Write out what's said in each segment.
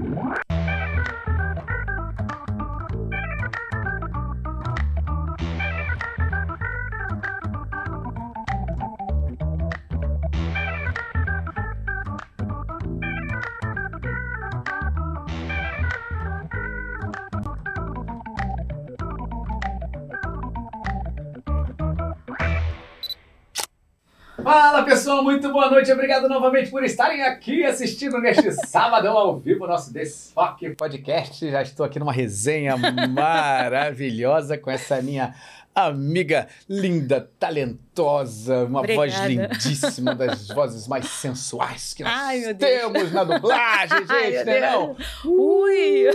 What? Fala pessoal, muito boa noite. Obrigado novamente por estarem aqui assistindo neste sábado ao vivo nosso Desfoque Podcast. Já estou aqui numa resenha maravilhosa com essa minha amiga linda, talentosa, uma Obrigada. voz lindíssima, das vozes mais sensuais que nós Ai, temos na dublagem, gente, né não? Ui!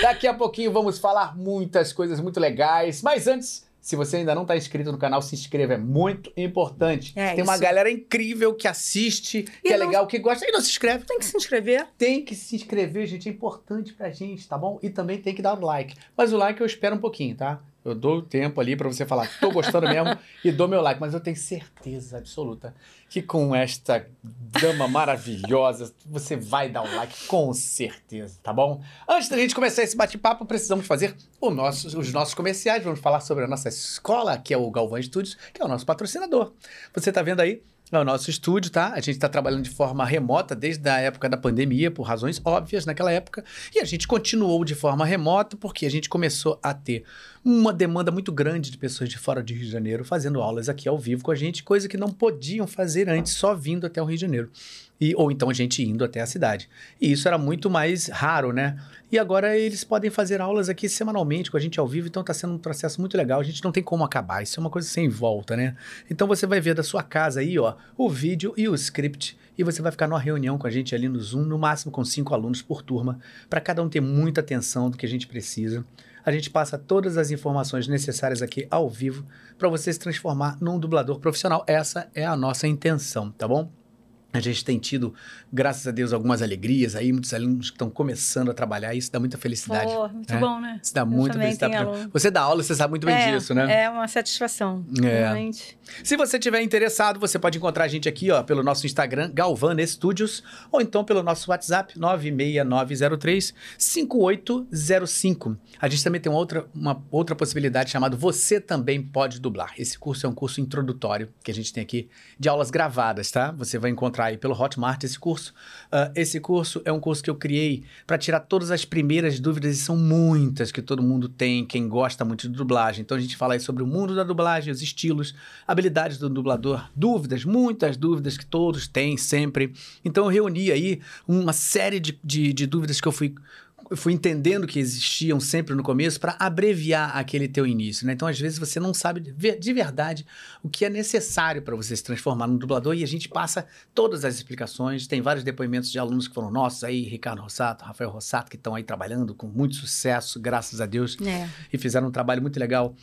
Daqui a pouquinho vamos falar muitas coisas muito legais, mas antes, se você ainda não está inscrito no canal, se inscreva, é muito importante. É Tem uma isso. galera incrível que assiste, que E é não- legal, que gosta e não se inscreve. Tem que se inscrever. Tem que se inscrever, gente, é importante pra gente, tá bom? E também tem que dar o like. Mas o like eu espero um pouquinho, tá? Eu dou o tempo ali pra você falar tô gostando mesmo e dou meu like, mas eu tenho certeza absoluta que com esta dama maravilhosa você vai dar um like com certeza, tá bom? Antes da gente começar esse bate-papo, precisamos fazer nosso- os nossos comerciais. Vamos falar sobre a nossa escola, que é o Galvão Studios, que é o nosso patrocinador. Você tá vendo aí? É o nosso estúdio, tá? A gente está trabalhando de forma remota desde a época da pandemia, por razões óbvias naquela época. E a gente continuou de forma remota porque a gente começou a ter uma demanda muito grande de pessoas de fora de Rio de Janeiro fazendo aulas aqui ao vivo com a gente, coisa que não podiam fazer antes, só vindo até o Rio de Janeiro. E, ou então a gente indo até a cidade. E isso era muito mais raro, né? E agora eles podem fazer aulas aqui semanalmente com a gente ao vivo, então está sendo um processo muito legal. A gente não tem como acabar, isso é uma coisa sem volta, né? Então você vai ver da sua casa aí, ó, o vídeo e o script, e você vai ficar numa reunião com a gente ali no Zoom, no máximo com cinco alunos por turma, para cada um ter muita atenção do que a gente precisa. A gente passa todas as informações necessárias aqui ao vivo para você se transformar num dublador profissional. Essa é a nossa intenção, tá bom? A gente tem tido, graças a Deus, algumas alegrias aí, muitos alunos que estão começando a trabalhar, e isso dá muita felicidade. Pô, muito É. bom, né? Isso dá Eu muita felicidade. pra-. Você dá aula, você sabe muito bem é, disso, né? É uma satisfação. É. Realmente. Se você tiver interessado, você pode encontrar a gente aqui, ó, pelo nosso Instagram, Galvan Studios, ou então pelo nosso WhatsApp, 96903 5805. A gente também tem uma outra, uma outra possibilidade chamada Você Também Pode Dublar. Esse curso é um curso introdutório que a gente tem aqui de aulas gravadas, tá? Você vai encontrar aí pelo Hotmart esse curso. Ah, esse curso é um curso que eu criei para tirar todas as primeiras dúvidas, e são muitas que todo mundo tem, quem gosta muito de dublagem. Então a gente fala aí sobre o mundo da dublagem, os estilos, habilidades do dublador, dúvidas, muitas dúvidas que todos têm sempre. Então eu reuni aí uma série de, de, de dúvidas que eu fui eu fui entendendo que existiam sempre no começo para abreviar aquele teu início, né? Então, às vezes, você não sabe de ver- de verdade o que é necessário para você se transformar num dublador e a gente passa todas as explicações. Tem vários depoimentos de alunos que foram nossos aí, Ricardo Rossato, Rafael Rossato, que estão aí trabalhando com muito sucesso, graças a Deus É. e fizeram um trabalho muito legal.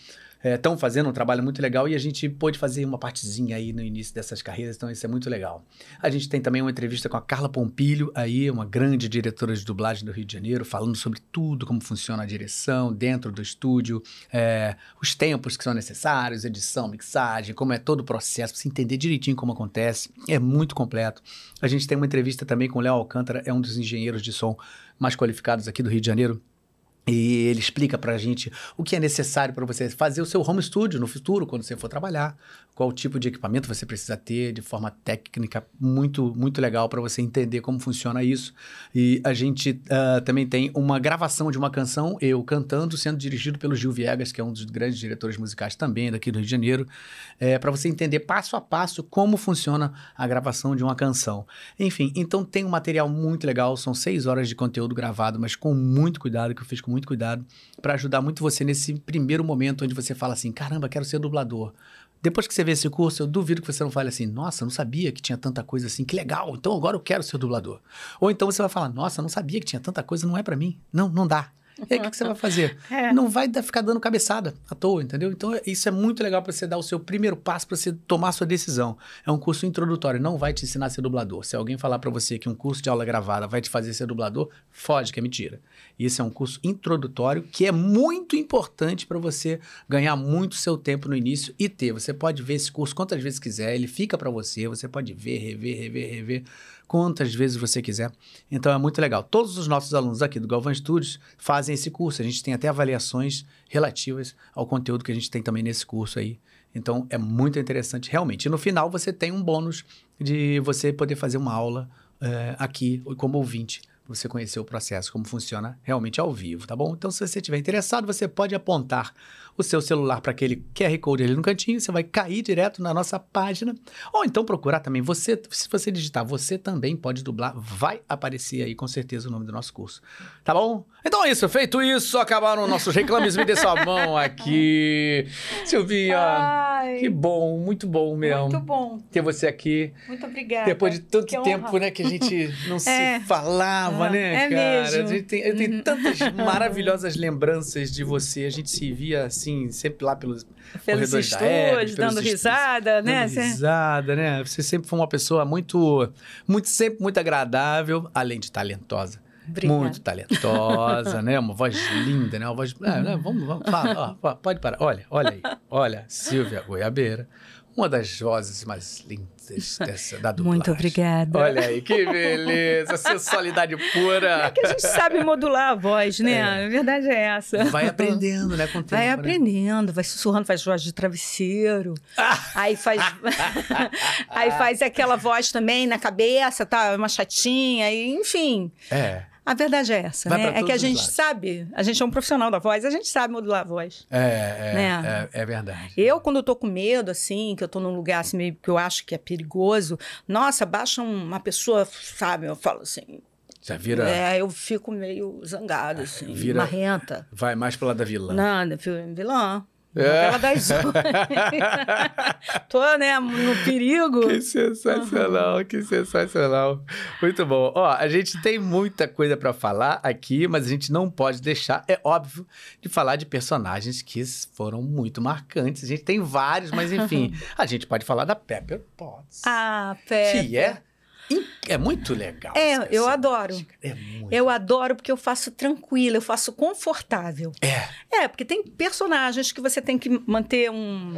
Estão fazendo um trabalho muito legal e a gente pôde fazer uma partezinha aí no início dessas carreiras, então isso é muito legal. A gente tem também uma entrevista com a Carla Pompilho, aí, uma grande diretora de dublagem do Rio de Janeiro, falando sobre tudo, como funciona a direção dentro do estúdio, é, os tempos que são necessários, edição, mixagem, como é todo o processo, pra você entender direitinho como acontece. É muito completo. A gente tem uma entrevista também com o Léo Alcântara, é um dos engenheiros de som mais qualificados aqui do Rio de Janeiro. E ele explica pra gente o que é necessário para você fazer o seu home studio no futuro, quando você for trabalhar, qual tipo de equipamento você precisa ter de forma técnica, muito, muito legal para você entender como funciona isso. E a gente ah, também tem uma gravação de uma canção, eu cantando, sendo dirigido pelo Gil Viegas, que é um dos grandes diretores musicais também daqui do Rio de Janeiro, é, para você entender passo a passo como funciona a gravação de uma canção. Enfim, então tem um material muito legal, são seis horas de conteúdo gravado, mas com muito cuidado, que eu fiz com muito cuidado, para ajudar muito você nesse primeiro momento onde você fala assim: caramba, quero ser dublador. Depois que você vê esse curso, eu duvido que você não fale assim: nossa, não sabia que tinha tanta coisa assim, que legal, então agora eu quero ser dublador. Ou então você vai falar: nossa, não sabia que tinha tanta coisa, não é para mim. Não, não dá. E aí, o que, que você vai fazer? É. Não vai ficar dando cabeçada à toa, entendeu? Então, isso é muito legal para você dar o seu primeiro passo para você tomar a sua decisão. É um curso introdutório, não vai te ensinar a ser dublador. Se alguém falar para você que um curso de aula gravada vai te fazer ser dublador, foge, que é mentira. Isso é um curso introdutório que é muito importante para você ganhar muito seu tempo no início e ter. Você pode ver esse curso quantas vezes quiser, ele fica para você, você pode ver, rever, rever, rever quantas vezes você quiser. Então é muito legal. Todos os nossos alunos aqui do Galvão Studios fazem esse curso. A gente tem até avaliações relativas ao conteúdo que a gente tem também nesse curso aí. Então é muito interessante, realmente. E no final você tem um bônus de você poder fazer uma aula eh, aqui como ouvinte. Você conhecer o processo, como funciona realmente ao vivo, tá bom? Então, se você estiver interessado, você pode apontar o seu celular para aquele QR Code ali no cantinho, você vai cair direto na nossa página. Ou então procurar também, você, se você digitar você também pode dublar, vai aparecer aí com certeza o nome do nosso curso. Tá bom? Então é isso, feito isso, acabaram nossos reclames, me dê sua mão aqui. Silvinha, Ai, que bom, muito bom mesmo muito bom. ter você aqui. Muito obrigada. Depois de tanto tempo, né, que a gente não É. se falava, Né, é cara? mesmo. A gente tem, eu tenho tantas maravilhosas lembranças de você. A gente se via, assim, sempre lá pelos Pelos Hebe, estúdios, pelos dando estúdios, risada, né? dando Cê- risada, né? Você sempre foi uma pessoa muito, muito sempre muito agradável, além de talentosa. Obrigada. Muito talentosa, né? Uma voz linda, né? Uma voz. É, né? Vamos, vamos. Fala, ó, pode parar. Olha, olha aí. Olha, Silvia Goiabeira. Uma das vozes mais lindas dessa, da dublagem. Muito obrigada. Olha aí, que beleza. Sensualidade pura. É que a gente sabe modular a voz, né? É. A verdade é essa. Vai aprendendo, né? Com o tempo, Vai né? aprendendo, vai sussurrando, faz voz de travesseiro. Aí faz. aí faz aquela voz também na cabeça, tá? Uma chatinha, e, enfim. É. A verdade é essa, né? É que a gente lados. sabe, a gente é um profissional da voz, a gente sabe modular a voz. É, é, Né? é, é verdade. Eu, quando eu tô com medo, assim, que eu tô num lugar assim, meio que eu acho que é perigoso, nossa, baixa uma pessoa, sabe? Eu falo assim. Já vira. É, eu fico meio zangada, assim, Vira- marrenta. Vai mais pro lado da vilã. Nada, fi- vilã. É. Novela das oito. Tô, né, no perigo. Que sensacional, que sensacional. Muito bom. Ó, a gente tem muita coisa pra falar aqui, mas a gente não pode deixar, é óbvio, de falar de personagens que foram muito marcantes. A gente tem vários, mas enfim, a gente pode falar da Pepper Potts. Ah, Pé. que é, é muito legal. É, eu adoro. É muito. Eu adoro porque eu faço tranquila, eu faço confortável. É. É, porque tem personagens que você tem que manter um,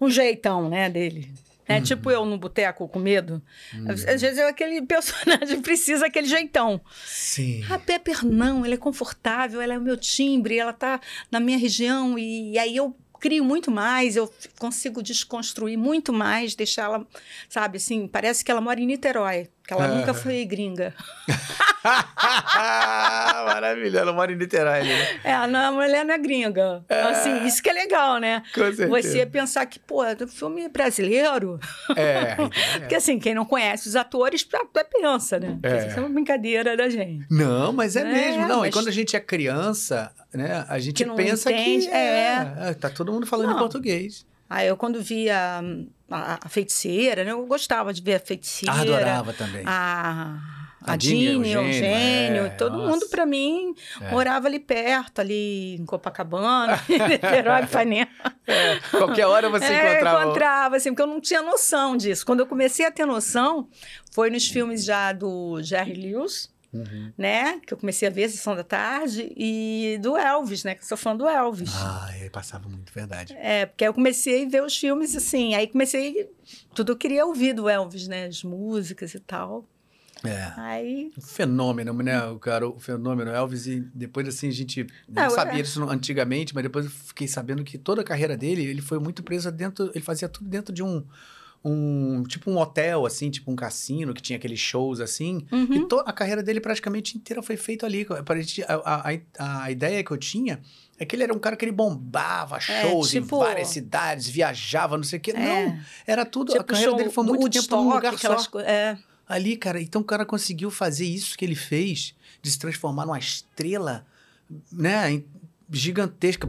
um jeitão, né, dele. É tipo eu no boteco com medo. Às às vezes eu, aquele personagem precisa daquele jeitão. Sim. A Pepper não, ela é confortável, ela é o meu timbre, ela tá na minha região e, aí eu crio muito mais, eu consigo desconstruir muito mais, deixar ela, sabe, assim, parece que ela mora em Niterói, que ela nunca foi gringa. Maravilha, ela mora em Niterói né? É, não, a mulher não é gringa. Assim, isso que é legal, né? Com certeza. Você pensar que, pô, é um filme brasileiro. É, Porque é. assim, quem não conhece os atores, até pensa, né? É. Isso é uma brincadeira da gente. Não, mas é, É, mesmo. Não, e mas- quando a gente é criança, né, a gente Que pensa entende, que é. é, tá todo mundo falando em Não. português. Aí eu, quando via hum, a, a feiticeira, né? Eu gostava de ver a feiticeira. Ah, adorava também. A, A a Dini, Eugênio, Eugênio, é, todo nossa. mundo, pra mim, É. morava ali perto, ali em Copacabana, em Niterói, Ipanema. É, qualquer hora você É, encontrava. encontrava, assim, porque eu não tinha noção disso. Quando eu comecei a ter noção, foi nos filmes já do Jerry Lewis, Uhum. né? Que eu comecei a ver Sessão da Tarde, e do Elvis, né? Que eu sou fã do Elvis. Ah, é, passava muito, verdade. É, porque aí eu comecei a ver os filmes assim, aí comecei. Tudo eu queria ouvir do Elvis, né? As músicas e tal. É. Aí. Um fenômeno, né, o cara, o fenômeno Elvis, e depois assim, a gente não Ah, sabia é. isso antigamente, mas depois eu fiquei sabendo que toda a carreira dele, ele foi muito preso dentro, ele fazia tudo dentro de um, um tipo um hotel, assim, tipo um cassino, que tinha aqueles shows assim, Uhum. e to, a carreira dele praticamente inteira foi feita ali. A, a, a ideia que eu tinha é que ele era um cara que ele bombava shows tipo- em várias cidades, viajava, não sei o quê. É. Não, era tudo, a Tipo, carreira show dele foi muito tempo num Woodstock, lugar só. co- É. Ali, cara, então o cara conseguiu fazer isso que ele fez, de se transformar numa estrela, né, gigantesca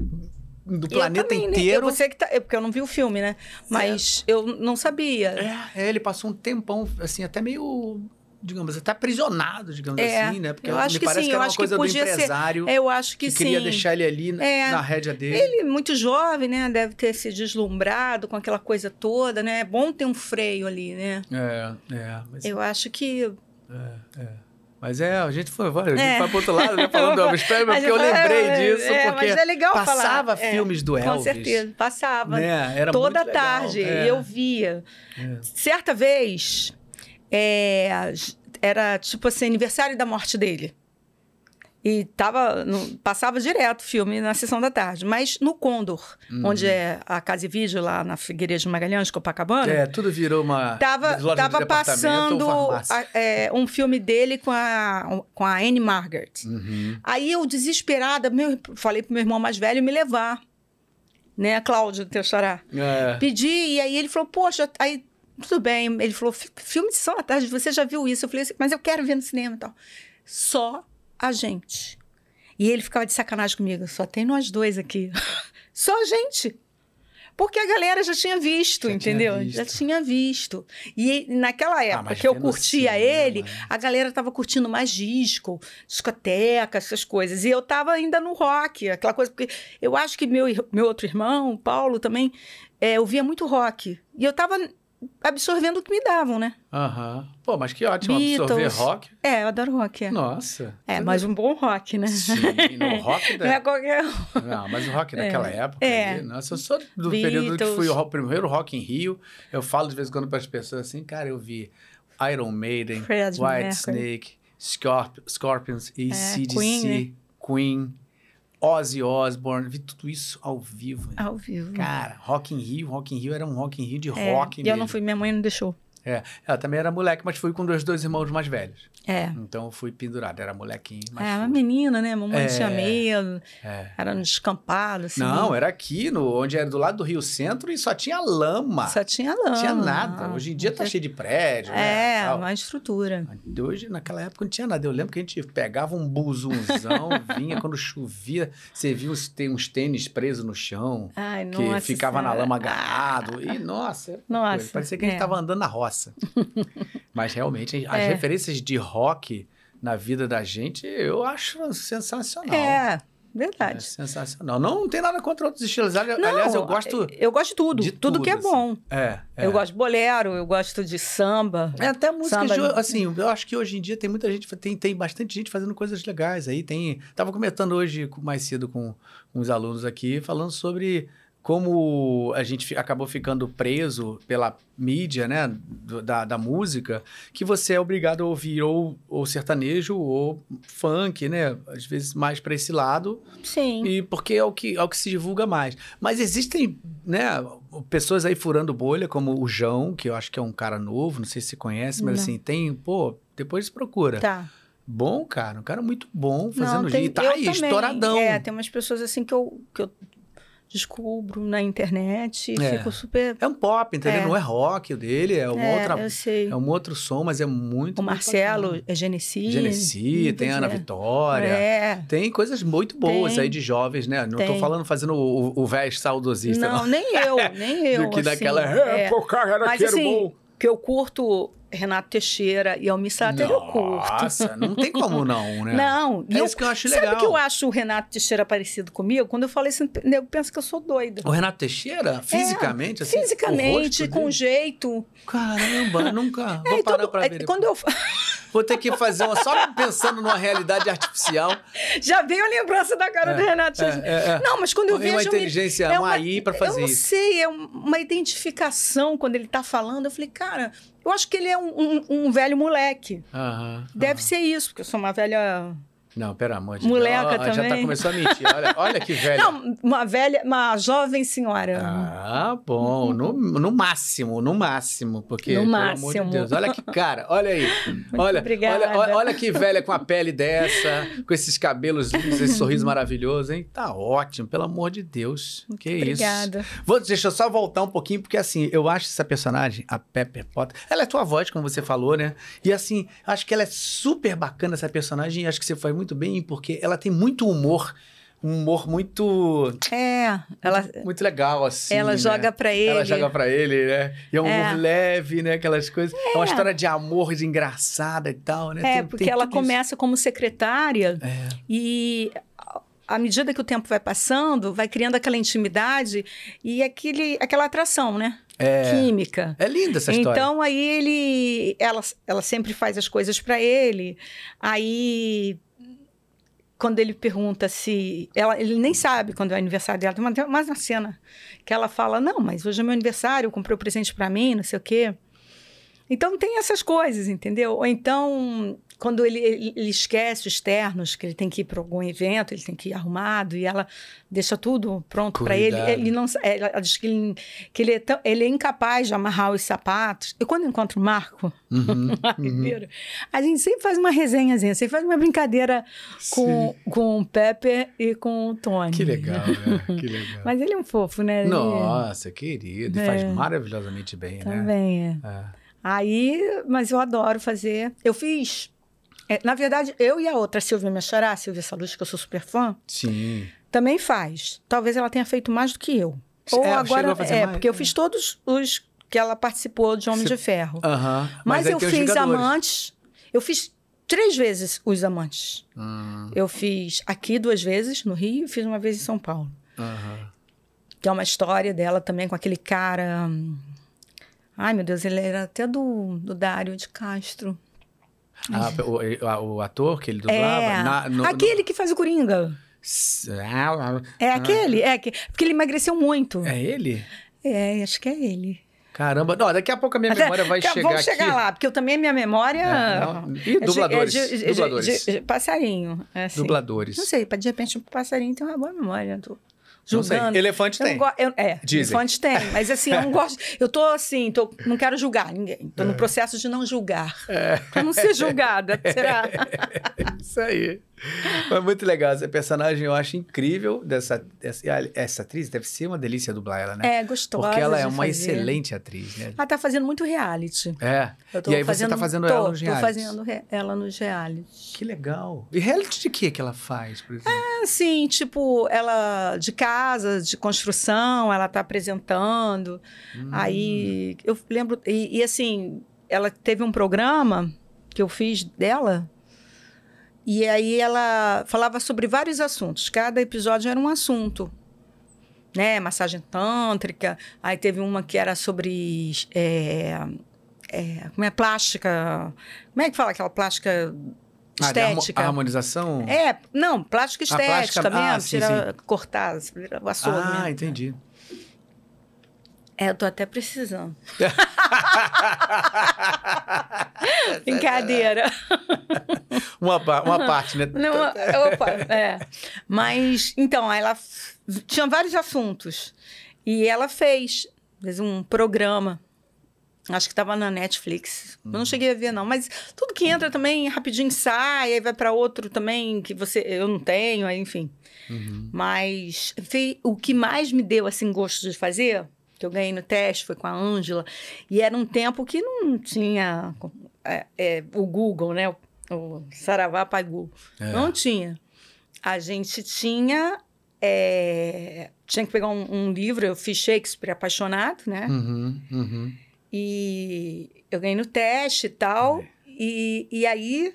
do planeta também, né? inteiro. Eu, você que tá, é porque eu não vi o filme, né? Mas eu não sabia. É, é, ele passou um tempão, assim, até meio digamos, até aprisionado, digamos É, assim, né? Porque eu acho me que parece sim, que era uma acho que coisa do podia ser- empresário Eu acho que, que sim. queria deixar ele ali na, É. na rédea dele. Ele, muito jovem, né? Deve ter se deslumbrado com aquela coisa toda, né? É bom ter um freio ali, né? É, é. Mas, Eu acho que. Mas é, a gente foi, a gente É. vai pro outro lado, né? Falando do Elvis Presley, porque eu lembrei é, disso, é, porque mas é legal passava falar. É, filmes do Elvis. Com certeza, passava. Né? Era Toda muito legal. tarde É. eu via. É. Certa vez, é, era tipo assim, aniversário da morte dele. E tava, no- passava direto o filme na sessão da tarde. Mas no Condor, Uhum. onde é a Casa e Vídeo, lá na Figueiredo de Magalhães, Copacabana, É, tudo virou uma Tava, de tava departamento passando a- é, um filme dele com a, com a Anne Margaret. Uhum. Aí eu, desesperada, meu, falei pro meu irmão mais velho me levar. Né, Cláudio, teu xará. É. Pedi, e aí ele falou, poxa, aí tudo bem. Ele falou, "Fi- filme de sessão da tarde, você já viu isso? Eu falei assim, mas eu quero ver no cinema e tal. Só a gente. E ele ficava de sacanagem comigo, só tem nós dois aqui. só a gente. Porque a galera já tinha visto, Já tinha entendeu? visto. Já tinha visto. E naquela época mas que eu curtia cinema, ele, né? a galera tava curtindo mais disco, discoteca, essas coisas. E eu tava ainda no rock, aquela coisa. Porque eu acho que meu, meu outro irmão, Paulo, também, é, ouvia muito rock. E eu tava absorvendo o que me davam, né? Aham. Pô, mas que ótimo absorver Beatles. rock. É, eu adoro rock. É, Nossa. é mas um bom rock, né? Sim, no rock Não é da... qualquer. Não, mas o rock naquela época. É. ali, nossa, eu sou do período que Beatles. fui o primeiro rock em Rio. Eu falo de vez em quando para as pessoas assim, cara, eu vi Iron Maiden, Freddie White Mercury. Snake, Scorp Scorpions, ACDC, Queen, Queen, né? Ozzy Osbourne, vi tudo isso ao vivo. Ao vivo. Cara, Rock in Rio, Rock in Rio era um Rock in Rio de É, rock e mesmo. eu não fui, minha mãe não deixou. É, ela também era moleque, mas fui com os dois irmãos mais velhos. É. Então eu fui pendurado, era molequinho, mas É, uma menina, né? Mamãe É, tinha medo. É. Era no descampado, assim. Não, era aqui, no, onde era do lado do Rio Centro e só tinha lama. Só tinha lama. Não tinha nada. Hoje em dia tá cheio de prédio, né? É, tal. uma estrutura. Hoje, naquela época, não tinha nada. Eu lembro que a gente pegava um buzunzão, vinha quando chovia, você viu tem uns tênis presos no chão, Ai, que nossa ficava na Senhora. lama agarrado. E, nossa, Nossa, coisa. parecia que a gente é. estava andando na roça. Mas, realmente, as É. referências de rock na vida da gente, eu acho sensacional. É, É verdade. sensacional. Não, não tem nada contra outros estilos. Ali- Não, Aliás, eu gosto... Eu gosto de tudo. de tudo, que é tudo, bom. É, é. Eu gosto de bolero, eu gosto de samba. É até música Samba. de, assim, eu acho que hoje em dia tem muita gente, tem, tem bastante gente fazendo coisas legais aí. Tem, tava comentando hoje mais cedo com, com os alunos aqui, falando sobre como a gente acabou ficando preso pela mídia, né, da, da música, que você é obrigado a ouvir ou, ou sertanejo ou funk, né, às vezes mais para esse lado, Sim. e porque é o que, é o que se divulga mais. Mas existem, né, pessoas aí furando bolha, como o João, que eu acho que é um cara novo, não sei se você conhece, mas Não. assim, tem, pô, depois procura. Tá. Bom, cara, um cara muito bom fazendo Não, tem, E tá aí, também. estouradão. É, tem umas pessoas assim que eu, que eu descubro na internet e É. fico super. É um pop, entendeu? É. Não é rock o dele, é uma é, outra. eu sei. É um outro som, mas é muito. o muito Marcelo bacana. é Genesi. Genesi, tem Ana Pois é. Vitória. É. Tem coisas muito boas Tem. aí de jovens, né? Não tô Tem. falando fazendo o o velho saudosista. Não, nem eu, nem eu. Do que assim, naquela é. época era Mas que era assim, bom. que eu curto Renato Teixeira e Almir Sater, eu curto. Nossa, não tem como não, né? Não, É eu, isso que eu acho sabe legal. que eu acho o Renato Teixeira parecido comigo? Quando eu falei isso, eu penso que eu sou doida. O Renato Teixeira, fisicamente, assim, o É, Fisicamente, rosto com dele? jeito. Caramba, nunca. Vou É, parar todo- pra é, ver. quando eu Vou ter que fazer uma só pensando numa realidade artificial. já veio a lembrança da cara É, do Renato é, Teixeira. é, é. Não, mas quando eu vejo uma me- inteligência, é uma AI pra fazer eu não isso. sei, é um- uma identificação quando ele tá falando. Eu falei, cara, eu acho que ele é um, um- um velho moleque. Aham, Deve aham. ser isso, porque eu sou uma velha. Não, pelo amor de Moleca Deus. Ó, Já tá também. começando a mentir. Olha, olha que velho. Não, uma velha, uma jovem senhora. Ah, bom. No, no máximo, no máximo. Porque, No pelo amor de máximo. Deus, olha que cara, olha aí. olha, obrigada. olha, olha, que velha com a pele dessa, com esses cabelos lindos, esse sorriso maravilhoso, hein? Tá ótimo, pelo amor de Deus. Que isso. Obrigada. Vou, deixa eu só voltar um pouquinho, porque assim, eu acho essa personagem, a Pepper Potter, ela é tua voz, como você falou, né? E assim, acho que ela é super bacana, essa personagem, acho que você faz muito bem, porque ela tem muito humor, um humor muito. É, ela, muito legal, assim. ela né? joga pra ele. Ela joga pra ele, né? E é um É. humor leve, né? Aquelas coisas. É, uma história de amor de engraçada e tal, né? É, Tem- porque tem ela tudo isso. começa como secretária É. e à medida que o tempo vai passando, vai criando aquela intimidade e aquele, aquela atração, né? É. Química. É linda essa história. Então aí ele, ela, ela sempre faz as coisas para ele. Aí quando ele pergunta se ela, ele nem sabe quando é o aniversário dela. Tem uma, tem uma cena que ela fala: não, mas hoje é meu aniversário, comprei o presente para mim, não sei o quê. Então tem essas coisas, entendeu? Ou então quando ele, ele, ele esquece os ternos, que ele tem que ir para algum evento, ele tem que ir arrumado e ela deixa tudo pronto para ele. Ele não, ela diz que ele, que ele é, tão- ele é incapaz de amarrar os sapatos. E quando eu encontro o Marco, Uhum, Ribeiro, a gente sempre faz uma resenhazinha, sempre faz uma brincadeira com, com o Pepe e com o Tony. Que legal, né? Que legal. Mas ele é um fofo, né? Ele- Nossa, querido. E faz É. maravilhosamente bem, né? Também é. É. Aí, mas eu adoro fazer. Eu fiz. É, na verdade, eu e a outra, a Silvia Mechará, a Silvia Salus, que eu sou super fã, Sim. também faz. Talvez ela tenha feito mais do que eu. É, Ou chegou agora. É, mais? porque eu fiz todos os que ela participou de Homem Você- de Ferro. Aham. Mas, aí eu tem os fiz. Amantes. Eu fiz três vezes os Amantes. Hum, Eu fiz aqui duas vezes, no Rio, e fiz uma vez em São Paulo. aham. Que é uma história dela também com aquele cara. hum, Ai, meu Deus, ele era até do, do Dário de Castro. Ah, o, o ator que ele dublava? É, na- no- aquele que faz o Coringa. no- É aquele, é que, porque ele emagreceu muito. É ele? É, acho que é ele. Caramba. Não, daqui a pouco a minha Até- memória vai chegar Vamos chegar aqui. lá, porque eu também, minha memória. É, não- Ih, é de- dubladores. é de- de- dubladores. de- passarinho. é assim. Dubladores. Não sei, de repente o passarinho tem uma boa memória. eu Tô Não sei. julgando. Elefante tem. eu- é, Dizem. elefante tem, mas assim, eu não gosto. Eu tô assim, tô, não quero julgar ninguém. Tô no processo de não julgar. É. Pra não ser julgada, será? Isso aí. Mas muito legal. Essa personagem eu acho incrível. Dessa, dessa, essa atriz deve ser uma delícia dublar ela, né? É gostosa. Porque ela é uma fazer. excelente atriz, né? Ela tá fazendo muito reality. É. Tô E aí você fazendo, tá fazendo tô, ela nos Tô realities. fazendo re- ela nos reality. Que legal. E reality de que que ela faz, por exemplo? Assim, tipo, ela de casa, de construção, ela tá apresentando. Hum. Aí eu lembro. E, e, assim, ela teve um programa que eu fiz dela. E aí ela falava sobre vários assuntos. Cada episódio era um assunto. Né? Massagem tântrica. Aí teve uma que era sobre. é, é, como é plástica? Como é que fala aquela plástica Ah, de harmo- estética? harmonização? É, não, plástica A plástica- estética mesmo, ah, sim, tira, cortar, o açougue Ah, mesmo. entendi. É, eu tô até precisando. Brincadeira. uma, uma parte, né? Não, opa, é. Mas, então, ela tinha vários assuntos. E ela fez, fez um programa. Acho que estava na Netflix. Eu não cheguei a ver, não. Mas tudo que entra também rapidinho sai, aí vai para outro também que você eu não tenho, aí, enfim. Uhum. Mas o que mais me deu assim gosto de fazer, que eu ganhei no teste, foi com a Ângela, e era um tempo que não tinha é, é, o Google, né? O, o Saravá Pagu. É. Não tinha. A gente tinha. é, tinha que pegar um, um livro, eu fiz Shakespeare apaixonado, né? Uhum, uhum. E eu ganhei no teste e tal. E, e aí,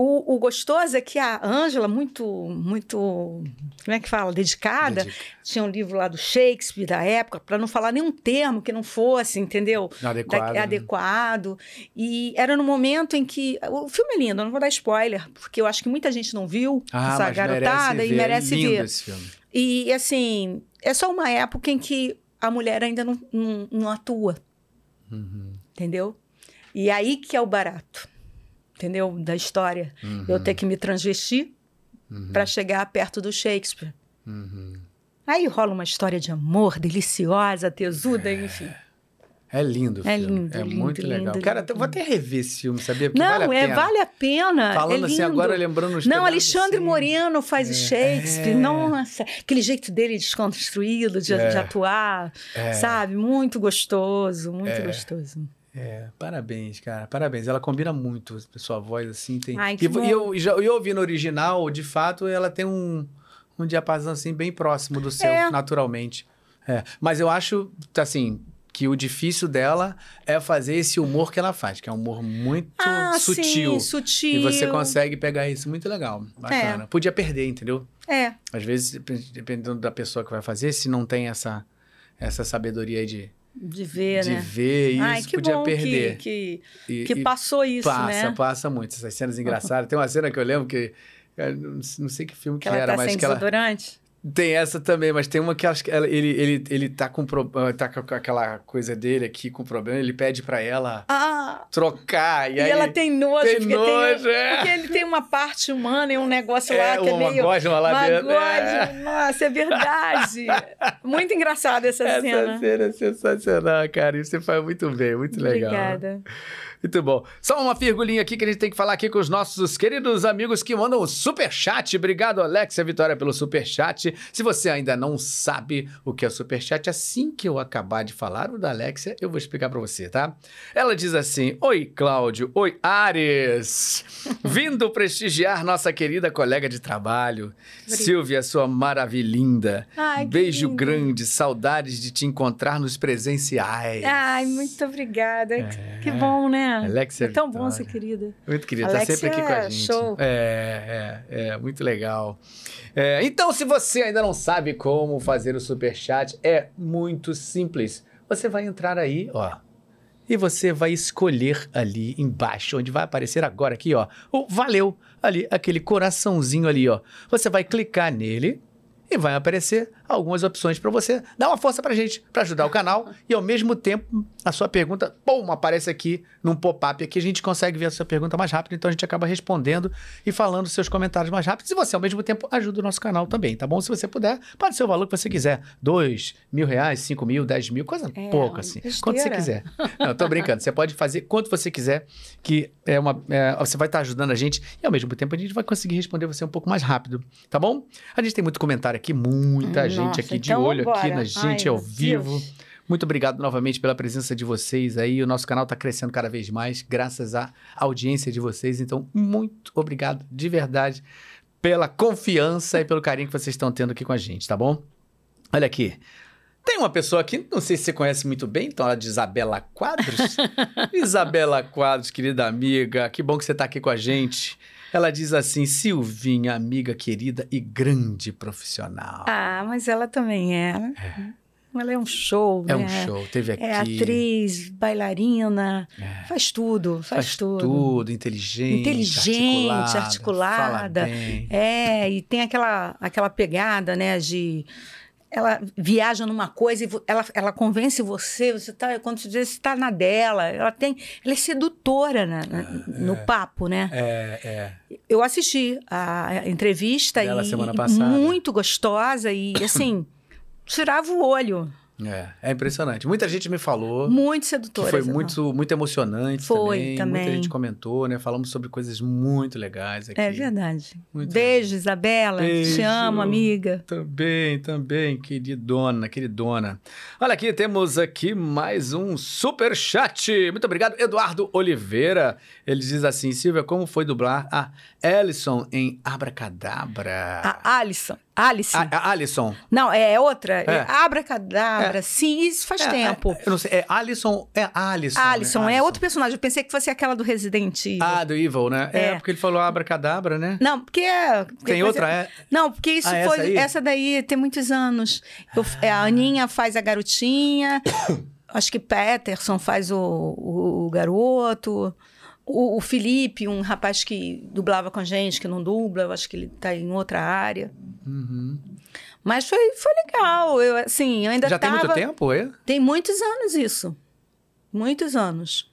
o, o gostoso é que a Ângela, muito, muito, como é que fala? Dedicada, Dedica. tinha um livro lá do Shakespeare da época, para não falar nenhum termo que não fosse, entendeu? Adequado. Da- né? adequado. E era no momento em que. O filme é lindo, eu não vou dar spoiler, porque eu acho que muita gente não viu Ah, essa garotada merece e merece é lindo ver. esse filme. E assim, é só uma época em que a mulher ainda não, não, não atua, Uhum, entendeu? E aí que é o barato, entendeu? Da história. uhum, Eu ter que me transvestir uhum, para chegar perto do Shakespeare. uhum. Aí rola uma história de amor deliciosa, tesuda, enfim. É lindo É lindo, É lindo, muito lindo, legal. lindo, Cara, vou até rever esse filme, sabia? Porque Não, vale a é pena. vale a pena. Falando é assim agora, lembrando os Não, Alexandre assim. Moreno faz o Shakespeare. é. Nossa, aquele jeito dele desconstruído de, É. de atuar, É. sabe? Muito gostoso, muito É. gostoso. É, parabéns, cara. Parabéns. Ela combina muito a sua voz, assim. Tem... Ai, que e, e eu, já, eu ouvi no original, de fato, ela tem um, um diapasão assim bem próximo do seu, É. naturalmente. É. Mas eu acho, assim, que o difícil dela é fazer esse humor que ela faz, que é um humor muito Ah, sutil. sim, sutil. E você consegue pegar isso muito legal, bacana. Podia perder, entendeu? É, Às vezes, dep- dependendo da pessoa que vai fazer, se não tem essa, essa sabedoria aí de, de ver, de né? ver isso, Ai, que podia bom perder. que, E- que, que e passou isso, passa, né? passa muito. Essas cenas engraçadas. Tem uma cena que eu lembro que. eu Não sei que filme que, Que era, tá mas sem que ela. desodorante. Tem essa também, mas tem uma que acho que ela- ele, ele, ele tá, com, pro- tá com aquela coisa dele aqui com problema, ele pede pra ela Ah, trocar. E, e, aí, ela tem nojo. tem porque, nojo, tem, é. porque ele tem uma parte humana e um negócio lá é, que é uma meio... gosma lá uma dentro. é. Nossa, é verdade. Muito engraçada essa, Essa cena. cena é sensacional, cara. E você faz muito bem, muito legal. Obrigada. Muito bom. Só uma virgulinha aqui que a gente tem que falar aqui com os nossos queridos amigos que mandam o superchat. Obrigado, Alexia Vitória, pelo superchat. Se você ainda não sabe o que é o superchat, assim que eu acabar de falar o da Alexia, eu vou explicar pra você, tá? Ela diz assim: Oi, Cláudio. Oi, Ares. Vindo prestigiar nossa querida colega de trabalho, Obrigada. Silvia, sua maravilhinda. Ai, Beijo grande, saudades de te encontrar nos presenciais. Ai, muito obrigada. Que bom, né? Alexia é tão bom Vitória. ser querida. Muito querido, tá Alexia sempre aqui com a é gente. show. É, é, é, muito legal. É, então, se você ainda não sabe como fazer o superchat, é muito simples. Você vai entrar aí, ó. E você vai escolher ali embaixo, onde vai aparecer agora aqui, ó, o valeu, ali, aquele coraçãozinho ali, ó. Você vai clicar nele e vai aparecer algumas opções para você dar uma força pra gente, para ajudar o canal e ao mesmo tempo a sua pergunta, pum, aparece aqui num pop-up aqui, a gente consegue ver a sua pergunta mais rápido, então a gente acaba respondendo e falando seus comentários mais rápidos e você ao mesmo tempo ajuda o nosso canal também, tá bom? Se você puder, pode ser o valor que você quiser, dois mil reais, cinco mil, dez mil, coisa É, pouca assim, quanto você besteira. quiser. Não, tô brincando, você pode fazer quanto você quiser, que é uma, é, você vai estar ajudando a gente e ao mesmo tempo a gente vai conseguir responder você um pouco mais rápido, tá bom? A gente tem muito comentário aqui, muita Hum, gente nossa, aqui de então olho aqui vambora. na gente Ai, ao vivo. Deus. Muito obrigado novamente pela presença de vocês aí. O nosso canal está crescendo cada vez mais, graças à audiência de vocês. Então, muito obrigado de verdade pela confiança e pelo carinho que vocês estão tendo aqui com a gente, tá bom? Olha aqui. Tem uma pessoa aqui, não sei se você conhece muito bem, então ela é de Isabela Quadros. Isabela Quadros, querida amiga, que bom que você está aqui com a gente. Ela diz assim: Silvinha, amiga querida e grande profissional. Ah, mas ela também é. Ela é um show, é né? um show, teve aqui. É atriz, bailarina, É. faz tudo, faz, Faz tudo. tudo, inteligente, Inteligente, articulada. articulada. É, e tem aquela, aquela pegada, né, de... Ela viaja numa coisa e ela, ela convence você, você tá, quando você diz, você está na dela. Ela tem, ela é sedutora na- na- no papo, né? É, é. Eu assisti a entrevista Dela e semana passada. muito gostosa e assim tirava o olho, É, é impressionante. Muita gente me falou muito sedutora. foi muito, muito emocionante Foi, também. Muita também. gente comentou, né? Falamos sobre coisas muito legais aqui. É verdade. Muito Beijo, Isabela. Te Beijo. amo, amiga. Também, também, queridona, queridona. Olha aqui, temos aqui mais um super chat. Muito obrigado, Eduardo Oliveira. Ele diz assim: Silvia, como foi dublar a Ellison em Abracadabra? A Alison. Alice. A, Alison. Não, é outra. É. É. Abracadabra. Sim, isso faz É, tempo. é, eu não sei, é Alison, é Alison. Alison né? é outro personagem. Eu pensei que fosse aquela do Resident Evil. Ah, do Evil, né? É, É. porque ele falou Abracadabra, né? Não, porque é. porque Tem outra, é- é? Não, porque isso Ah, essa foi. aí? Essa daí tem muitos anos. Eu- é, a Aninha faz a garotinha. acho que Peterson faz o, o, o garoto. O, o Felipe, um rapaz que dublava com a gente, que não dubla, eu acho que ele tá em outra área. Uhum. Mas foi, foi legal. Eu, assim, eu ainda Já tem tava... muito tempo, é? Tem muitos anos isso. Muitos anos.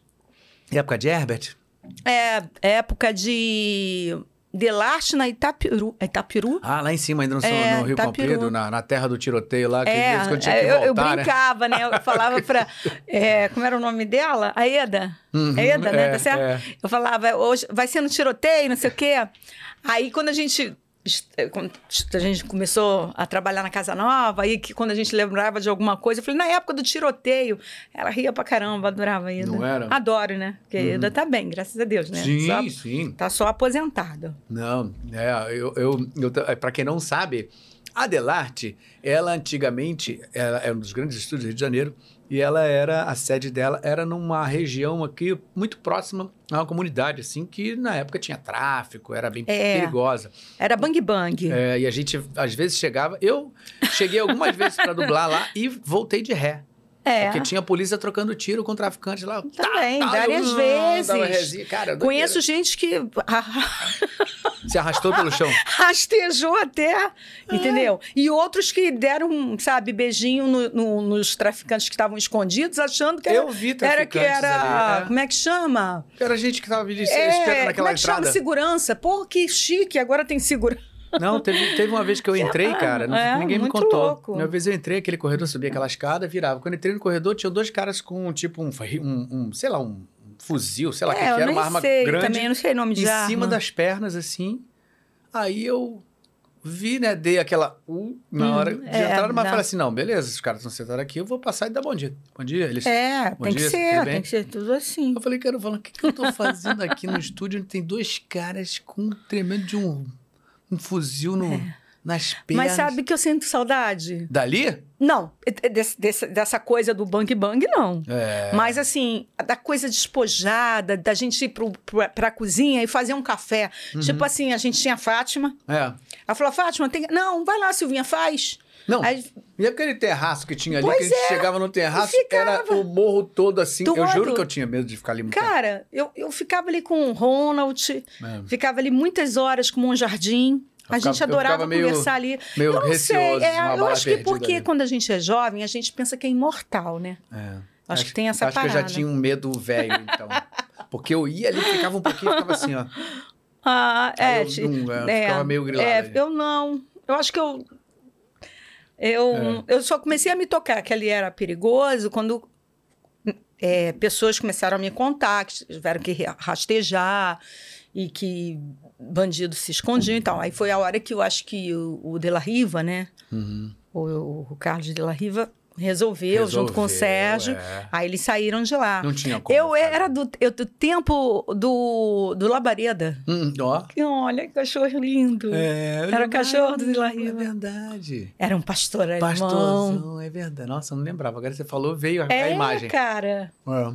Época de Herbert? É época de Delarte na Itapiru. É Itapiru? Ah, lá em cima, ainda no, É, no Rio Itapiru. Comprido, na, na terra do tiroteio lá, que É, quando tinha que eu, eu voltar, né? brincava, né? Eu falava pra. é, como era o nome dela? A Eda. Uhum, É Eda, né? é, Tá certo? é. Eu falava, hoje vai ser no tiroteio, não sei o quê. Aí quando a gente. Quando a gente começou a trabalhar na Casa Nova, aí que quando a gente lembrava de alguma coisa, eu falei, na época do tiroteio, ela ria pra caramba, adorava a Eda. Não era? Uhum. Adoro, né? Porque a Eda tá bem, graças a Deus, né? Sim, Só- sim. tá só aposentada. Não, é, eu, eu, eu, pra quem não sabe, A Delarte, ela antigamente, ela era um dos grandes estúdios do Rio de Janeiro, e ela era, a sede dela era numa região aqui muito próxima a uma comunidade, assim, que na época tinha tráfico, era bem É. perigosa. Era bang bang. É, e a gente, às vezes, chegava. Eu cheguei algumas vezes para dublar lá e voltei de ré. É. Porque tinha polícia trocando tiro com traficantes lá. Também, Tá, tá, várias eu, vezes. Cara. Conheço gente que Se arrastou pelo chão. rastejou até, entendeu? E outros que deram, sabe, beijinho no- no- nos traficantes que estavam escondidos, achando que era, Eu vi era que era, ali, é. como é que chama? Era gente que tava ali esperando É, naquela como é que chama entrada. segurança? Pô, que chique, agora tem segurança. Não, teve, teve uma vez que eu entrei, cara. não- É, ninguém me contou. louco. Uma vez eu entrei, aquele corredor, subia aquela escada, virava. Quando eu entrei no corredor, tinha dois caras com, tipo, um, um, um, sei lá, um fuzil, sei lá o que, é, que eu era, uma arma sei, grande. também não sei nome de em arma. cima das pernas, assim. Aí eu vi, né? Dei aquela. Uh, na Hum, hora de é, entrar, mas falei assim: não, beleza, os caras estão sentados aqui, eu vou passar e dar bom dia. Bom dia. Eles. É, Bom tem dia, que ser, tem que ser tudo assim. Eu falei, cara, falando, o que, que eu tô fazendo aqui no estúdio onde tem dois caras com um tremendo de um, um fuzil no, nas pernas? É. Mas sabe que eu sinto saudade? Dali? Não, é- é desse- desse- dessa coisa do bang bang, não. É. Mas assim, da coisa despojada, da gente ir pro, pro, pra cozinha e fazer um café. Uhum. Tipo assim, a gente tinha a Fátima. É. Ela falou, Fátima, tem... não, vai lá, Silvinha, faz. Não, Aí, e aquele terraço que tinha ali, Pois que a gente é, chegava no terraço, ficava. era o morro todo assim. Eu Todo. juro que eu tinha medo de ficar ali muito tempo. cara, eu, eu ficava ali com o Ronald, É. ficava ali muitas horas com o Jardim. A Eu ficava- gente eu adorava meio- conversar ali. meio eu não receoso sei, é, eu acho que porque ali. quando a gente é jovem, a gente pensa que é imortal, né? É. Acho que tem essa Acho que eu já parada. tinha um medo velho, então. Porque eu ia ali, ficava um pouquinho, ficava assim, ó. Ah, é, eu, eu é, ficava meio grilado. É, ali. eu não. Eu acho que eu. Eu, eu só comecei a me tocar que ali era perigoso quando é, pessoas começaram a me contar que tiveram que ra- rastejar e que bandido se escondiam e tal. Aí foi a hora que eu acho que o, o De La Riva, né? Uhum. O, o Carlos De La Riva resolveu, junto com o Resolveu, Sérgio. é. Aí eles saíram de lá. Não tinha como. Eu fazer. era do, eu, do tempo do, do Labareda. Hum, ó. Que Olha, que cachorro lindo. É, Era o cachorro do Vila É verdade. Era um pastor alemão. Pastorzão, é verdade. Nossa, eu não lembrava. Agora você falou, veio a, a É, imagem. cara. É.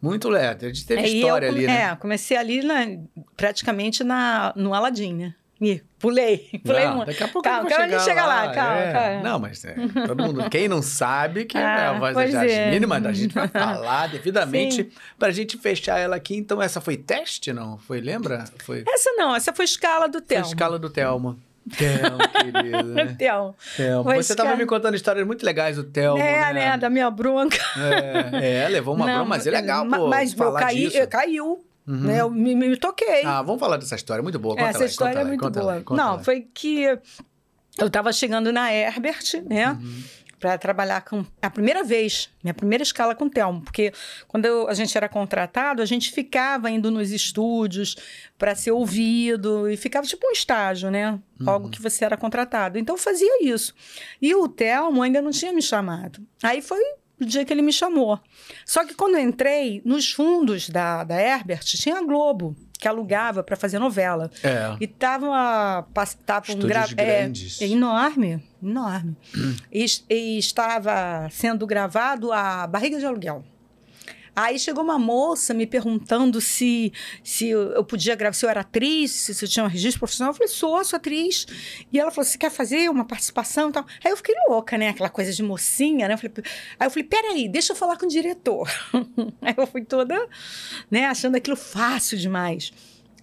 Muito legal. A gente teve Aí história eu, ali, né? É, comecei ali na, praticamente na, no Aladim, né? Ih, pulei. Pulei Não, muito. daqui a pouco Calma, eu a chegar chega lá, lá. calma, é. calma. Não, mas é, todo mundo, quem não sabe que é a Ah, voz da pois é. Jasmine, mas a gente vai falar devidamente Sim. pra gente fechar ela aqui. Então, essa foi teste, não? Foi, lembra? Foi, Essa não, essa foi escala do foi a Telmo. escala do Telmo. Telmo, querido, né? Telmo. Você tava escala- me contando histórias muito legais do Telmo, É, né? né? Da minha bronca. É, é, levou uma Não, broma, mas é legal, ma- pô, Mas eu caí, disso. eu caiu. Uhum. Né? Eu me, me toquei. Ah, vamos falar dessa história, muito boa. Conta Essa lá, história é muito boa. lá, conta Não, foi que eu estava chegando na Herbert, né? Uhum. Para trabalhar com. A primeira vez, minha primeira escala com o Telmo, porque quando eu- a gente era contratado, a gente ficava indo nos estúdios para ser ouvido e ficava tipo um estágio, né? Uhum. Logo que você era contratado. Então eu fazia isso. E o Telmo ainda não tinha me chamado. Aí foi o dia que ele me chamou. Só que quando eu entrei, nos fundos da, da Herbert, tinha a Globo, que alugava para fazer novela. É. E tava, tava um gra- é, grandes. é enorme, enorme. e, es- e estava sendo gravado a Barriga de Aluguel. Aí chegou uma moça me perguntando se, se eu podia gravar, se eu era atriz, se eu tinha um registro profissional. Eu falei, sou, sou atriz. E ela falou, você quer fazer uma participação e tal? Aí eu fiquei louca, né? Aquela coisa de mocinha, né? Eu falei, aí eu falei, peraí, deixa eu falar com o diretor. aí eu fui toda, né, achando aquilo fácil demais.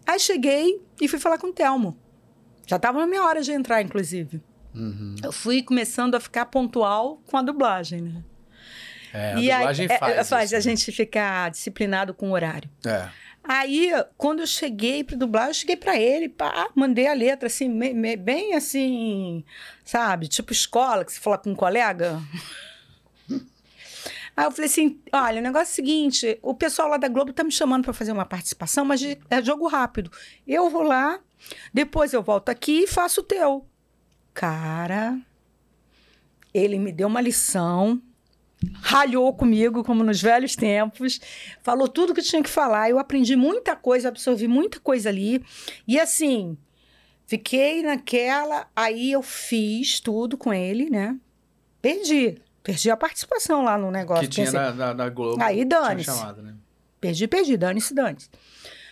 Aí cheguei e fui falar com o Telmo. Já estava na minha hora de entrar, inclusive. Uhum. Eu fui começando a ficar pontual com a dublagem, né? É, e aí, dublagem é, faz, é, faz isso, a né? gente ficar disciplinado com o horário. É. Aí, quando eu cheguei para dublar, eu cheguei para ele, pá, mandei a letra assim, me- me- bem assim, sabe? Tipo escola, que você fala com um colega. Aí eu falei assim: olha, o negócio é o seguinte: o pessoal lá da Globo tá me chamando para fazer uma participação, mas é jogo rápido. Eu vou lá, depois eu volto aqui e faço o teu. Cara, ele me deu uma lição, ralhou comigo, como nos velhos tempos, falou tudo que tinha que falar. Eu aprendi muita coisa, absorvi muita coisa ali. E assim, Fiquei naquela, aí eu fiz tudo com ele, né? Perdi. Perdi a participação lá no negócio. Que tinha na, na, na Globo. Aí, dane-se. chamado, né? Perdi, perdi, dane-se, dane-se.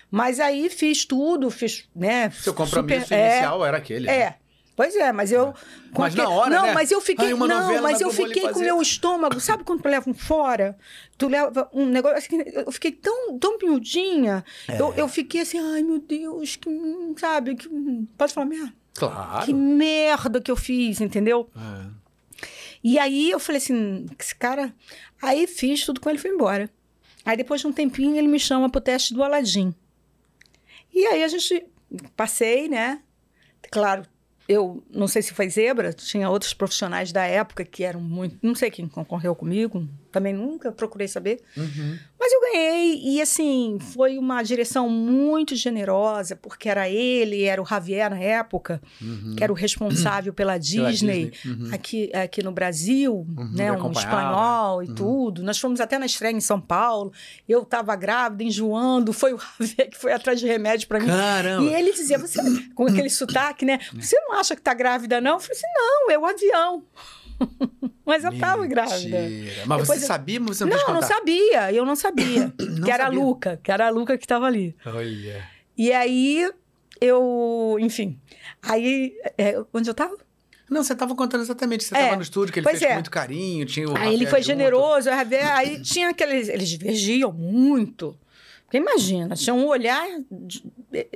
Mas aí fiz tudo, fiz, né? Seu compromisso super- é, inicial era aquele. né? É. Pois é, mas eu. com Mas na hora, Não, né? mas eu fiquei. Ai, não, mas eu fiquei com o meu estômago. Sabe quando tu leva um fora? Tu leva um negócio. assim, Eu fiquei tão, tão miudinha. É. Eu, eu fiquei assim, ai meu Deus, que. Sabe? Que, pode falar merda? Claro. Que merda que eu fiz, entendeu? É. E aí eu falei assim, esse cara. Aí fiz tudo com ele e fui embora. Aí depois de um tempinho ele me chama pro teste do Aladim. E aí a gente passei, né? Claro, eu não sei se foi zebra, tinha outros profissionais da época que eram muito. Não sei quem concorreu comigo, também nunca procurei saber. Uhum. Mas eu ganhei, e assim, foi uma direção muito generosa, porque era ele, era o Javier na época, Uhum. que era o responsável pela Pela Disney, Uhum. aqui, aqui no Brasil, né, ele um espanhol e Uhum. tudo. Nós fomos até na estreia em São Paulo, eu estava grávida, enjoando, foi o Javier que foi atrás de remédio para mim. Caramba. E ele dizia, você, com aquele sotaque, né? Você não acha que tá grávida, não? Eu falei assim, não, é o avião. Mas eu tava grávida. Mentira. Mas Depois você eu- sabia, mas você não, Não, não contar? sabia, eu não sabia. Não que era sabia. a Luca, que era a Luca que estava ali. Olha. E aí, eu, enfim. Aí, é, onde eu tava? Não, você estava contando exatamente. Você É, estava no estúdio, que ele fez com é. muito carinho, tinha o Aí ele foi junto. generoso, o Javier, aí tinha aqueles. Eles divergiam muito. Porque imagina, tinha um olhar de-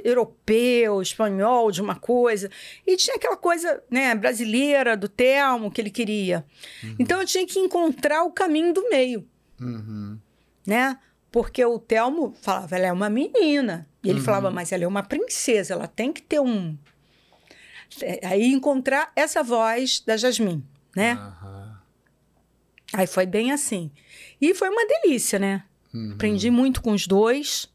europeu, espanhol, de uma coisa. E tinha aquela coisa né, brasileira do Telmo que ele queria. Então eu tinha que encontrar o caminho do meio, Uhum. né? Porque o Telmo falava, ela é uma menina. E ele Uhum. falava, mas ela é uma princesa, ela tem que ter um. É, Aí encontrar essa voz da Jasmine, né? Aí foi bem assim. E foi uma delícia, né? Uhum. Aprendi muito com os dois,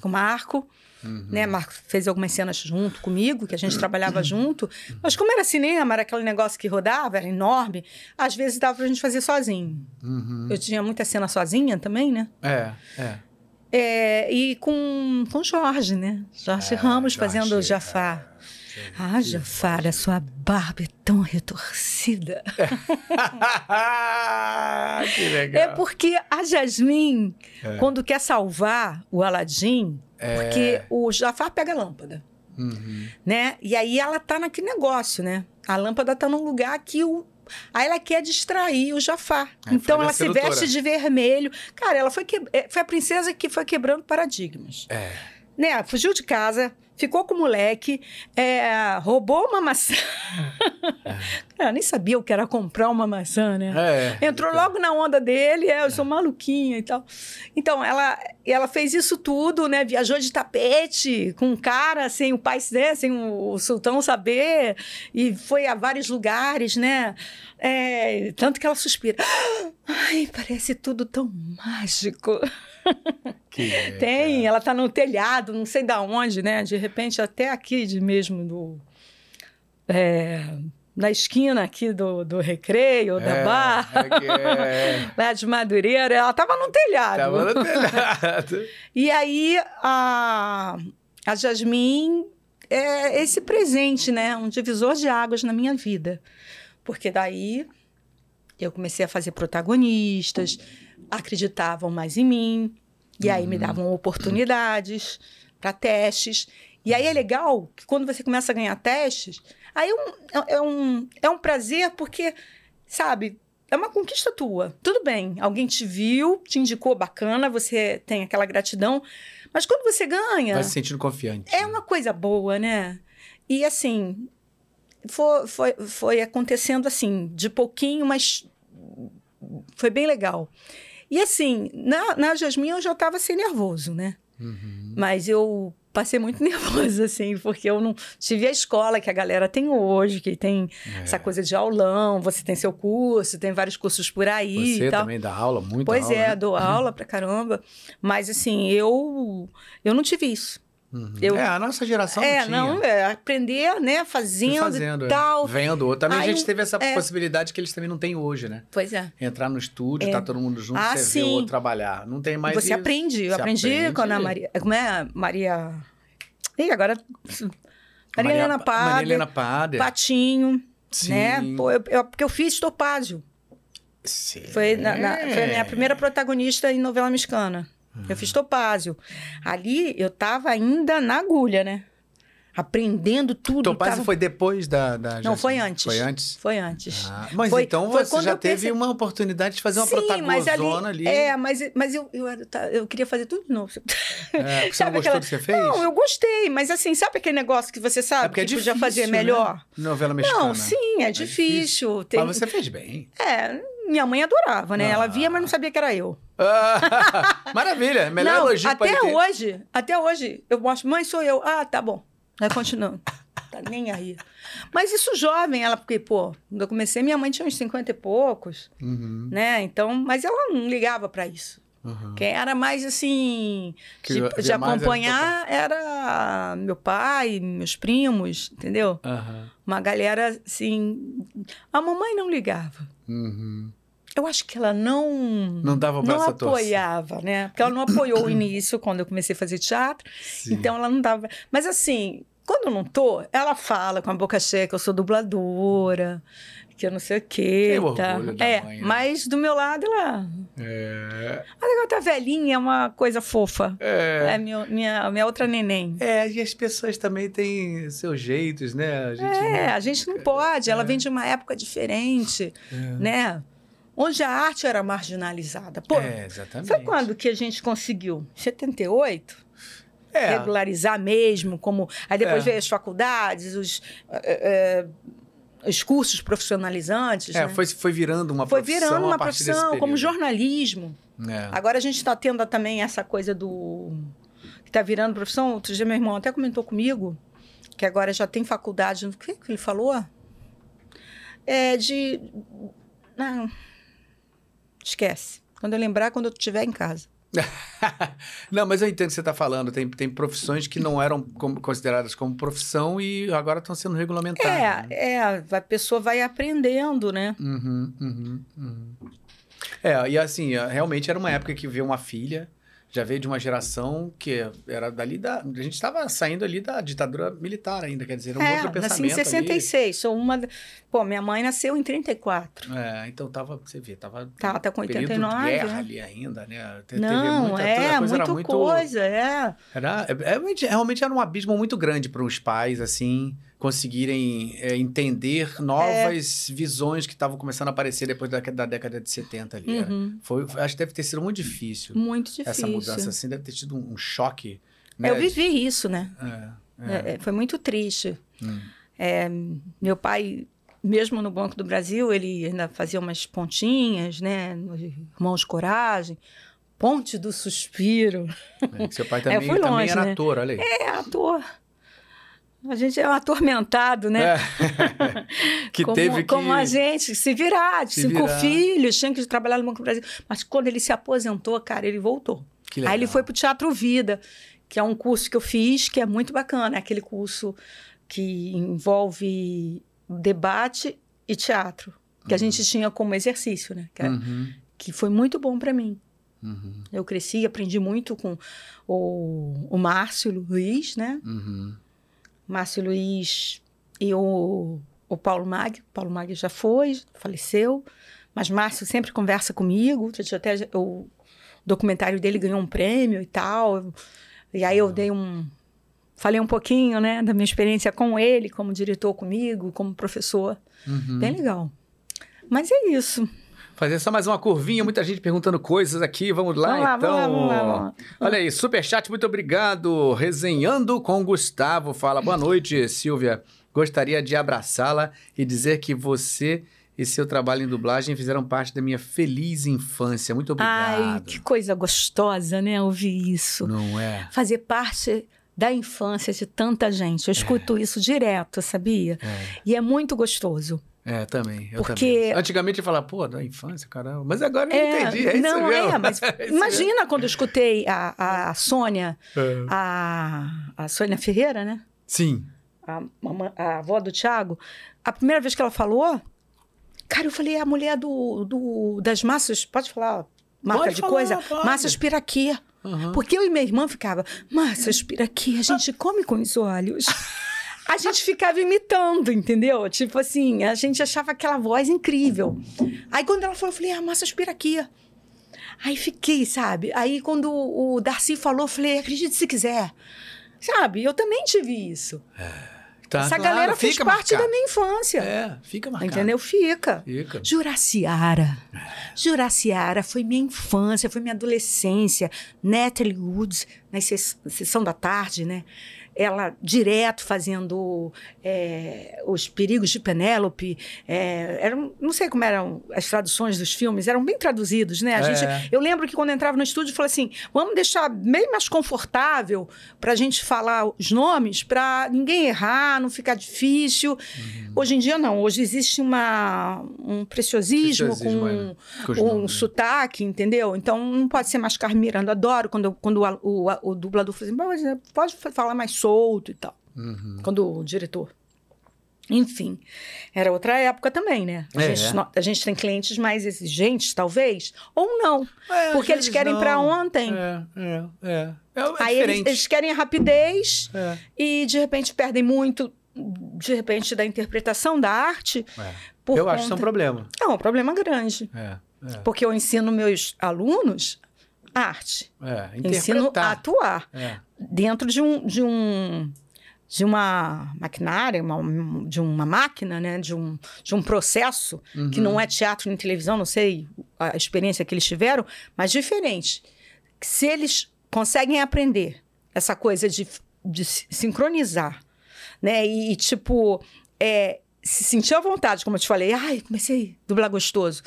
com o Marco. Uhum. Né? Marco fez algumas cenas junto comigo, que a gente trabalhava junto. Mas como era cinema, era aquele negócio que rodava, era enorme, às vezes dava pra gente fazer sozinho. Uhum. Eu tinha muita cena sozinha também, né? É, é. É, e com, com Jorge, né? Jorge É, Ramos Jorge, fazendo o é. Ah, Jafar, a sua barba é tão retorcida. que legal. É porque a Jasmine, É. quando quer salvar o Aladim, porque o Jafar pega a lâmpada, Uhum. né? E aí ela tá naquele negócio, né? A lâmpada tá num lugar que o. Aí ela quer distrair o Jafar. É, então ela se veste de vermelho. Cara, ela foi, que... é, foi a princesa que foi quebrando paradigmas. É. Né? Fugiu de casa, ficou com o moleque, é, roubou uma maçã. Cara, eu nem sabia o que era comprar uma maçã, né? É. Entrou logo na onda dele, é, eu sou maluquinha e tal. Então, ela, ela fez isso tudo, né? Viajou de tapete com um cara, sem o pai, né? sem o, o sultão saber, e foi a vários lugares, né? É, tanto que ela suspira. Ai, parece tudo tão mágico. Que legal. Tem, ela tá no telhado, não sei da onde, né? De repente, até aqui de mesmo do. é, na esquina aqui do, do recreio, da É, barra, é que é. lá de Madureira, ela tava no telhado. Tava no telhado. E aí a, a Jasmine é esse presente, né? Um divisor de águas na minha vida. Porque daí eu comecei a fazer protagonistas, acreditavam mais em mim, e aí me davam oportunidades para testes. E aí é legal que quando você começa a ganhar testes, aí é um, é- é um, é um prazer porque, sabe, é uma conquista tua. Tudo bem, alguém te viu, te indicou bacana, você tem aquela gratidão, mas quando você ganha, Vai se sentindo confiante. é uma coisa boa, né? E assim, foi, foi, foi acontecendo assim, de pouquinho, mas foi bem legal. E assim, na, na Jasmine eu já estava sem nervoso, né? Uhum. Mas eu passei muito nervosa, assim, porque eu não tive a escola que a galera tem hoje, que tem É. essa coisa de aulão, você tem seu curso, tem vários cursos por aí Você também dá aula, muito Pois aula, é, né? dou aula pra caramba. Mas assim, eu eu não tive isso. Uhum. eu- É, a nossa geração é, não tinha. não, é aprender, né, fazendo, fazendo, e é. tal. Vendo. Ou Também a Aí, gente teve essa é. possibilidade que eles também não têm hoje, né? Pois é. Entrar no estúdio, É. tá todo mundo junto, Ah, você vê o sim. outro trabalhar. Não tem mais você isso. aprende. Eu Você aprendi aprende. com a Maria. Como é? Maria. Ih, agora Maria Helena Pader, Maria Helena Pader. Patinho, Sim. né? Pô, eu, eu- porque eu fiz Topázio. Sim. Foi, na- na- foi a minha primeira protagonista em novela mexicana. Eu fiz Topázio. Ali eu tava ainda na agulha, né? Aprendendo tudo. Topázio tava- foi depois da, da Não, foi antes. Foi antes? Foi antes. Ah, mas Foi- então foi você já teve perce- uma oportunidade de fazer uma Sim, mas ali, ali. É, mas, mas eu, eu, tá, eu queria fazer tudo de novo. É, você não Sabe gostou aquela- do que você fez? Não, eu gostei, mas assim, sabe aquele negócio que você sabe É porque é que podia difícil, fazer né? melhor? Novela mexicana. Não, sim, é, difícil. Tem- Mas você fez bem. É, minha mãe adorava, né? Ela via, mas não sabia que era eu. Ah, maravilha, melhor não, elogio até pode ter. hoje, até hoje, eu mostro, mãe, sou eu. Ah, tá bom. Aí continua. Tá nem aí. Mas isso jovem, ela, porque, pô, quando eu comecei, minha mãe tinha uns 50 e poucos, Uhum, né? Então, mas ela não ligava pra isso. uhum. Quem era mais assim, Que de, via de era acompanhar era meu pai, meus primos, entendeu? Aham. Uma galera assim. A mamãe não ligava. Uhum. Eu acho que ela não. Não dava não apoiava, né? Porque ela não apoiou o início quando eu comecei a fazer teatro. Sim. Então ela não dava. Mas assim, quando eu não tô, ela fala com a boca cheia que eu sou dubladora, que eu não sei o quê. Tem tá? orgulho é, mãe, né? mas do meu lado ela. É, Mas agora tá velhinha, é uma coisa fofa. é, É minha, minha, minha outra neném. é, e as pessoas também têm seus jeitos, né? A gente É, não- a gente não pode. Ela É. vem de uma época diferente, É. né? Onde a arte era marginalizada. Pô, é, exatamente. sabe quando que a gente conseguiu? 78? É, regularizar mesmo, como aí depois É. veio as faculdades, os, eh, os cursos profissionalizantes, é, né? foi, foi virando uma Foi profissão virando a uma profissão, como jornalismo. É. Agora a gente está tendo também essa coisa do que está virando profissão. Outro dia meu irmão até comentou comigo que agora já tem faculdade. O que, que ele falou? É de não esquece. Quando eu lembrar, quando eu estiver em casa. não, mas eu entendo o que você está falando. Tem, tem profissões que não eram como- consideradas como profissão e agora estão sendo regulamentadas. né? É, é, a pessoa vai aprendendo, né? Uhum, uhum, uhum. É, e assim, é, realmente era uma época que veio uma filha, já veio de uma geração que era dali da. A gente estava saindo ali da ditadura militar ainda, quer dizer, era um é, outro nasci pensamento. em 66, sou uma. Pô, minha mãe nasceu em 34. Ali. É, então tava, você vê, tava. Tá, tá com período 89, de guerra né? ali ainda, né? Te- Não, muita- é, coisa muita muito- coisa, é. Era, é, realmente, realmente era um abismo muito grande para os pais, assim, conseguirem é, entender novas visões que estavam começando a aparecer depois da, da década de 70 ali. era. Uhum, Foi, acho que deve ter sido muito difícil. muito difícil. Essa mudança, assim, deve ter tido um, um choque. Né? Eu vivi isso, né? É, é. É, é, foi muito triste. Hum. É, meu pai, mesmo no Banco do Brasil, ele ainda fazia umas pontinhas, né? Irmãos Coragem, Ponte do Suspiro. É, seu pai também, também longe, era né? ator, olha aí. É, ator. A gente é um atormentado, né? É. que como, teve que... como a gente, se virar, Se cinco virar. filhos, tinha que trabalhar no Banco do Brasil. Mas quando ele se aposentou, cara, ele voltou. Aí ele foi para o Teatro Vida, que é um curso que eu fiz, que é muito bacana. É aquele curso que envolve debate e teatro, que a gente tinha como exercício, né? Que, é- Uhum, que foi muito bom para mim. uhum, Eu cresci, aprendi muito com o, o Márcio Luiz, né? uhum. Márcio Luiz e o, o Paulo Mag. O Paulo Mag já foi, faleceu, mas Márcio sempre conversa comigo. Até o documentário dele ganhou um prêmio e tal. E aí eu dei um. Falei um pouquinho, né, da minha experiência com ele, como diretor comigo, como professor. Uhum. Bem legal. Mas é isso. Fazer só mais uma curvinha, muita gente perguntando coisas aqui. Vamos lá, Vamos lá, então. vamos lá, vamos lá. Olha aí, superchat, muito obrigado. Resenhando com Gustavo. Fala, boa noite, Silvia. Gostaria de abraçá-la e dizer que você e seu trabalho em dublagem fizeram parte da minha feliz infância. Muito Ai, obrigado. que coisa gostosa, né, ouvir isso. Não é? Fazer parte da infância de tanta gente. Eu escuto isso direto, sabia? É, E é muito gostoso. é também. Eu Porque- também. Antigamente eu falava, pô, da infância, caramba. Mas agora eu É, entendi. É isso não mesmo. é, mas É isso imagina quando eu escutei a, a Sônia, mesmo. É. a, a Sônia Ferreira, né? Sim. A, a avó do Tiago. A primeira vez que ela falou, cara, eu falei, é a mulher do, do, das massas, pode falar marca Pode de falar, coisa? pode. Massas piraquê. Aham. Porque eu e minha irmã ficava, massas piraquê, a gente come com os olhos. a gente ficava imitando, entendeu? Tipo assim, a gente achava aquela voz incrível. Aí quando ela falou, eu falei, ah, massa aqui. Aí fiquei, sabe? Aí quando o Darcy falou, eu falei, acredite se quiser. Sabe? Eu também tive isso. É. Tá, Essa claro, galera fez parte da minha infância. É, fica marcado. Entendeu? Fica. Fica. Juraciara. Juraciara foi minha infância, foi minha adolescência. Natalie Woods, na sessão da tarde, né? Ela direto fazendo é, os perigos de Penélope. É, eram, não sei como eram as traduções dos filmes, eram bem traduzidos, né? A é. gente, eu lembro que quando entrava no estúdio, falei assim: vamos deixar bem mais confortável para a gente falar os nomes, para ninguém errar, não ficar difícil. Uhum. Hoje em dia, não. Hoje existe uma, um preciosismo, preciosismo com, com um sotaque, entendeu? Então não pode ser mais Carmen Miranda. Adoro quando, quando o, o, o dublador fala assim: pode falar mais solto e tal. Uhum. Quando o diretor. Enfim, era outra época também, né? A, é. gente, a gente tem clientes mais exigentes, talvez, ou não. É, porque eles querem para ontem. É, é, é. é, é Aí eles, eles, querem a rapidez é. e, de repente, perdem muito, de repente, da interpretação da arte. eu conta... acho que isso é um problema. É um problema grande. Porque eu ensino meus alunos arte. É, ensino a atuar é. dentro de um, de um de uma maquinária, uma, de uma máquina, né? de, um, de um processo, uhum. que não é teatro nem televisão, não sei a experiência que eles tiveram, mas diferente. Se eles conseguem aprender essa coisa de, de sincronizar, né? E, tipo, é, se sentir à vontade, como eu te falei, ai, comecei a dublar gostoso.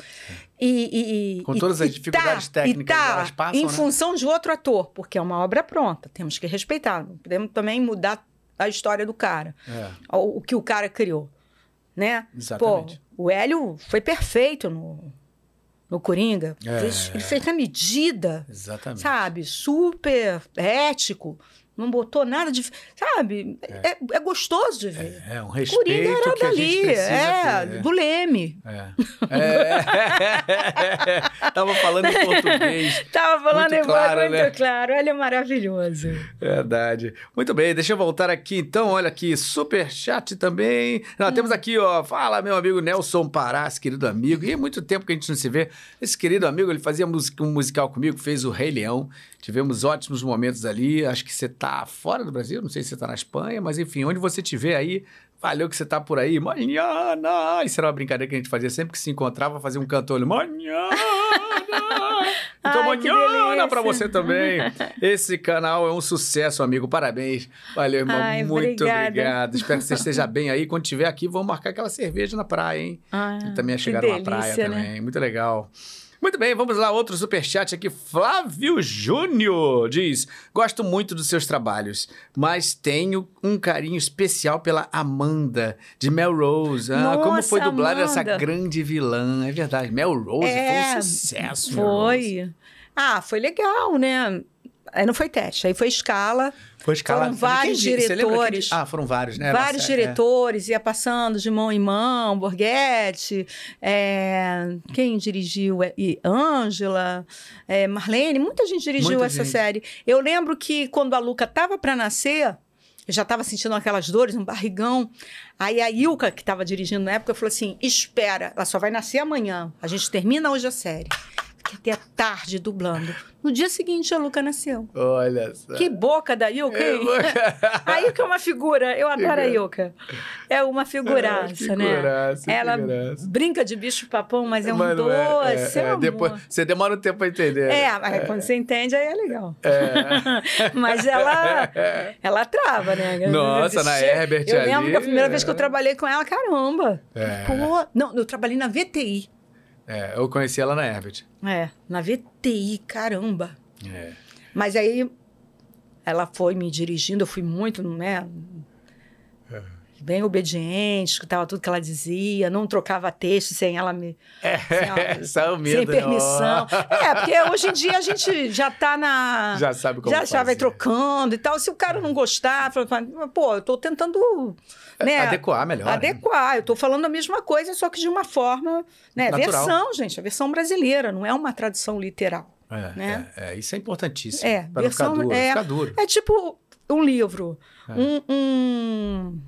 E, e, Com todas as dificuldades tá, técnicas tá elas passam, em né? função de outro ator, porque é uma obra pronta, temos que respeitar. Não podemos também mudar a história do cara, é. o, o, que o cara criou, né? Exatamente. Pô, o Hélio foi perfeito no, no Coringa. É. Ele fez na medida. Exatamente. Sabe? Super ético não botou nada de. Sabe? É, é, é gostoso de ver. É, é um respeito. Coringa era que dali, é, ter. do Leme. É. é. Tava falando em português. Tava falando muito em claro, muito né? claro. Ele é maravilhoso. Verdade. Muito bem, deixa eu voltar aqui então. Olha aqui, super chat também. Nós hum. temos aqui, ó. Fala, meu amigo Nelson Parás, querido amigo. E é muito tempo que a gente não se vê. Esse querido amigo, ele fazia um musical comigo, fez o Rei Leão. Tivemos ótimos momentos ali. Acho que você está fora do Brasil, não sei se você está na Espanha, mas enfim, onde você estiver aí, valeu que você está por aí. Manhana! Isso era uma brincadeira que a gente fazia sempre que se encontrava, fazer um cantor. Manhana! Então, Ai, manhã para você também. Esse canal é um sucesso, amigo. Parabéns. Valeu, irmão. Ai, Muito obrigada. obrigado. Espero que você esteja bem aí. Quando estiver aqui, vamos marcar aquela cerveja na praia, hein? Ah, também é chegar numa praia né? também. Muito legal. Muito bem, vamos lá. Outro superchat aqui. Flávio Júnior diz: Gosto muito dos seus trabalhos, mas tenho um carinho especial pela Amanda, de Melrose. Ah, Nossa, como foi dublar essa grande vilã? É verdade. Melrose é, foi um é, sucesso. Foi. Ah, foi legal, né? Aí não foi teste, aí foi escala. Foi escala. Foram vários diretores. Ah, foram vários, né? Vários Nossa, é. diretores, é. ia passando de mão em mão, Borghetti, é, quem dirigiu? E Ângela, é, Marlene, muita gente dirigiu muita essa gente. série. Eu lembro que quando a Luca estava para nascer, eu já estava sentindo aquelas dores, um barrigão. Aí a Ilka, que estava dirigindo na época, falou assim: espera, ela só vai nascer amanhã. A gente termina hoje a série. Fiquei até tarde dublando. No dia seguinte, a Luca nasceu. Olha só. Que boca da Yuka, hein? É a Yuka é uma figura. Eu adoro a Yuka. É uma figuraça, é, figuraça né? Ela figuraça. brinca de bicho-papão, mas é um Mano, é, doce. É, é, depois, você demora um tempo pra entender. É, né? mas quando você entende, aí é legal. É. mas ela, ela trava, né? Nossa, na Herbert Eu lembro ali, que a primeira vez que eu trabalhei com ela, caramba. Pô, não, eu trabalhei na VTI. É, eu conheci ela na Herbert. É, na VTI, caramba. É. Mas aí ela foi me dirigindo, eu fui muito, né? É. Bem obediente, escutava tudo que ela dizia, não trocava texto sem ela me. É, sem, ela, sem medo, permissão. É, porque hoje em dia a gente já tá na. Já sabe como Já, fazer. já vai trocando e tal. Se o cara não gostar, fala, pô, eu tô tentando né? Adequar melhor. Adequar. Né? Eu estou falando a mesma coisa, só que de uma forma. Né? Versão, gente, a versão brasileira, não é uma tradução literal. É, né? é, é isso é importantíssimo. É, para não ficar duro, é, ficar duro. É tipo um livro. É. Um, um,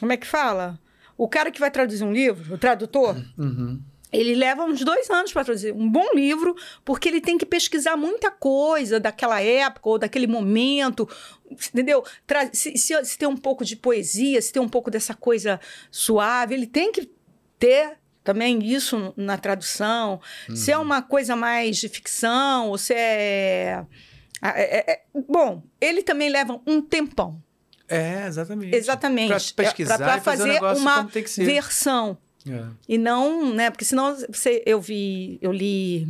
como é que fala? O cara que vai traduzir um livro, o tradutor, Uhum. Ele leva uns dois anos para traduzir um bom livro, porque ele tem que pesquisar muita coisa daquela época ou daquele momento, entendeu? Tra- se, se- se tem um pouco de poesia, se tem um pouco dessa coisa suave, ele tem que ter também isso na tradução. Se é uma coisa mais de ficção, ou se é. é- é- é- bom, ele também leva um tempão. É, exatamente. Exatamente. Pra É, pesquisar pra- pra e fazer fazer negócio uma versão. É. E não, né? Porque senão você, eu vi, eu li.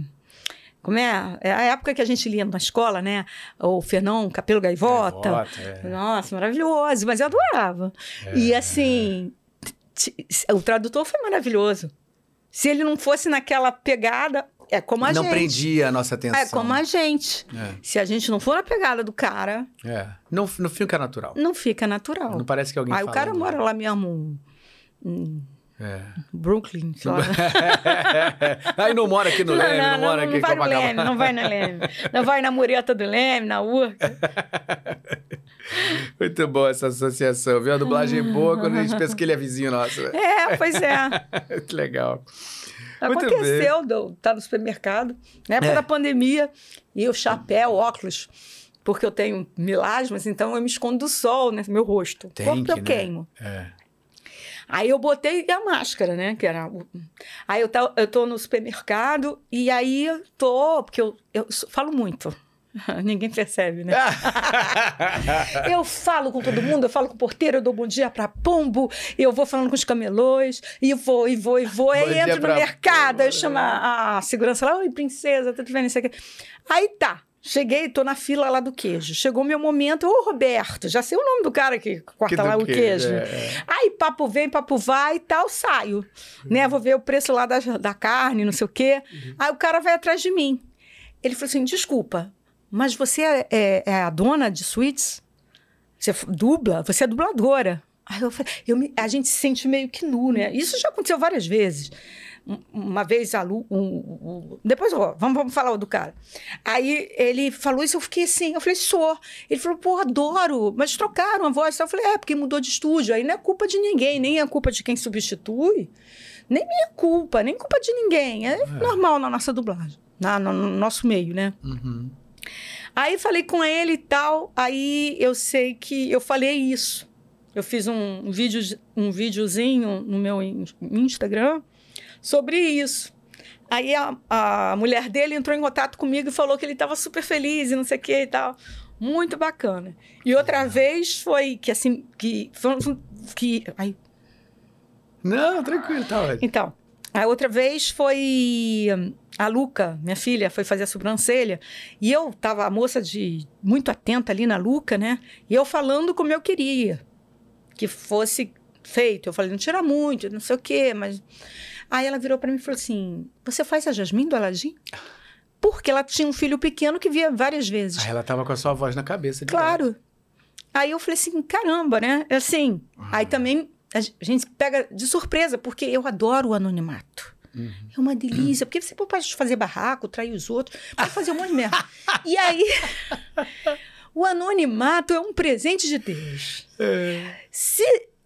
Como é? É a época que a gente lia na escola, né? O Fernão Capelo Gaivota. Gaivota, é. Nossa, maravilhoso, mas eu adorava. E assim, o tradutor foi maravilhoso. Se ele não fosse naquela pegada, é como a Não gente. prendia a nossa atenção. É como a gente. É. Se a gente não for na pegada do cara, É. Não, não fica natural. não fica natural. Não parece que alguém Aí o cara mora lá mesmo, É. Brooklyn, sei lá. Aí não mora aqui no Leme, não, mora aqui em vai no Copacabana. Leme, não vai no Leme. Não vai na mureta do Leme, na Urca. Muito bom essa associação, viu? A dublagem é boa quando a gente pensa que ele é vizinho nosso. É, pois é. que legal. Aconteceu, do, tá no supermercado, na época É. da pandemia, e o chapéu, óculos, porque eu tenho milasmas, então eu me escondo do sol, né? Meu rosto. Tem Corpo que, eu né? queimo. É. Aí eu botei a máscara, né? Que era. Aí eu, tá, eu tô no supermercado e aí eu tô. Porque eu, eu falo muito. Ninguém percebe, né? Eu falo com todo mundo, eu falo com o porteiro, eu dou bom dia pra pombo, eu vou falando com os camelôs, e vou, e vou, e vou. Bom Aí entro no mercado, pombo, aí chama a, a segurança lá, oi, princesa, tudo bem, não sei o quê. Aí tá. Cheguei, tô na fila lá do queijo. Chegou meu momento, ô Roberto, já sei o nome do cara que corta Que lá o queijo, queijo. é, é. Aí papo vem, papo vai e tal, saio. Né? Vou ver o preço lá da, da carne, não sei o quê. Aí o cara vai atrás de mim. Ele falou assim: desculpa, mas você é, é- é a dona de suítes? Você f- dubla? Você é dubladora. Aí eu falei, eu me- a gente se sente meio que nu, né? Isso já aconteceu várias vezes. Um- Uma vez a Lu. um- um- depois, ó, vamos, vamos falar do cara. Aí ele falou isso, eu fiquei assim. Eu falei, sou. Ele falou, pô, adoro. Mas trocaram a voz. Eu falei, é, porque mudou de estúdio. Aí não é culpa de ninguém, nem é culpa de quem substitui, nem minha culpa, nem culpa de ninguém. É, normal na nossa dublagem, na, no, no nosso meio, né? Uhum. Aí falei com ele e tal. Aí eu sei que eu falei isso. Eu fiz um, vídeo, um videozinho no meu in- Instagram sobre isso. Aí a, a mulher dele entrou em contato comigo e falou que ele estava super feliz e não sei o que e tal. Muito bacana. E outra vez foi que assim, que. que ai, Não, tranquilo, tá ótimo. então, a outra vez foi a Luca, minha filha, foi fazer a sobrancelha. E eu tava a moça de muito atenta ali na Luca, né? E eu falando como eu queria que fosse feito. Eu falei, não tira muito, não sei o quê, mas. Aí ela virou para mim e falou assim: Você faz a Jasmine do Aladim? Porque ela tinha um filho pequeno que via várias vezes. Aí ela tava com a sua voz na cabeça. Claro. Aí eu falei assim, caramba, né? Assim, aí também a gente pega de surpresa, porque eu adoro o anonimato. É uma delícia, porque você pode fazer barraco, trair os outros, pode fazer um monte de merda. E aí, o anonimato é um presente de Deus. É. Se,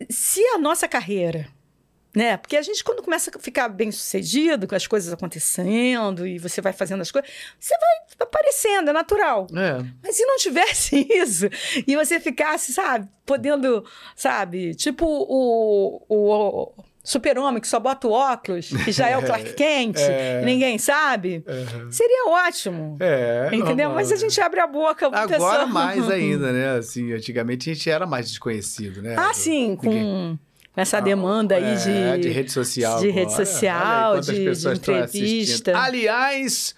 se a nossa carreira, né? Porque a gente, quando começa a ficar bem sucedido, com as coisas acontecendo, e você vai fazendo as coisas, você vai aparecendo, é natural. É. Mas se não tivesse isso, e você ficasse, sabe, podendo, sabe, tipo o, o, super-homem que só bota o óculos, que já é o Clark Kent, É. ninguém sabe, Uhum. seria ótimo. É. Entendeu? Mas a gente abre a boca. Agora pessoa- mais ainda, né? Assim, antigamente a gente era mais desconhecido, né? Ah, sim, ninguém- com essa demanda aí de. É, de rede social. de agora. rede social, de- de pessoas assistindo. entrevista. Aliás,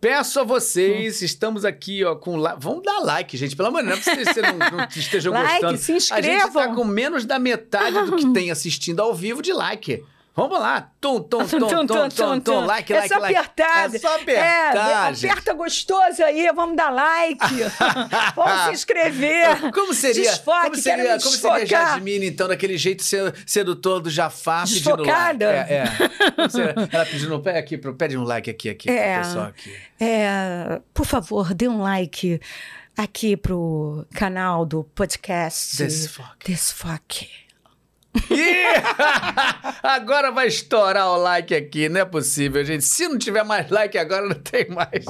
peço a vocês, estamos aqui ó, com. la- Vamos dar like, gente. Pelo amor de Deus, não é pra vocês não, não estejam Like, gostando. se A gente tá inscrevam. com menos da metade do que tem assistindo ao vivo de like. Vamos lá. Tum, tum, tum, tum, tum, tum, tum. Like, é like, like. É só apertar, É, aperta gostoso aí, vamos dar like. vamos se inscrever. Como seria, Desfoque, como seria, como seria. Jasmine, então, daquele jeito se- sedutor do Jafar Desfocada? pedindo like? É, é. Ela pedindo, pede aqui, pro- pede um like aqui, aqui, É. pessoal aqui. É, por favor, dê um like aqui pro canal do podcast Desfoque. Desfoque. Agora vai estourar o like aqui, não é possível, gente. Se não tiver mais like agora, não tem mais.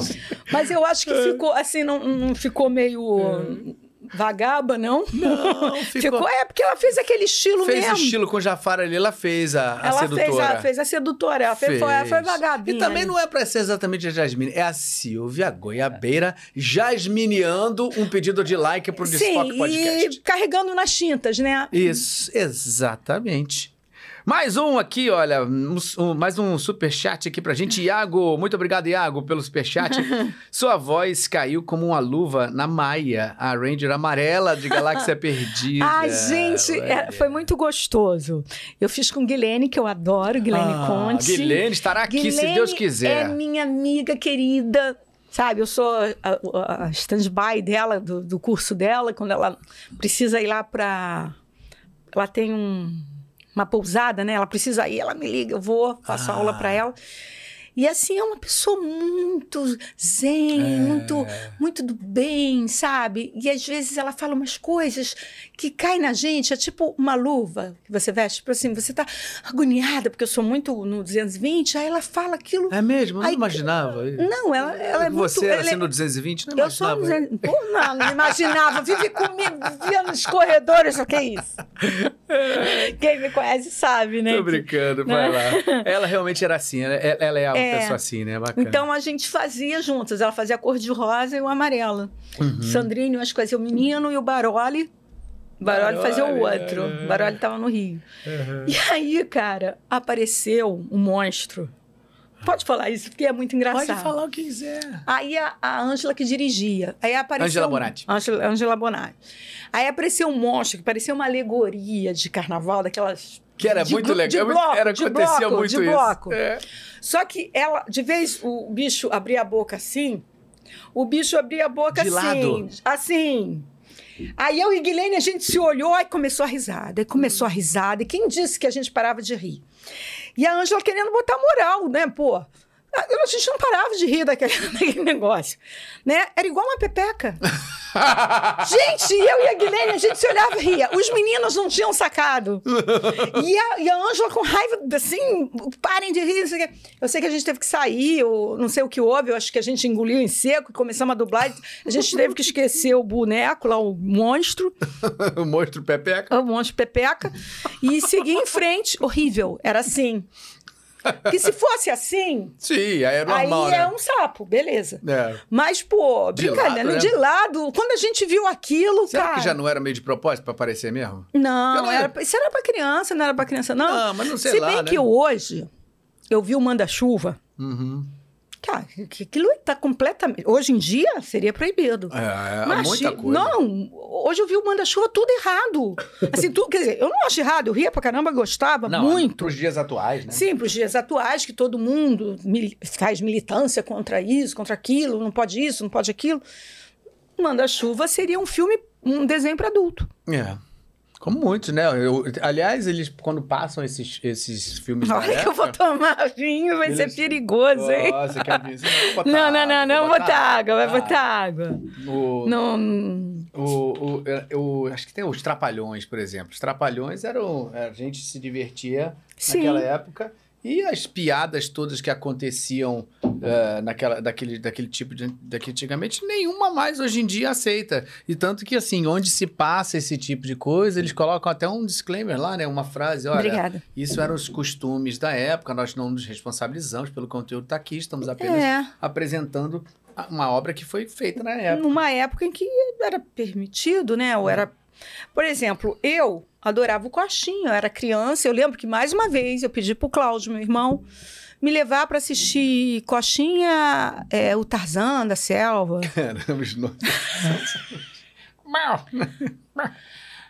Mas eu acho que ficou, assim, não, não ficou meio vagaba, não? Não, ficou... É porque ela fez aquele estilo fez mesmo. Fez o estilo com o Jafar ali, ela fez a, a ela sedutora. Fez, ela fez a sedutora, ela fez. Foi, ela foi vagabinha. E também não é pra ser exatamente a Jasmine, é a Silvia Goiabeira jasmineando um pedido de like pro Desfoque Podcast. e carregando nas tintas, né? Isso, exatamente. Mais um aqui, olha, um, um, mais um super chat aqui pra gente. Iago, muito obrigado, Iago, pelo super chat. Sua voz caiu como uma luva na Maia, a Ranger amarela de Galáxia Perdida. Ai, gente, é, foi muito gostoso. Eu fiz com Guilene, que eu adoro, Guilene ah, Conte. Guilene estará aqui, Guilene se Deus quiser. É minha amiga querida. Sabe, eu sou a, a stand-by dela, do, do curso dela, quando ela precisa ir lá para. Ela tem um uma pousada, né? Ela precisa ir, ela me liga, eu vou, faço ah. aula para ela. E assim, é uma pessoa muito zen, é. muito, muito do bem, sabe? E às vezes ela fala umas coisas que caem na gente, é tipo uma luva que você veste. Tipo assim, você tá agoniada, porque eu sou muito no 220, aí ela fala aquilo. É mesmo? Eu não aí, imaginava. Não, ela, ela é você muito... Você assim é... no 220, não imaginava? Eu sou no 220. Pô, não, não imaginava. Vive comigo, via nos corredores, o que é isso? Quem me conhece sabe, né? Tô brincando, vai lá. Ela realmente era assim, ela, ela é a é, pessoa assim, né? Bacana. Então a gente fazia juntas. Ela fazia a cor de rosa e o amarelo. Uhum. Sandrine, eu acho que fazia o menino e o Baroli. Baroli, fazia o outro. É. Baroli tava no Rio. Uhum. E aí, cara, apareceu um monstro. Pode falar isso, porque é muito engraçado. Pode falar o que quiser. Aí a Ângela que dirigia. Aí apareceu. Angela Bonatti. Ângela Bonatti. Aí apareceu um monstro que parecia uma alegoria de carnaval, daquelas que era de, muito legal. De bloco, era, acontecia bloco, muito de isso. bloco. É. Só que ela, de vez o bicho abria a boca assim, o bicho abria a boca de assim. Lado. Assim. Aí eu e Guilherme, a gente se olhou e começou a risada. E começou a risada. E quem disse que a gente parava de rir? E a Ângela querendo botar moral, né, pô? A gente não parava de rir daquele, daquele negócio, né? Era igual uma pepeca. gente, eu e a Guilherme, a gente se olhava e ria. Os meninos não tinham sacado. E a, e a Ângela com raiva, assim, parem de rir. Eu sei que a gente teve que sair, ou não sei o que houve, eu acho que a gente engoliu em seco e começamos a dublar. A gente teve que esquecer o boneco lá, o monstro. o monstro pepeca. O monstro pepeca. E seguir em frente. Horrível, era assim. Que se fosse assim. Sim, aí é normal. Aí né? é um sapo, beleza. É. Mas, pô, de brincadeira, lado, né? de lado, quando a gente viu aquilo, Será cara. que já não era meio de propósito pra aparecer mesmo? Não, não era, isso era pra criança, não era pra criança, não. Não, mas não sei Se lá, bem né? que hoje eu vi o manda-chuva. Uhum. Cara, aquilo está completamente. Hoje em dia seria proibido. É, é muita coisa. Não, hoje eu vi o manda-chuva tudo errado. Assim, tu, quer dizer, eu não acho errado, eu ria pra caramba, gostava não, muito. Para os dias atuais, né? Sim, para os dias atuais, que todo mundo mil, faz militância contra isso, contra aquilo, não pode isso, não pode aquilo. Manda-chuva seria um filme, um desenho para adulto. É. Como muitos, né? Eu, aliás, eles, quando passam esses, esses filmes. Olha época, que eu vou tomar vinho, vai eles... ser perigoso, hein? Nossa, quer vinho? Não, não, não, não, botar, botar água, vai ah, botar água. O, não. O, o, o, acho que tem os Trapalhões, por exemplo. Os Trapalhões eram. A gente se divertia Sim. naquela época. E as piadas todas que aconteciam uh, naquela, daquele, daquele tipo de. Daqui antigamente, nenhuma mais hoje em dia aceita. E tanto que, assim, onde se passa esse tipo de coisa, eles colocam até um disclaimer lá, né? Uma frase: olha, Obrigada. isso eram os costumes da época, nós não nos responsabilizamos pelo conteúdo tá aqui, estamos apenas é. apresentando uma obra que foi feita na época. Numa época em que era permitido, né? Ou era. Por exemplo, eu adorava o Coxinha. Eu era criança. Eu lembro que, mais uma vez, eu pedi pro Cláudio, meu irmão, me levar para assistir Coxinha, é, o Tarzan da selva. Caramba, os nomes.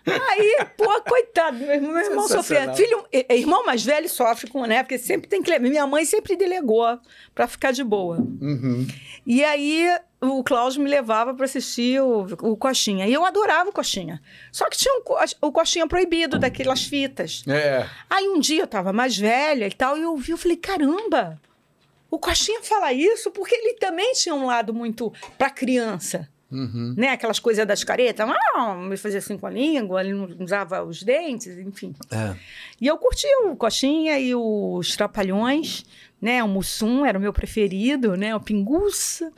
Aí, pô, coitado, meu irmão, meu irmão sofrendo. Filho, irmão mais velho sofre com, né? Porque sempre tem que. Minha mãe sempre delegou para ficar de boa. Uhum. E aí, o Cláudio me levava para assistir o, o Coxinha. E eu adorava o Coxinha. Só que tinha um, o Coxinha proibido, daquelas fitas. É. Aí um dia eu tava mais velha e tal, e eu vi, eu falei, caramba, o Coxinha fala isso porque ele também tinha um lado muito para criança. Uhum. né? Aquelas coisas das caretas, ah, me fazia assim com a língua, ele não usava os dentes, enfim. É. E eu curti o Coxinha e os Trapalhões, né? O Mussum era o meu preferido, né? O Pinguço,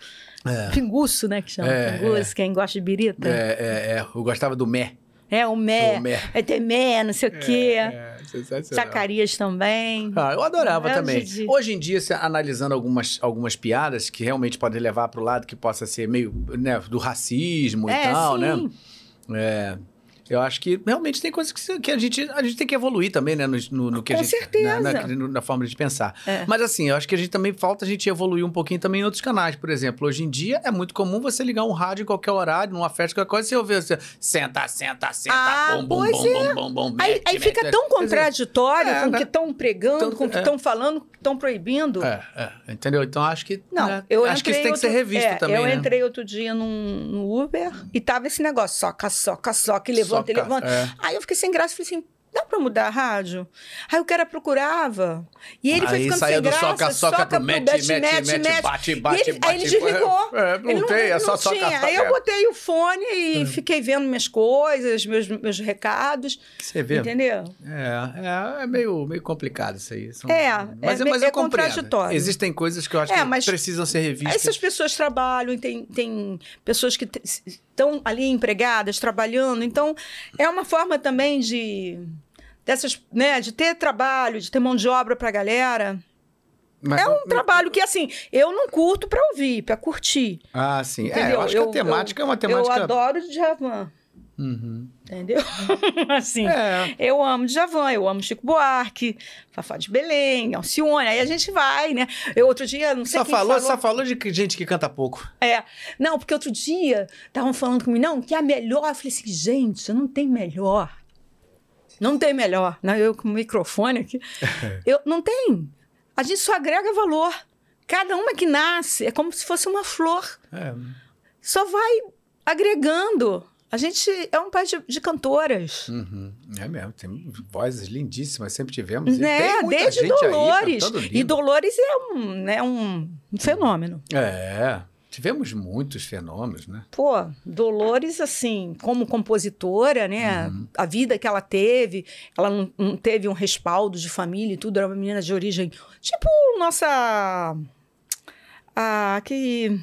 É. Pinguço, né? Que chama É, Pinguço, quem gosta de birita. É, é, é. Eu gostava do Mé. É, o Mé, O Mé. é Temé, não sei o quê. É. Zacarias também. Ah, eu adorava É, também. Didi. Hoje em dia, se analisando algumas, algumas piadas que realmente podem levar para o lado que possa ser meio né, do racismo é, e tal, sim. né? É, eu acho que realmente tem coisas que, que a, gente, a gente tem que evoluir também, né? No, no- no que a Com gente, certeza. Na, na- na forma de pensar. É. Mas assim, eu acho que a gente também falta a gente evoluir um pouquinho também em outros canais. Por exemplo, hoje em dia é muito comum você ligar um rádio em qualquer horário, numa festa, qualquer coisa, e você ouvir você, senta, senta, senta, Ah, bom, bom, pois bom, é. bom, bom, bom, Aí, mete, aí fica mete, tão contraditório é, com o né? que estão pregando, Tanto- com o que é. estão falando, com o que estão proibindo. É, é, entendeu? Então acho que. Não, né, eu acho que isso tem que ser outro- revisto é, também. Eu né? entrei outro dia num, no Uber e tava esse negócio, soca, soca, soca, e levanta, Soca, é. Aí eu fiquei sem graça, falei assim, dá pra mudar a rádio? Aí o cara procurava. E ele foi Aí ficando saía sem graça, soca, soca pro mete, mete, mete, mete, mete. bate, bate, ele- bate. Aí ele desligou. É, não Ele tem, é só soca, tinha. soca. Aí eu é. botei o fone e fiquei vendo minhas coisas, meus, meus recados, Você vê? entendeu? É, é, é meio, meio complicado isso aí. São- É, mas, é mas eu é compreendo. contraditório. Existem coisas que eu acho É, que precisam ser revistas. Essas pessoas trabalham, tem, tem pessoas que estão ali empregadas, trabalhando. Então, é uma forma também de dessas, né, de ter trabalho, de ter mão de obra para a galera. Mas- É um trabalho que, assim, eu não curto para ouvir, para curtir. Ah, sim. É, eu acho que a temática é uma temática. Eu adoro Djavan, Uhum. entendeu? assim, É. eu amo Djavan, eu amo Chico Buarque, Fafá de Belém, Alcione, aí a gente vai, né? Eu outro dia, não sei Só quem falou, falou, só falou de gente que canta pouco. É. Não, porque outro dia estavam falando comigo, não, que é a melhor. Eu falei assim, gente, não tem melhor. Não tem melhor. Não, eu com o microfone aqui. eu, não tem. A gente só agrega valor. Cada uma que nasce é como se fosse uma flor. É. Só vai agregando. A gente é um país de, de cantoras. Uhum. É mesmo, tem vozes lindíssimas, sempre tivemos. Né? Desde aí Dolores. cantando e. Dolores é um, né, um fenômeno. É, tivemos muitos fenômenos, né? Pô, Dolores, assim, como compositora, né? Uhum. A vida que ela teve, ela não, não teve um respaldo de família e tudo, era uma menina de origem. Tipo, nossa. A que.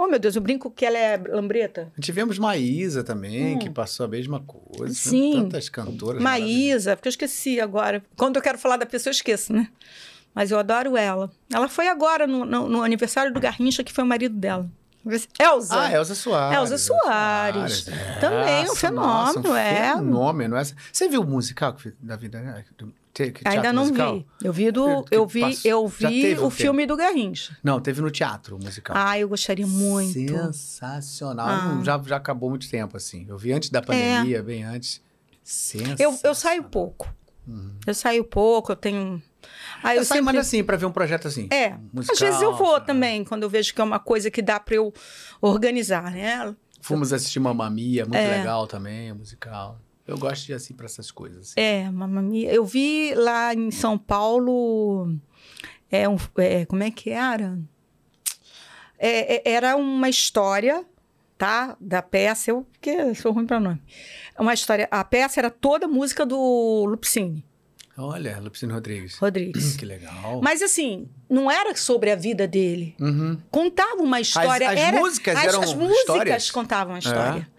Oh, meu Deus, eu brinco que ela é lambreta. Tivemos Maísa também, Hum. que passou a mesma coisa. Sim. Tantas cantoras. Maísa, porque eu esqueci agora. Quando eu quero falar da pessoa, eu esqueço, né? Mas eu adoro ela. Ela foi agora no, no- no aniversário do Garrincha, que foi o marido dela. Elza. Ah, Elza Soares. Elza Soares. Também um fenômeno, nossa, um é. Fenômeno. Você viu o musical da vida, né? Te- Ainda não musical? vi. Eu vi, do, eu vi, passou- eu vi um o filme do Garrincha. Não, teve no teatro musical. Ah, eu gostaria muito. Sensacional. Ah. É. Já, já acabou muito tempo, assim. Eu vi antes da pandemia, bem antes. Sensacional. Eu, eu saio pouco. Eu saio pouco, eu tenho. Ah, Eu, eu saio sempre... mais assim, pra ver um projeto assim. É, musical, às vezes eu vou também, quando eu vejo que é uma coisa que dá para eu organizar, né? Fomos assistir Mamma Mia, muito É. legal também, musical. Eu gosto de assim pra essas coisas. assim. É, Mia. Eu vi lá em São Paulo. É um, é, como é que era? É, é, era uma história, tá? Da peça. Eu porque sou ruim para nome. Uma história. A peça era toda música do Lupicine Olha, Lupicino Rodrigues. Rodrigues. Que legal. Mas assim, não era sobre a vida dele. Uhum. Contava uma história. as era, músicas as, eram As músicas histórias? contavam a história.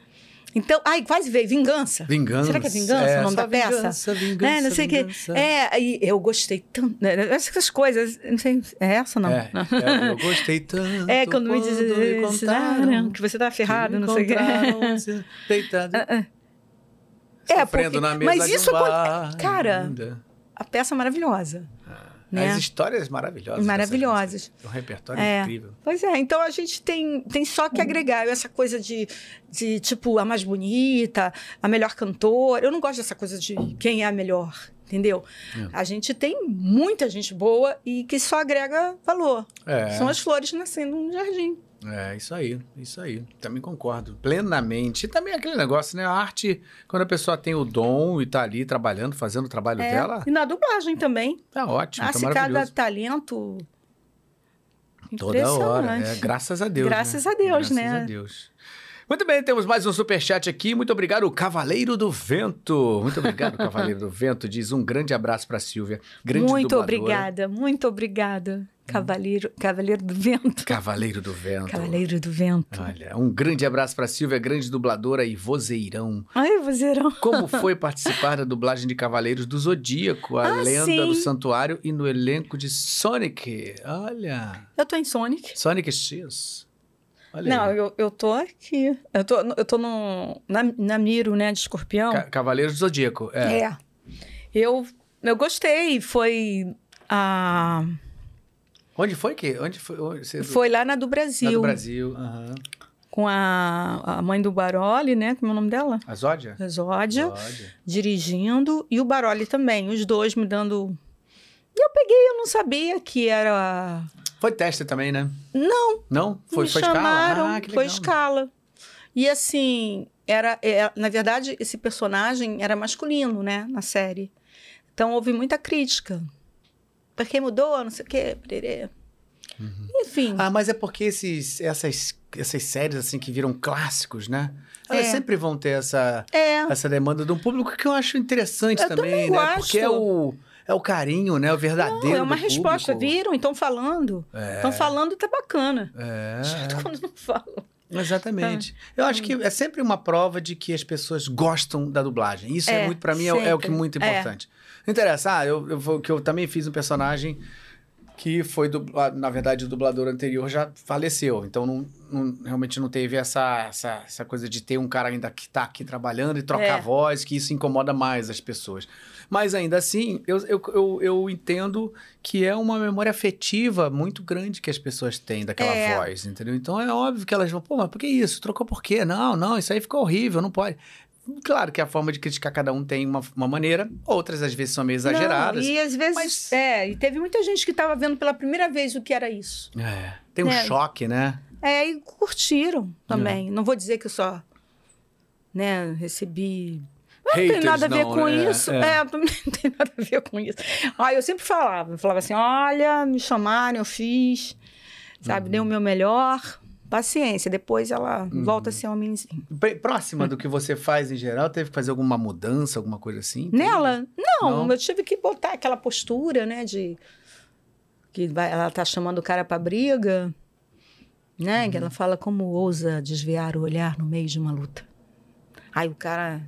Então, ai, quase veio. Vingança. Vingança. Será que é Vingança o nome da peça? Vingança, vingança, né? Não sei o que. vingança. É, eu gostei tanto. né, Essas coisas. Não sei. É essa não? É, é, eu gostei tanto. É, quando me dizem me contaram que você tá ferrado, não sei o que. encontraram você Deitado. É, porque- na mesa mas isso um quando- bar. cara, Linda. A peça é maravilhosa. Né? As histórias maravilhosas. Maravilhosas. Um repertório É. incrível. Pois é, então a gente tem, tem só que agregar essa coisa de, de, tipo, a mais bonita, a melhor cantora. Eu não gosto dessa coisa de quem é a melhor, entendeu? É. A gente tem muita gente boa e que só agrega valor. É. São as flores nascendo no jardim. É, isso aí, isso aí. Também concordo plenamente. E também aquele negócio, né? A arte, quando a pessoa tem o dom e tá ali trabalhando, fazendo o trabalho É, dela, E na dublagem também. tá ótimo, tá Nasce cada talento. Toda hora. É, Impressionante. graças a Deus. Graças né? a Deus, graças né? a Deus. Muito bem, temos mais um superchat aqui. Muito obrigado, Cavaleiro do Vento. Muito obrigado, Cavaleiro do Vento. Diz um grande abraço para Silvia. Grande muito dubladora. obrigada, muito obrigada. Cavaleiro, Cavaleiro do Vento. Cavaleiro do Vento. Cavaleiro do Vento. Olha, um grande abraço para Silvia, grande dubladora e vozeirão. Ai, vozeirão. Como foi participar da dublagem de Cavaleiros do Zodíaco, a Ah, lenda sim. do santuário e no elenco de Sonic? Olha, Eu tô em Sonic. Sonic X. Olha Não, aí. eu, eu tô aqui. Eu tô, eu tô no, na, na Miro, né, de escorpião. Ca- Cavaleiros do Zodíaco. É. É. Eu, eu gostei. Foi a. Onde foi que? Onde foi? Onde você- Foi lá na do Brasil. do Brasil. aham. Com a, a mãe do Baroli, né? Como é o nome dela? A Zódia? A Zódia. Zódia. Dirigindo. E o Baroli também. Os dois me dando. E eu peguei, eu não sabia que era. Foi teste também, né? Não, Não? Foi, me foi chamaram. escala? Ah, que foi legal. escala. E assim, era, é, na verdade, esse personagem era masculino, né? Na série. Então houve muita crítica. Porque mudou, não sei o quê. pererê. Enfim. Uhum. Ah, mas é porque esses, essas, essas séries, assim, que viram clássicos, né? Elas É. sempre vão ter essa, é. essa demanda de um público que eu acho interessante Eu também, né? Porque é gosto. o, é o carinho, né? O verdadeiro Não, é uma resposta. público. Viram? Estão falando. Estão falando, tá bacana. É, Quando não falam. exatamente. Eu acho que é sempre uma prova de que as pessoas gostam da dublagem. Isso é, É, muito, para mim, é, o- é o que é muito É. importante. Não interessa, ah, eu, eu, que eu também fiz um personagem que foi, dubla- na verdade, o dublador anterior já faleceu. Então, não, não- realmente não teve essa, essa, essa coisa de ter um cara ainda que tá aqui trabalhando e trocar É. a voz, que isso incomoda mais as pessoas. Mas ainda assim, eu, eu, eu, eu entendo que é uma memória afetiva muito grande que as pessoas têm daquela É. voz, entendeu? Então é óbvio que elas vão, pô, mas por que isso? Trocou por quê? Não, não, isso aí ficou horrível, não pode. Claro que a forma de criticar cada um tem uma, uma maneira, outras às vezes são meio exageradas. Não, e às vezes. mas- É, e teve muita gente que estava vendo pela primeira vez o que era isso. É, tem um É. choque, né? É, e curtiram também. Não vou dizer que eu só né, recebi. Não tem nada a ver não, com né? isso. É. É. não tem nada a ver com isso. Ah, eu sempre falava, eu falava assim: olha, me chamaram, eu fiz, sabe, Uhum. dei o meu melhor. Paciência, depois ela volta a ser homenzinho. Bem, Próxima do que você faz em geral, teve que fazer alguma mudança, alguma coisa assim? Nela? Não, Não? eu tive que botar aquela postura, né, de que vai, ela tá chamando o cara pra briga, né, Uhum. que ela fala como ousa desviar o olhar no meio de uma luta. Aí o cara,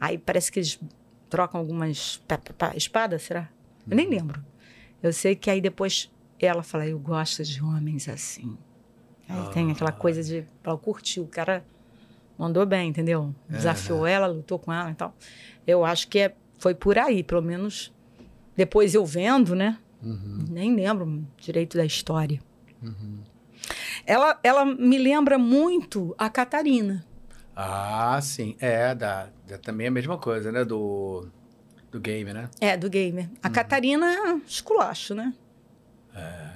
aí parece que eles trocam algumas pá, pá, pá, espada, será? Eu nem lembro. Eu sei que aí depois ela fala, eu gosto de homens assim. Aí tem aquela coisa de, ela curtiu, o cara mandou bem, entendeu? Desafiou ela, lutou com ela e tal. Eu acho que é, foi por aí, pelo menos depois eu vendo, né? Nem lembro direito da história. Ela, ela me lembra muito a Catarina. Ah, sim. É, da, da- também é a mesma coisa, né? Do, do game, né? É, do gamer. A Catarina é esculacho, né? É.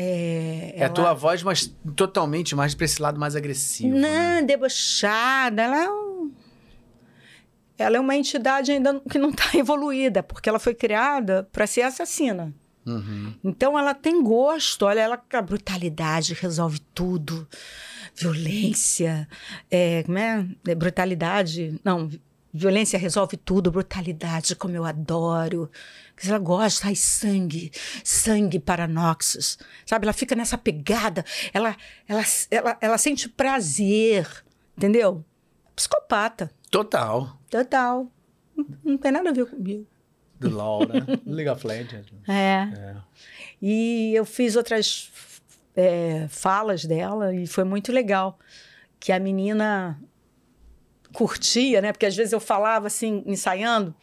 É a tua voz, mas totalmente mais pra esse lado mais agressivo. né? Não, debochada. Ela é um... Ela é uma entidade ainda que não está evoluída, porque ela foi criada para ser assassina. Uhum. Então ela tem gosto, olha, ela a brutalidade resolve tudo, violência, é, como é? É, brutalidade, não, violência resolve tudo, brutalidade, como eu adoro. Porque Ela gosta, ai, sangue, sangue para Noxus, sabe? Ela fica nessa pegada, ela, ela, ela, ela sente prazer, entendeu? Psicopata, Total. total. Não, não tem nada a ver comigo. Do né? League of Legends. É. É. E eu fiz outras é, falas dela e foi muito legal. Que a menina curtia, né? Porque às vezes eu falava assim, ensaiando,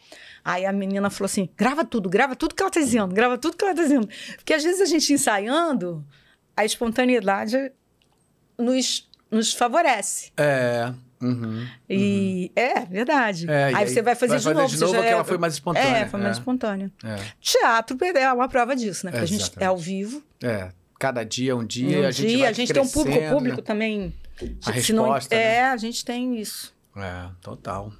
aí a menina falou assim: grava tudo, grava tudo que ela tá dizendo, grava tudo que ela tá dizendo. Porque às vezes a gente ensaiando, a espontaneidade nos, nos favorece. É. Uhum. E é verdade. É, aí, você vai fazer de novo. você já porque é- ela foi mais espontânea. É, foi mais espontânea. É. Teatro é uma prova disso, né? Porque a gente é ao vivo. É. Cada dia, um Um dia, a gente dia, vai a gente tem um público, o público né? também. A se não- resposta, né? É, a gente tem isso. É, total.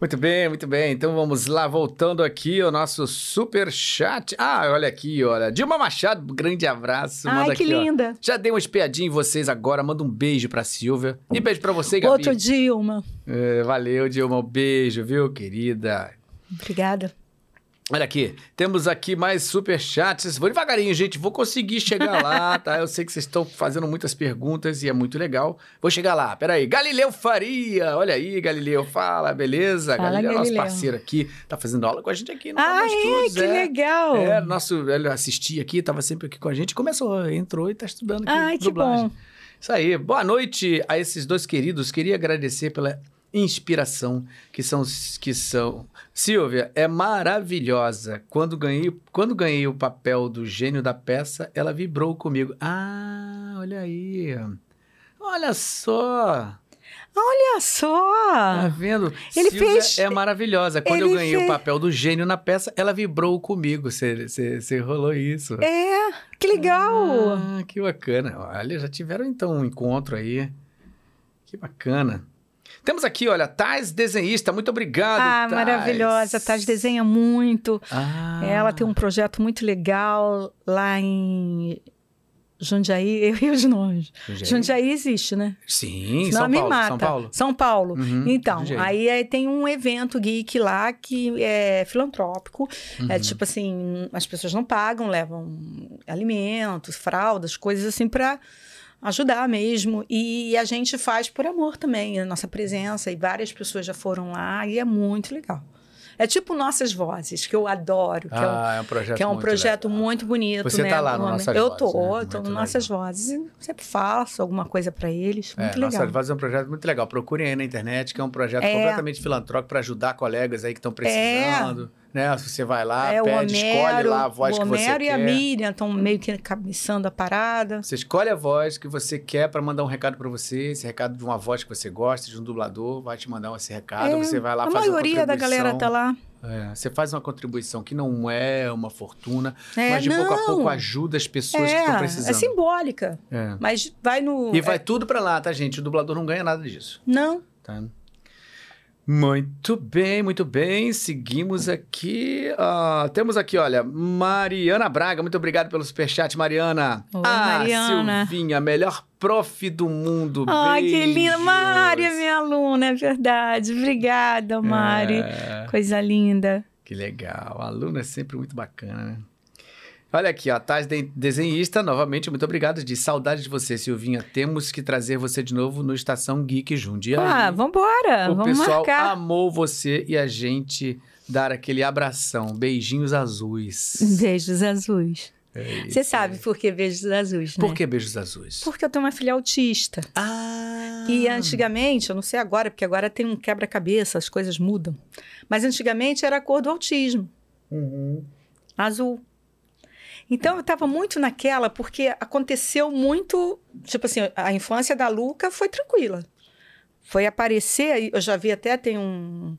Muito bem, muito bem. Então vamos lá, voltando aqui ao nosso super chat. Ah, olha aqui, olha. Dilma Machado, grande abraço. Ai, Manda que aqui, ó. linda. Já dei uma espiadinha em vocês agora. Manda um beijo pra Silvia. E beijo pra você, Gabi. Outro Dilma. É, valeu, Dilma. Um beijo, viu, querida? Obrigada. Olha aqui, temos aqui mais superchats. Vou devagarinho, gente. Vou conseguir chegar lá, tá? Eu sei que vocês estão fazendo muitas perguntas e é muito legal. Vou chegar lá. Peraí. Galileu Faria. Olha aí, Galileu. Fala, beleza? Fala, Galileu é nosso Galileu. parceiro aqui. Tá fazendo aula com a gente aqui no Ah, é? Que legal. É, nosso, ele assistia aqui, tava sempre aqui com a gente. Começou, entrou e tá estudando aqui Ai, que dublagem. bom. Isso aí. Boa noite a esses dois queridos. Queria agradecer pela inspiração que são que são. Silvia é maravilhosa. Quando ganhei, quando ganhei o papel do gênio da peça, ela vibrou comigo. Ah, olha aí. Olha só. Olha só. Tá vendo? Ele Silvia fez- é maravilhosa. Quando eu ele ganhei o fez- papel do gênio na peça, ela vibrou comigo. Você você rolou isso. É, que legal. Ah, que bacana. Olha, já tiveram então um encontro aí. Que bacana. Temos aqui, olha, Tais desenhista. Muito obrigado, Ah, Tais. maravilhosa. Tati desenha muito. Ah. Ela tem um projeto muito legal lá em Jundiaí. Eu rio de nomes. Jundiaí? Jundiaí existe, né? Sim, Senão São me Paulo. mata. São Paulo. São Paulo. Uhum, Então, aí é, tem um evento geek lá que é filantrópico. É Uhum. tipo assim, as pessoas não pagam, levam alimentos, fraldas, coisas assim para ajudar mesmo. E a gente faz por amor também, a nossa presença. E várias pessoas já foram lá e é muito legal. É tipo Nossas Vozes, que eu adoro, que é um Ah, é um projeto é um muito projeto muito bonito, Você né? tá lá no Nossas Eu Vozes, tô, né? tô Muito no Nossas Vozes. Sempre faço alguma coisa para eles. Muito é, legal. Nossa Voz é um projeto muito legal. Procurem aí na internet, que é um projeto É. completamente filantrópico para ajudar colegas aí que estão precisando. Né? Você vai lá, é, o pede, escolhe Homero, lá a voz o que você Homero e quer. a Miriam estão meio que cabeçando a parada. Você escolhe a voz que você quer para mandar um recado para você, esse recado de uma voz que você gosta, de um dublador, vai te mandar esse recado, É, você vai lá a fazer uma maioria da galera tá lá. É, você faz uma contribuição que não é uma fortuna, É, mas de pouco a não. pouco ajuda as pessoas que estão É, precisando. é simbólica. É. Mas vai no. E vai é, tudo para lá, tá, gente? O dublador não ganha nada disso, não. tá? Muito bem, muito bem. Seguimos aqui. ah, temos aqui, olha, Mariana Braga. Muito obrigado pelo superchat, Mariana. Oi, ah, Mariana. Silvinha, melhor prof do mundo. Ai, que linda. Mari é minha aluna, é verdade. Obrigada, Mari. É, Coisa linda. que legal. Aluno é sempre muito bacana, né? Olha aqui, ó, Taz de- desenhista, novamente, muito obrigado. De saudade de você, Silvinha. Temos que trazer você de novo no Estação Geek Jundiaí. Ah, vambora. o Vamos pessoal marcar. amou você e a gente dar aquele abração. Beijinhos azuis. Beijos azuis. É Você sabe por que beijos azuis, né? Por que beijos azuis? Porque eu tenho uma filha autista. Ah! E antigamente, eu não sei agora, porque agora tem um quebra-cabeça, as coisas mudam. Mas antigamente era a cor do autismo, Uhum. azul. Então eu estava muito naquela, porque aconteceu muito. Tipo assim, a infância da Luca foi tranquila. Foi aparecer, eu já vi até, tem um,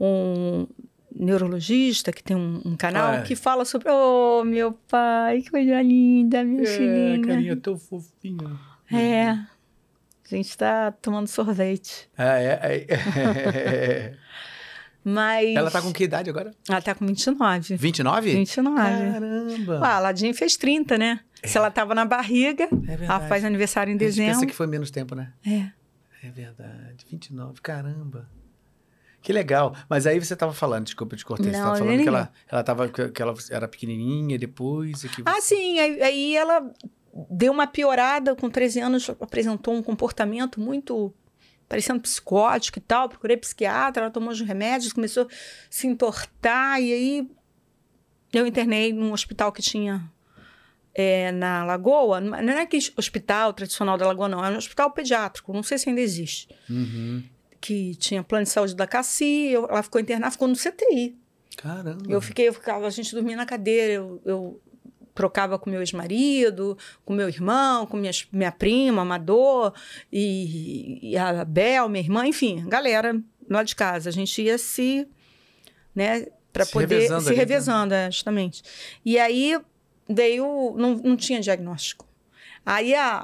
um neurologista que tem um, um canal É. que fala sobre. Oh, meu pai, que coisa linda, minha É, filhinha. carinha tão fofinha. É. A gente está tomando sorvete. Ah, é, é, é. Mas. Ela tá com que idade agora? Ela tá com 29. 29? 29. Caramba! Ah, a Ladinha fez 30, né? Se ela tava na barriga, é ela faz aniversário em A dezembro. pensa que foi menos tempo, né? É. É verdade. 29, caramba. Que legal. Mas aí você tava falando, desculpa, eu te cortei. você Não, tava falando nem que ela, ela, tava, que ela era pequenininha depois. E que Ah, sim. Aí, aí ela deu uma piorada com 13 anos, apresentou um comportamento muito parecendo psicótico e tal. Procurei psiquiatra, ela tomou os remédios, começou a se entortar. E aí eu internei num hospital que tinha é, na Lagoa. Não é aquele hospital tradicional da Lagoa, não. É um hospital pediátrico. Não sei se ainda existe. Uhum. que tinha plano de saúde da Cassi, eu- ela ficou internada, ficou no CTI. Caramba. Eu fiquei, eu ficava, a gente dormia na cadeira, eu, eu trocava com meu ex-marido, com meu irmão, com minhas, minha prima, Amador, e, e a Bel, minha irmã, enfim, galera lá de casa. A gente ia se, né, para poder revezando se ali, né? revezando, é, justamente. E aí veio, não, não tinha diagnóstico. Aí a,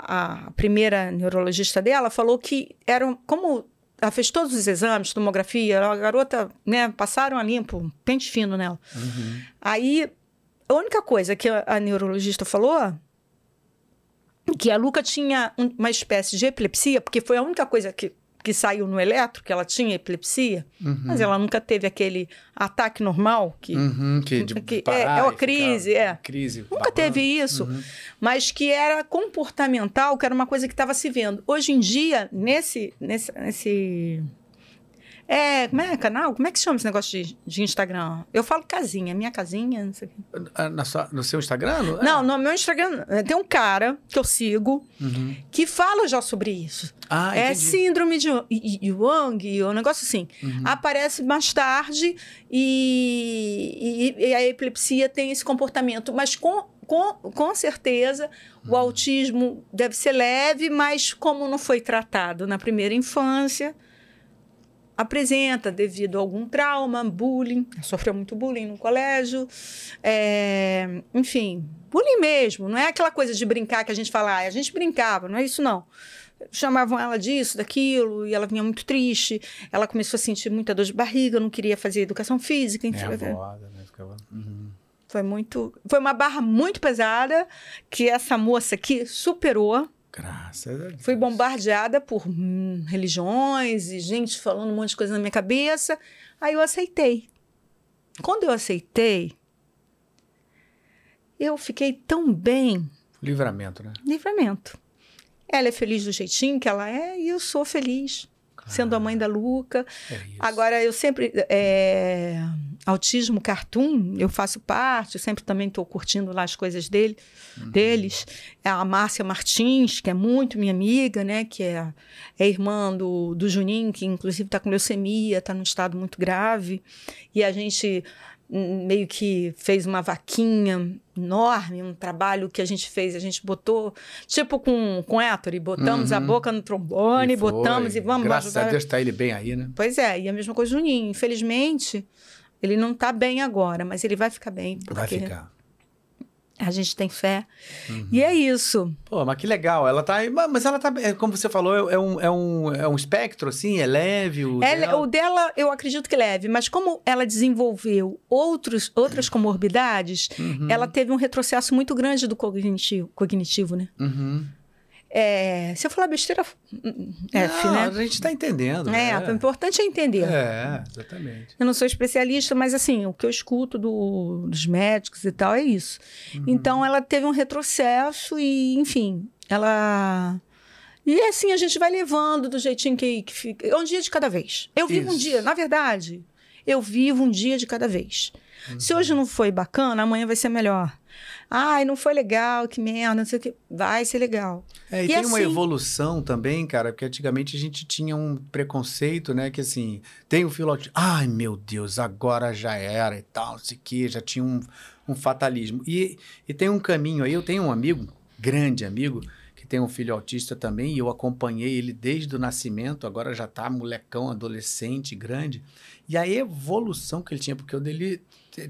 a primeira neurologista dela falou que era, um- como ela fez todos os exames, tomografia, a garota, né, passaram a limpo, pente fino nela. Uhum. Aí, a única coisa que a, neurologista falou que a Luca tinha um- uma espécie de epilepsia, porque foi a única coisa que, que saiu no eletro, que ela tinha epilepsia, Uhum. mas ela nunca teve aquele ataque normal, que Uhum, que de Que- é- é uma crise, é. Crise. nunca babando. teve isso, Uhum. mas que era comportamental, que era uma coisa que estava se vendo. Hoje em dia, nesse, nesse, nesse é, como é canal? Como é que chama esse negócio de, de Instagram? Eu falo casinha, minha casinha, não sei o quê. Ah, na sua- no seu Instagram? É. Não, no meu Instagram eh, tem um cara que eu sigo Uhum. que fala já sobre isso. Ah, é entendi. síndrome de Yuang, um negócio assim. Uhum. Aparece mais tarde e, e- e a epilepsia tem esse comportamento. Mas com, com, com certeza o Uhum. autismo deve ser leve, mas como não foi tratado na primeira infância, apresenta devido a algum trauma, bullying, sofreu muito bullying no colégio, é, enfim, bullying mesmo, não é aquela coisa de brincar que a gente fala, ah, a gente brincava, não é isso não. Chamavam ela disso, daquilo, e ela vinha muito triste. Ela começou a sentir muita dor de barriga, não queria fazer educação física, enfim. Nervosa, né? Ficava... Uhum. Foi muito. Foi uma barra muito pesada que essa moça aqui superou. Graças a Deus. Fui bombardeada por hum, religiões e gente falando um monte de coisa na minha cabeça. Aí eu aceitei. Quando eu aceitei, eu fiquei tão bem. Livramento, né? Livramento. Ela é feliz do jeitinho que ela é e eu sou feliz. Sendo a mãe da Luca. É. Agora, eu sempre. é, autismo Cartoon, eu faço parte, eu sempre também estou curtindo lá as coisas dele, Uhum. deles. É A Márcia Martins, que é muito minha amiga, né? Que é, é irmã do, do Juninho, que inclusive está com leucemia, está num estado muito grave. E a gente meio que fez uma vaquinha enorme, um trabalho que a gente fez, a gente botou, tipo com, com Héctor, botamos a Uhum. boca no trombone, E botamos e vamos Graças ajudar. a Deus tá ele bem aí, né? Pois é, e a mesma coisa Juninho. Infelizmente, ele não está bem agora, mas ele vai ficar bem. Vai ficar. A gente tem fé. Uhum. E é isso. Pô, mas que legal. Ela tá. Mas ela tá. é, Como você falou, é um, é um, é um espectro, assim? É leve? O Ela- dela? o dela, eu acredito que leve, mas como ela desenvolveu outros, outras comorbidades, Uhum. ela teve um retrocesso muito grande do cognitivo, cognitivo né? Uhum. É, se eu falar besteira, F, Não, né? A gente tá entendendo. É, o importante é entender. É, exatamente. Eu não sou especialista, mas assim, o que eu escuto do- dos médicos e tal é isso. Uhum. Então ela teve um retrocesso e, enfim, ela. E assim a gente vai levando do jeitinho que, que fica. É um dia de cada vez. Eu vivo um Isso. dia, na verdade, eu vivo um dia de cada vez. Se Uhum. hoje não foi bacana, amanhã vai ser melhor. Ai, não foi legal, que merda, não sei o que. Vai ser legal. É, e, E tem uma assim- evolução também, cara, porque antigamente a gente tinha um preconceito, né? Que assim, tem o filho autista. Ai, meu Deus, agora já era e tal, não sei o quê, já tinha um, um fatalismo. E, e tem um caminho aí, eu tenho um amigo, grande amigo, que tem um filho autista também, e eu acompanhei ele desde o nascimento, agora já tá molecão, adolescente, grande. E a evolução que ele tinha, porque o dele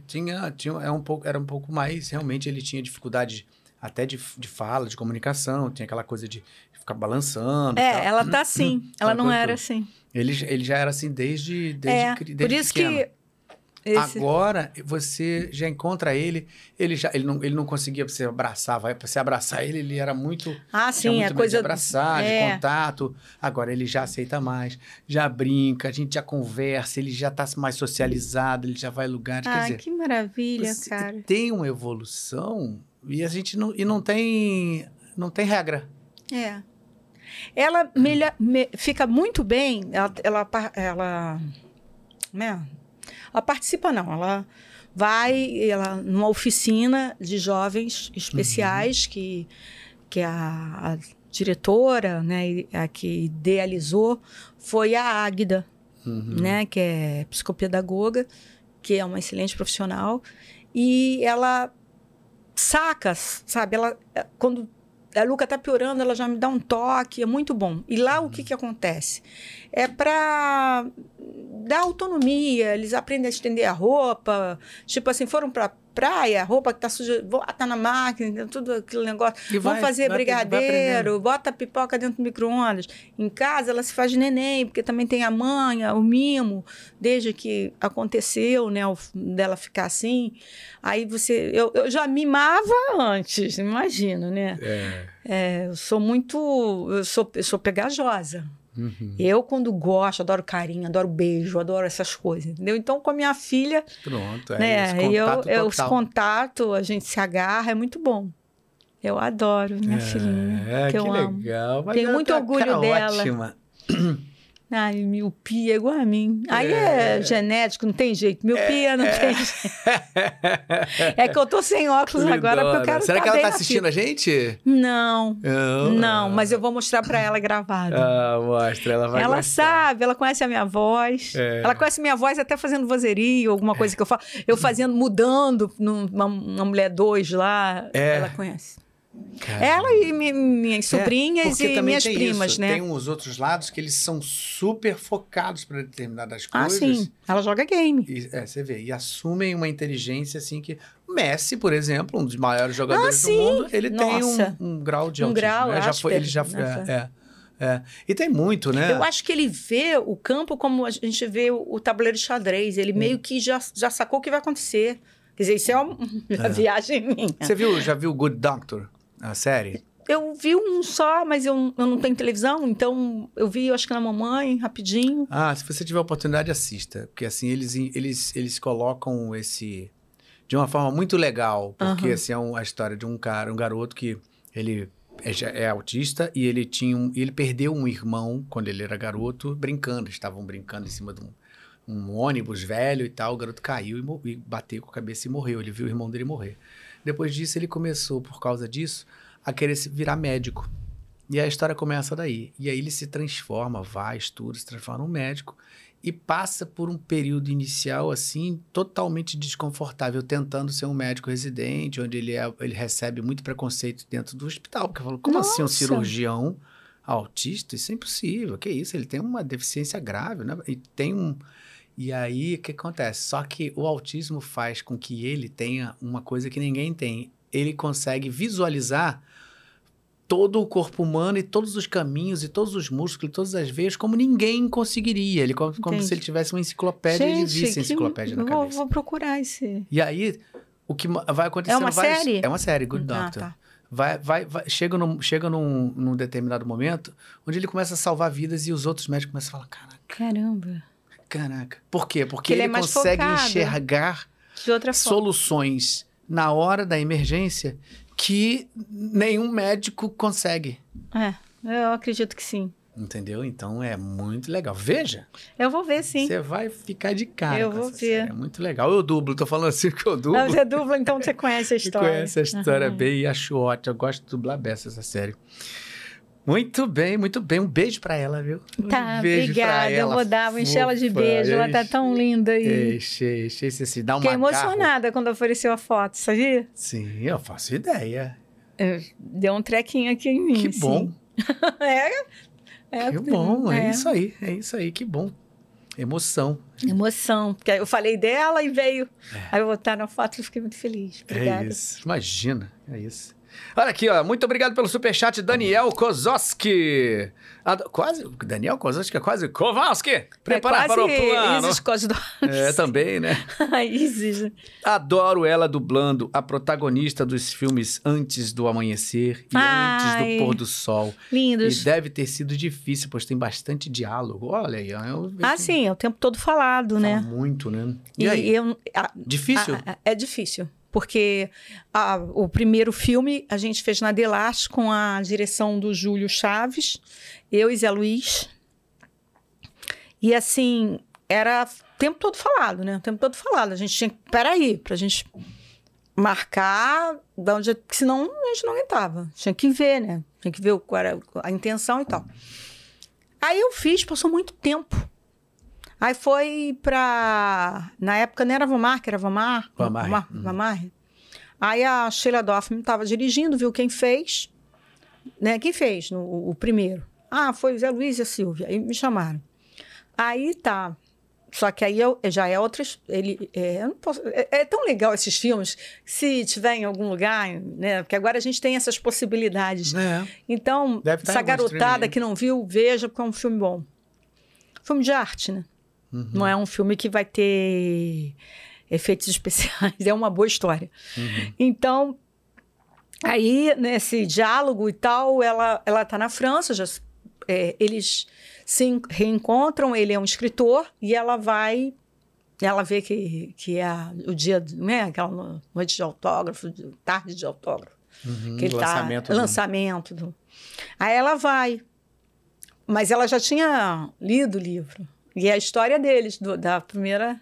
tinha, tinha é um pouco, era um pouco mais, realmente ele tinha dificuldade até de, de fala, de comunicação, tinha aquela coisa de ficar balançando. É, ela tá assim. Ela Aquela não era assim. Ele, ele já era assim desde, desde, É, cri- por desde isso pequeno. que. Esse... Agora você já encontra ele, ele já ele não, ele não conseguia você abraçar, vai para você abraçar ele, ele era muito Ah, sim, muito a medo coisa. de abraçar, é. de contato. Agora ele já aceita mais, já brinca, a gente já conversa, ele já tá mais socializado, ele já vai a lugares, Ai, dizer, que maravilha, cara. tem uma evolução e a gente não e não tem não tem regra. É. Ela me- fica muito bem, ela, ela, ela, né? Ela participa não, ela vai ela, numa oficina de jovens especiais que, que a, a diretora, né, a que idealizou foi a Águida, Uhum. né, que é psicopedagoga, que é uma excelente profissional, e ela saca, sabe, ela quando a Luca tá piorando, ela já me dá um toque, é muito bom. E lá o que que acontece? É para dar autonomia, eles aprendem a estender a roupa, tipo assim, foram para praia, roupa que tá suja, bota na máquina, tudo aquele negócio. E Vamos vai- fazer vai- vai brigadeiro, aprendendo. bota pipoca dentro do micro-ondas. Em casa ela se faz de neném, porque também tem a manha, o mimo, desde que aconteceu, né, o dela ficar assim. Aí você. Eu, eu já mimava antes, imagina, né? É. É, eu sou muito. Eu sou, eu sou pegajosa. Uhum. Eu, quando gosto, adoro carinho, adoro beijo, adoro essas coisas, entendeu? Então, com a minha filha, Pronto, é né? eu, eu, os total. contato, a gente se agarra, é muito bom. Eu adoro minha filhinha, É, que, que, eu amo. legal. Mas Tenho muito uma orgulho dela. Ótima. Ai, miopia, igual a mim. Aí é, genético, não tem jeito. Miopia não tem jeito. É que eu tô sem óculos agora porque eu quero Será que ela tá assistindo a gente? Não, Não, não, mas eu vou mostrar pra ela gravado. Ah, mostra, ela vai ela gostar. sabe, ela conhece a minha voz. É. Ela conhece minha voz até fazendo vozeria, alguma coisa que eu faço. Eu fazendo, mudando numa uma mulher dois lá. É. Ela conhece. Ela e mi- minhas É, sobrinhas porque e minhas primas, isso. né? Tem os outros lados que eles são super focados para determinadas Ah, coisas. sim. Ela joga game. E, é, você vê, e assumem uma inteligência assim que. Messi, por exemplo, um dos maiores jogadores Ah, do mundo, ele Nossa. tem um, um grau de Um autismo. grau, né? já foi, ele já foi. né? É, é, é. E tem muito, né? Eu acho que ele vê o campo como a gente vê o, o tabuleiro de xadrez. Ele meio que já, já sacou o que vai acontecer. Quer dizer, isso é uma É. viagem minha. Você viu, já viu Good Doctor, a série? Eu vi um só, mas eu, eu não tenho televisão, então eu vi, eu acho que na mamãe, rapidinho. Ah, se você tiver oportunidade, assista. Porque assim, eles, eles, eles colocam esse. De uma forma muito legal. Porque Aham. assim, é um- a história de um cara, um garoto que ele é, já é autista e ele tinha um, ele perdeu um irmão quando ele era garoto, brincando. Estavam brincando em cima de um, um ônibus velho e tal. O garoto caiu e, e bateu com a cabeça e morreu. Ele viu o irmão dele morrer. Depois disso, ele começou, por causa disso, a querer se virar médico. E a história começa daí. E aí ele se transforma, vai, estuda, se transforma num médico e passa por um período inicial assim totalmente desconfortável, tentando ser um médico residente, onde ele, é- ele recebe muito preconceito dentro do hospital, porque falou, como assim um Nossa! cirurgião autista? Isso é impossível. Que isso? Ele tem uma deficiência grave, né? E tem um e aí o que acontece? Só que o autismo faz com que ele tenha uma coisa que ninguém tem. Ele consegue visualizar todo o corpo humano e todos os caminhos e todos os músculos todas as veias como ninguém conseguiria. Ele como, como se ele tivesse uma enciclopédia e ele visse a enciclopédia na vou, cabeça. vou procurar esse. E aí o que vai acontecer É uma série? É uma série, Good Ah, Doctor. tá. Vai, vai, vai, chega num, chega num, num determinado momento onde ele começa a salvar vidas e os outros médicos começam a falar, caraca, Caramba. Caraca. Por quê? Porque Ele é ele, mais consegue enxergar soluções na hora da emergência que nenhum médico consegue. É, eu acredito que sim. Entendeu? Então é muito legal. Veja, Eu vou ver, sim. você vai ficar de cara. Eu vou ver. série. É muito legal. Eu dublo, tô falando assim que eu dublo. Ah, você é dupla, então você conhece a Você história. conhece a história Aham. bem e acho ótimo. Eu gosto de dublar beça essa série. Muito bem, muito bem. Um beijo pra ela, viu? Um Tá, beijo pra obrigada. Eu ela, vou dar, vou encher ela de beijo. Ela tá tão linda aí. Eixe, eixe, eixe, assim, dá uma Fiquei emocionada quando ofereceu a foto, sabia? Sim, eu faço ideia. É, Deu um trequinho aqui em mim. Que bom. é, é. Que bom, é. isso aí, é isso aí, que bom. Emoção. Emoção. Porque eu falei dela e veio. Aí eu vou botar na foto e fiquei muito feliz. Obrigada. É isso. Imagina, é isso. Olha aqui, ó. Muito obrigado pelo superchat, Daniel Kozowski. Ado- Quase. Daniel Kozowski é quase Kowalski. Preparar é para o plano. Isis. É, também, né? Isis. Adoro ela dublando a protagonista dos filmes Antes do Amanhecer e Ai. Antes do Pôr do Sol. E Lindos. deve ter sido difícil, pois tem bastante diálogo. Olha aí, eu Ah, sim, é o tempo todo falado, fala né? muito, né? E, E, aí? eu, Difícil? é difícil. Porque a- o primeiro filme a gente fez na Delas com a direção do Júlio Chaves, eu e Zé Luiz. E assim, era o tempo todo falado, né? O tempo todo falado. A gente tinha que. Peraí, pra gente marcar de onde. porque Senão a gente não aguentava. Tinha que ver, né? Tinha que ver qual era a intenção e tal. Aí eu fiz, passou muito tempo. Aí foi pra. Na época não era Vomar, que era Vomar. Vamar, Vomar, uhum. Vamar. Aí a Sheila Doffman estava dirigindo, viu quem fez. Né? Quem fez no, o primeiro? Ah, foi o Zé Luiz e a Silvia. Aí me chamaram. Aí tá. só que aí eu, já é outras. Ele, é, posso, é, é, tão legal esses filmes, se tiver em algum lugar, né? Porque agora a gente tem essas possibilidades. É. Então, essa garotada que não viu, veja, porque é um filme bom. Filme de arte, né? Uhum. Não é um filme que vai ter efeitos especiais, é uma boa história. Uhum. Então, aí, nesse diálogo e tal, ela, ela tá na França, já, é, eles se reencontram, ele é um escritor, e ela vai. Ela vê que, que é o dia, né, aquela noite de autógrafo, tarde de autógrafo. Uhum, que ele lançamento. Tá, do... Lançamento. Do... Aí ela vai. Mas ela já tinha lido o livro. E é a história deles, do, da primeira.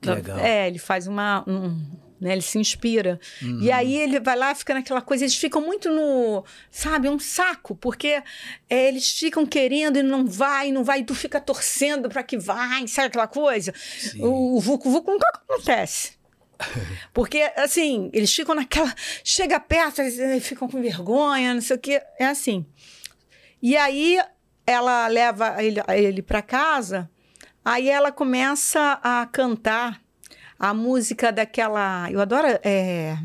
Que legal. É, ele faz uma. Um, né, ele se inspira. Uhum. E aí ele vai lá, fica naquela coisa, eles ficam muito no, sabe, um saco, porque é, eles ficam querendo e não vai, não vai, e tu fica torcendo para que vai, sabe aquela coisa? Sim. O, o Vucu Vucu nunca acontece. Porque, assim, eles ficam naquela. Chega perto, eles ficam com vergonha, não sei o quê. É assim. E aí ela leva ele, ele para casa, aí ela começa a cantar a música daquela. Eu adoro é,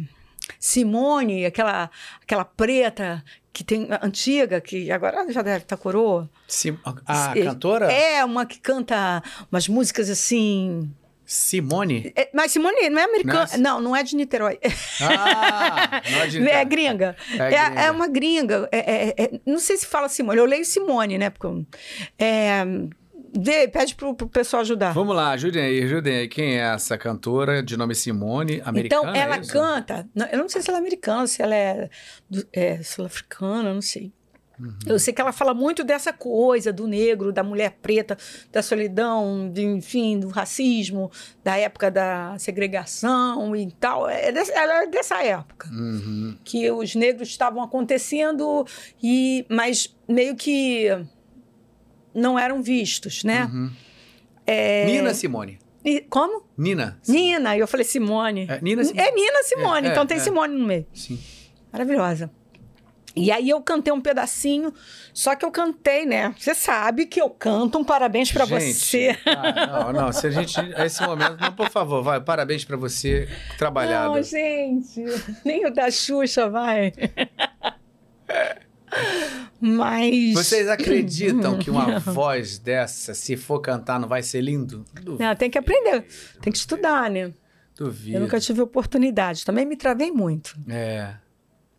Simone, aquela, aquela preta que tem antiga, que agora já deve estar coroa. Sim, a, a cantora? É, uma que canta umas músicas assim. Simone? É, mas Simone não é americana. Não, não é de Niterói. Ah, não é de Niterói. É gringa. É, é, gringa. é uma gringa. É, é, é, não sei se fala Simone. Eu leio Simone, né? Porque, é, Vê, pede pro, pro pessoal ajudar. Vamos lá, ajudem aí, ajudem aí. Quem é essa cantora de nome Simone, americana? Então, ela é canta. Eu não sei se ela é americana, se ela é, é sul-africana, não sei. Uhum. Eu sei que ela fala muito dessa coisa do negro, da mulher preta, da solidão, de, enfim, do racismo, da época da segregação e tal. É dessa, ela é dessa época. Uhum. Que os negros estavam acontecendo, e mas meio que não eram vistos, né? Uhum. É... Nina Simone. E, como? Nina. Nina, eu falei Simone. É, Nina Simone. É Nina Simone, é, então é, tem é. Simone no meio. Sim. Maravilhosa. E aí eu cantei um pedacinho, só que eu cantei, né? Você sabe que eu canto um parabéns para você. Ah, não, não, se a gente esse momento, não, por favor, vai, parabéns para você, trabalhado. Não, gente, nem o da Xuxa vai. Mas. Vocês acreditam que uma voz dessa, se for cantar, não vai ser lindo? Duvido. Não, tem que aprender, tem que estudar, né? Duvido. Eu nunca tive oportunidade. Também me travei muito. É.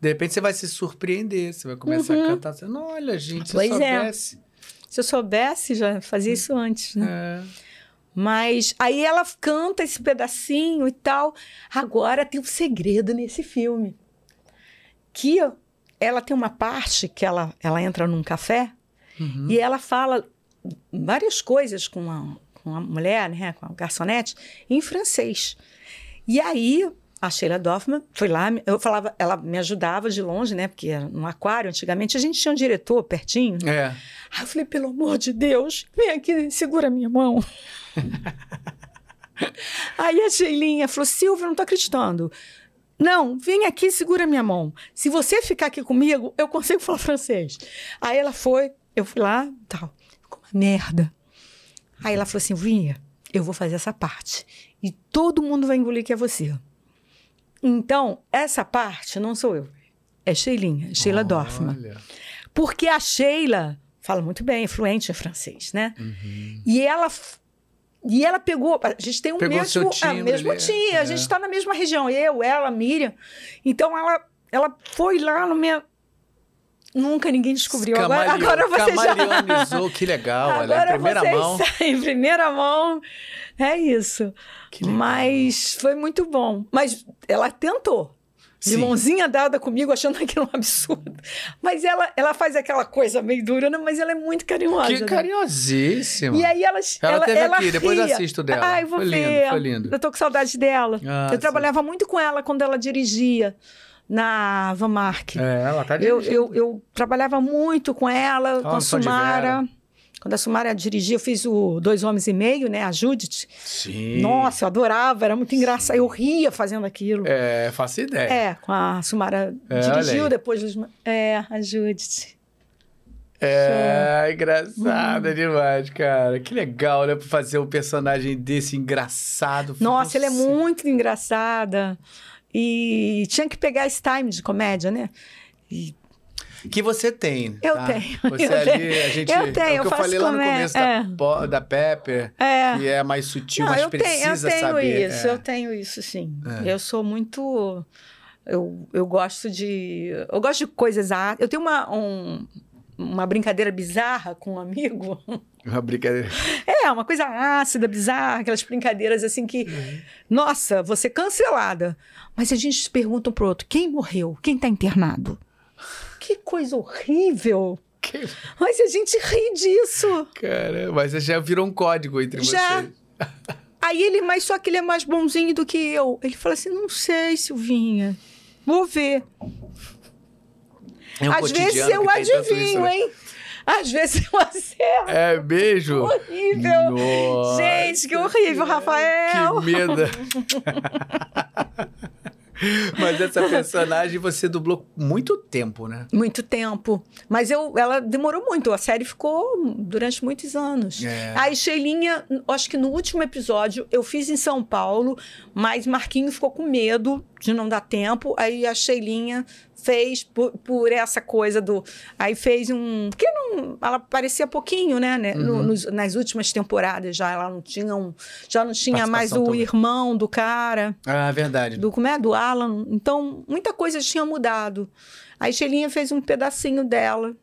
De repente você vai se surpreender, você vai começar uhum. a cantar. Você, não, olha, gente, se pois eu soubesse. É. Se eu soubesse, já fazia isso antes, né? É. Mas aí ela canta esse pedacinho e tal. Agora tem um segredo nesse filme. Que ela tem uma parte que ela, ela entra num café uhum. e ela fala várias coisas com a, com a mulher, né, com a garçonete, em francês. E aí a Sheila Doffman foi lá, eu falava, ela me ajudava de longe, né, porque era no aquário, antigamente a gente tinha um diretor pertinho. É. Aí eu falei, pelo amor de Deus, vem aqui, segura a minha mão. aí a Sheilinha falou, Silvia, não tô acreditando. Não, vem aqui, segura minha mão. Se você ficar aqui comigo, eu consigo falar francês. Aí ela foi, eu fui lá, tal. Ficou uma merda. Aí ela falou assim: Vinha, eu vou fazer essa parte. E todo mundo vai engolir que é você. Então, essa parte não sou eu. É Sheilinha, Sheila Olha. Dorfman. Porque a Sheila fala muito bem, é fluente em francês, né? Uhum. E ela e ela pegou, a gente tem o Pegou mesmo, a ali, time, é. a gente está na mesma região, eu, ela, Miriam. Então ela, ela foi lá no meu. Nunca ninguém descobriu. Agora, agora você já. Que legal. Olha, Agora em primeira vocês mão. em primeira mão. É isso. Mas foi muito bom. Mas ela tentou. De Sim. mãozinha dada comigo, achando aquilo um absurdo. Mas ela, ela faz aquela coisa meio dura, né? mas ela é muito carinhosa. Que né? carinhosíssima. E aí ela, Ela ela, teve ela aqui, depois ria. assisto dela. Ai, vou Foi lindo, ver. foi lindo. Eu tô com saudade dela. Ah, eu sim. trabalhava muito com ela quando ela dirigia na Van Mark. É, ela tá eu, eu, eu trabalhava muito com ela, com a Sumara. Quando a Sumara dirigia, eu fiz o Dois Homens e Meio, né? A Judith. Sim. Nossa, eu adorava, era muito engraçado. Eu ria fazendo aquilo. É, faço ideia. É, com a Sumara É, dirigiu, depois... dos- É, a Judith. É, engraçada demais, cara. Que legal, né? Pra fazer um personagem desse engraçado. Nossa, ela é muito engraçada. E tinha que pegar esse time de comédia, né? E Que você tem. Eu tá? tenho, Você eu ali, tenho. a gente. Eu tenho, é o eu que eu faço falei lá no começo é. da, da Pepper, é. que é mais sutil, Não, mas eu tenho, eu precisa tenho saber. isso, é. eu tenho isso, sim. É. Eu sou muito. Eu, eu gosto de. Eu gosto de coisas. Eu tenho uma, um- uma brincadeira bizarra com um amigo. Uma brincadeira. É, uma coisa ácida, bizarra, aquelas brincadeiras assim que. Uhum. Nossa, você cancelada. Mas a gente pergunta um pro outro: quem morreu? Quem tá internado? Que coisa horrível! Que- Mas a gente ri disso. Cara, mas já virou um código entre Já. vocês. Aí ele, mas só que ele é mais bonzinho do que eu. Ele fala assim: não sei, Silvinha. Vou ver. É um Às vezes eu adivinho, isso, né? hein? Às vezes eu acerto. É mesmo? Horrível. Nossa, Gente, que horrível, Rafael. Que medo. Mas essa personagem você dublou muito tempo, né? Muito tempo. Mas eu, ela demorou muito. A série ficou durante muitos anos. É. Aí, Sheilinha, acho que no último episódio eu fiz em São Paulo, mas Marquinho ficou com medo de não dar tempo. Aí a Sheilinha fez por, por essa coisa do. Aí fez um. Porque não, ela parecia pouquinho, né? né? No- Uhum. nos- nas últimas temporadas já ela não tinha um, já não tinha mais o também. irmão do cara Ah, verdade. do como é do Alan. Então, muita coisa tinha mudado. Aí Shelinha fez um pedacinho dela.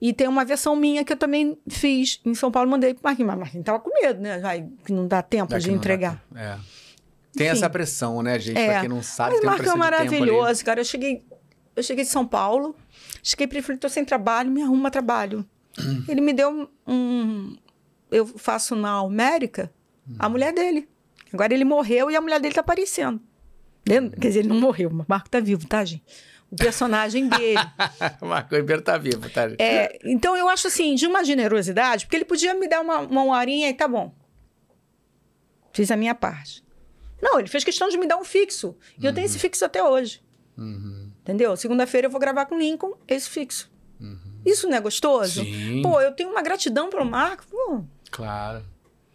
E tem uma versão minha que eu também fiz em São Paulo, mandei pro Marquinhos. Mas Marquinhos tava com medo, né? Vai, que não dá tempo Daqui de dá entregar. É. Tem Enfim. essa pressão, né, gente? É. Pra quem não sabe, Mas tem uma Marco é maravilhoso, cara. Eu cheguei, eu cheguei de São Paulo, cheguei para ele e falei, tô sem trabalho, me arruma trabalho. Hum. ele me deu um... Eu faço na América, Hum. a mulher dele. Agora ele morreu e a mulher dele tá aparecendo. Dentro- Quer dizer, ele não morreu, mas o Marco tá vivo, tá, gente? O personagem dele. Marco Ribeiro tá vivo, tá? gente? É, então eu acho assim, de uma generosidade, porque ele podia me dar uma, uma horinha e tá bom. Fiz a minha parte. Não, ele fez questão de me dar um fixo. E eu tenho esse fixo até hoje. Uhum. Entendeu? Segunda-feira eu vou gravar com o Lincoln esse fixo. Isso não é gostoso? Sim. Pô, eu tenho uma gratidão pro Marco. Pô, Claro.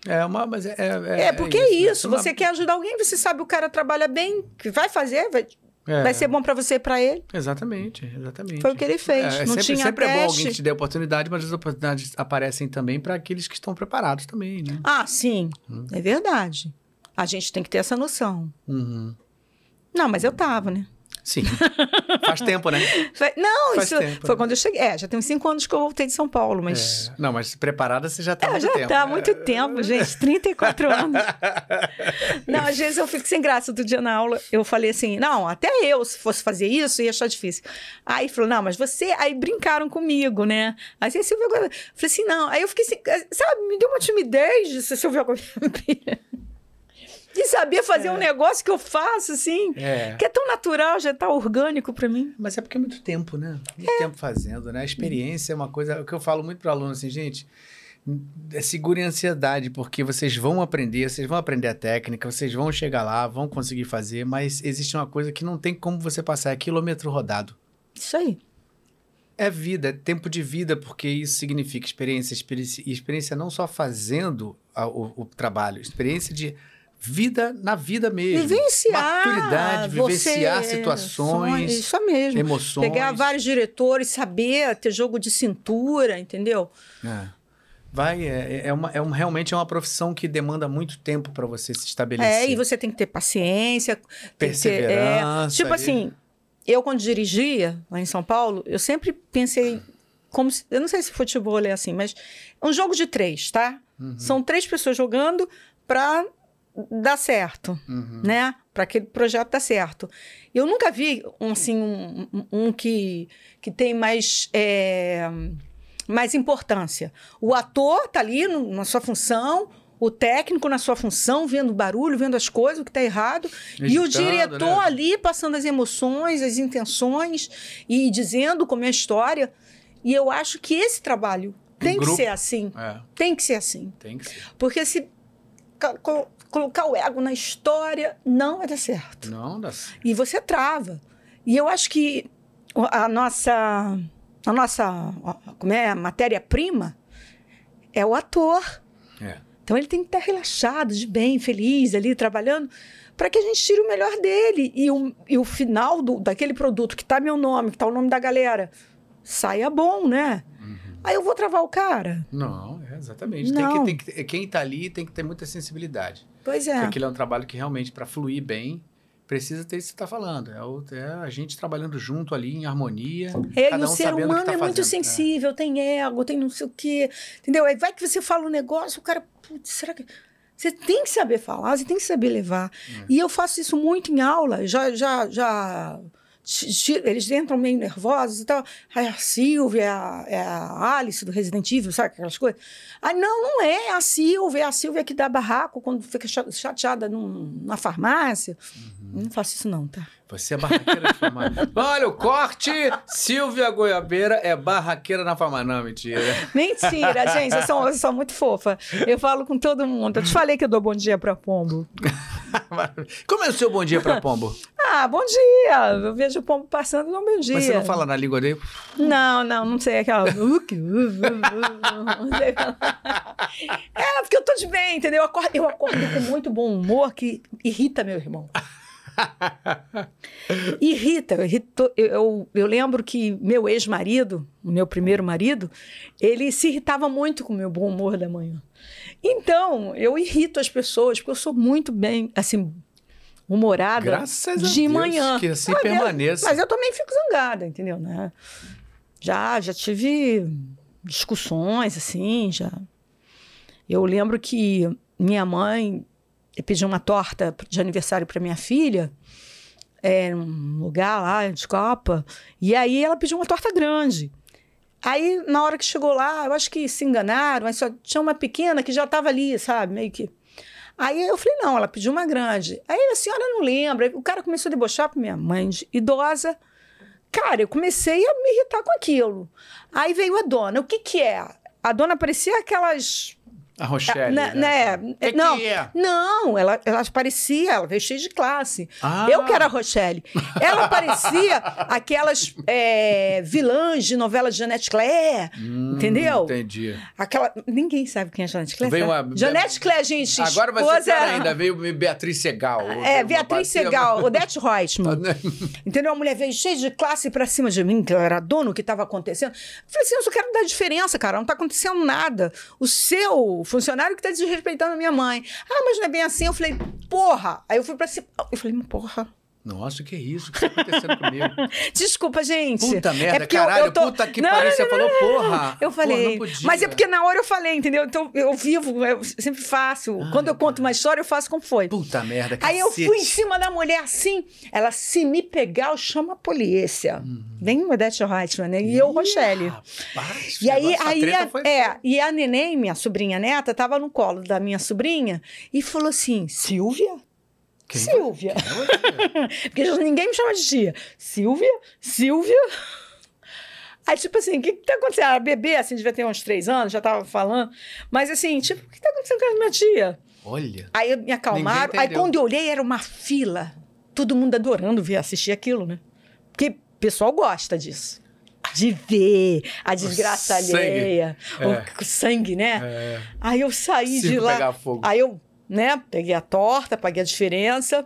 É uma, mas é. É, é, porque é né? isso. Uma- Você quer ajudar alguém, você sabe o cara trabalha bem, que vai fazer, vai, é, vai ser bom pra você e pra ele. Exatamente, exatamente. Foi o que ele fez. É, é não sempre, tinha sempre é bom teste. alguém que te dê oportunidade, mas as oportunidades aparecem também para aqueles que estão preparados também, né? Ah, sim. Hum. É verdade. A gente tem que ter essa noção. Uhum. Não, mas eu tava, né? Sim. Faz tempo, né? Não, Faz isso tempo, foi né? quando eu cheguei. É, já tem uns cinco anos que eu voltei de São Paulo, mas. É. Não, mas preparada você já tá há É, muito já tempo. tá há muito tempo, gente. 34 anos. Não, às vezes eu fico sem graça. Outro dia na aula, eu falei assim: não, até eu, se fosse fazer isso, ia achar difícil. Aí falou: não, mas você. Aí brincaram comigo, né? Aí você Silvia Gomes. Falei assim: não. Aí eu fiquei assim, sabe, me deu uma timidez de Silvia Gomes. De saber fazer um negócio que eu faço, assim, É. que é tão natural, já tá orgânico pra mim. Mas é porque é muito tempo, né? Muito tempo fazendo, né? A experiência é uma coisa. O que eu falo muito para aluno assim, gente. É segura em ansiedade, porque vocês vão aprender, vocês vão aprender a técnica, vocês vão chegar lá, vão conseguir fazer, mas existe uma coisa que não tem como você passar, é quilômetro rodado. Isso aí. É vida, é tempo de vida, porque isso significa experiência, experiência e experiência não só fazendo a- o, o trabalho, experiência de vida na vida mesmo. Vivenciar. Maturidade, vivenciar você- situações, Isso mesmo. emoções. Pegar vários diretores, saber ter jogo de cintura, entendeu? É. Vai, é, é, uma, é um, realmente é uma profissão que demanda muito tempo para você se estabelecer. É, e você tem que ter paciência. que ter, Perseverança, tipo e- assim, eu quando dirigia lá em São Paulo, eu sempre pensei como se, eu não sei se futebol é assim, mas é um jogo de três, tá? Uhum. São três pessoas jogando para dar certo. Uhum. né? Para aquele projeto dar certo. Eu nunca vi um, assim, um, um- um que, que tem mais, é, mais importância. O ator tá ali no- na sua função, o técnico na sua função, vendo o barulho, vendo as coisas, o que está errado, e o diretor né? ali passando as emoções, as intenções e dizendo como é a história. E eu acho que esse trabalho tem que grupo. ser assim. É, Tem que ser assim. tem que ser. Porque se colocar o ego na história, não vai dar certo. Não dá certo. E você trava. E eu acho que a nossa a nossa como é, matéria-prima é o ator. É. Então ele tem que estar relaxado, de bem, feliz ali, trabalhando, para que a gente tire o melhor dele. E o, e o final do, daquele produto que tá meu nome, que tá o nome da galera, saia bom, né? Aí eu vou travar o cara. Não, é, exatamente. Não. Tem que, tem que, quem tá ali tem que ter muita sensibilidade. Pois é. Porque aquilo é um trabalho que realmente, para fluir bem, precisa ter isso que você está falando. É, o- é a gente trabalhando junto ali, em harmonia. É, e o um ser humano tá é muito fazendo. sensível, tem ego, tem não sei o quê. Entendeu? Aí vai que você fala um negócio, o cara, putz, será que. Você tem que saber falar, você tem que saber levar. É. E eu faço isso muito em aula, já. já, já eles entram meio nervosos e tal. Aí a Silvia, é a- é a Alice do Resident Evil, sabe aquelas coisas? Ah, não, não é, a Silvia, é a Silvia que dá barraco quando fica cha- chateada num- na farmácia. Uhum. Não faço isso, não, tá? Você é barraqueira de farmácia. Olha o corte! Silvia Goiabeira é barraqueira na farmácia. Não, mentira. Mentira, gente, eu sou, eu sou muito fofa. Eu falo com todo mundo. Eu te falei que eu dou bom dia pra pombo. Como é o seu bom dia para pombo? Ah, bom dia! Eu vejo o pombo passando, não bom dia. Mas você não fala na língua dele? Não, não, não sei aquela. Uh, uh, uh, não sei falar. É, porque eu tô de bem, entendeu? Eu acordo, eu acordo com muito bom humor que irrita meu irmão. Irrita, eu, irrito- eu, eu, eu lembro que meu ex-marido, o meu primeiro marido, ele se irritava muito com o meu bom humor da manhã. Então, eu irrito as pessoas, porque eu sou muito bem, assim, humorada Graças a de Deus, manhã. que assim Ah, permaneça. Mas eu também fico zangada, entendeu? Né? Já, já tive discussões, assim, já. Eu lembro que minha mãe pediu uma torta de aniversário para minha filha, é, num lugar lá de Copa, e aí ela pediu uma torta grande. Aí, na hora que chegou lá, eu acho que se enganaram, mas só tinha uma pequena que já estava ali, sabe? Meio que. Aí eu falei, não, ela pediu uma grande. Aí a senhora não lembra. O cara começou a debochar para minha mãe idosa. Cara, eu comecei a me irritar com aquilo. Aí veio a dona. O que que é? A dona parecia aquelas A Rochelle. né, né? né? Que não, que é? não, ela, ela parecia, ela veio cheia de classe. Ah. Eu que era a Rochelle. Ela parecia aquelas é, vilãs de novela de Janete Claire, Hum, entendeu? Entendi. Aquela, ninguém sabe quem é Janete Claire. Veio tá? uma- Janete Claire, gente. Agora vai ser esposa- pior ainda. Veio Beatriz Segal. É, Beatriz Segal, Odete Reutemann. Né? Entendeu? A mulher veio cheia de classe pra cima de mim, que eu era dono, o que estava acontecendo. Eu falei assim, eu só quero dar diferença, cara, não tá acontecendo nada. O seu funcionário que tá desrespeitando a minha mãe. Ah, mas não é bem assim. Eu falei, porra. Aí eu fui pra cima. Eu falei, porra. Nossa, que isso? O que está acontecendo comigo? Desculpa, gente. Puta merda, é eu- caralho, eu tô- puta que Não, pariu, você não, falou, porra. Eu Porra, falei, podia. mas é porque na hora eu falei, entendeu? Então eu vivo, eu sempre faço. Quando eu conto uma história, eu faço como foi. Puta merda, Aí eu cacete. fui em cima da mulher assim, ela se me pegar, eu chamo a polícia. Vem Odete Reutemann, né? E eu, Rochelle. Rapaz, E aí, aí a, foi- é, e a neném, minha sobrinha neta, tava no colo da minha sobrinha e falou assim: Silvia? Quem Silvia. vai- Porque já ninguém me chama de tia. Silvia? Silvia? Aí, tipo assim, o que, que tá acontecendo? Ela bebê, assim, devia ter uns três anos, já tava falando. Mas assim, tipo, o que tá acontecendo com a minha tia? Olha. Aí me acalmaram. Aí quando eu olhei, era uma fila. Todo mundo adorando ver, assistir aquilo, né? Porque o pessoal gosta disso. De ver a desgraça sangue. alheia, É. o sangue, né? É, Aí eu saí de circo lá. pegar fogo. Aí eu, né, peguei a torta, paguei a diferença.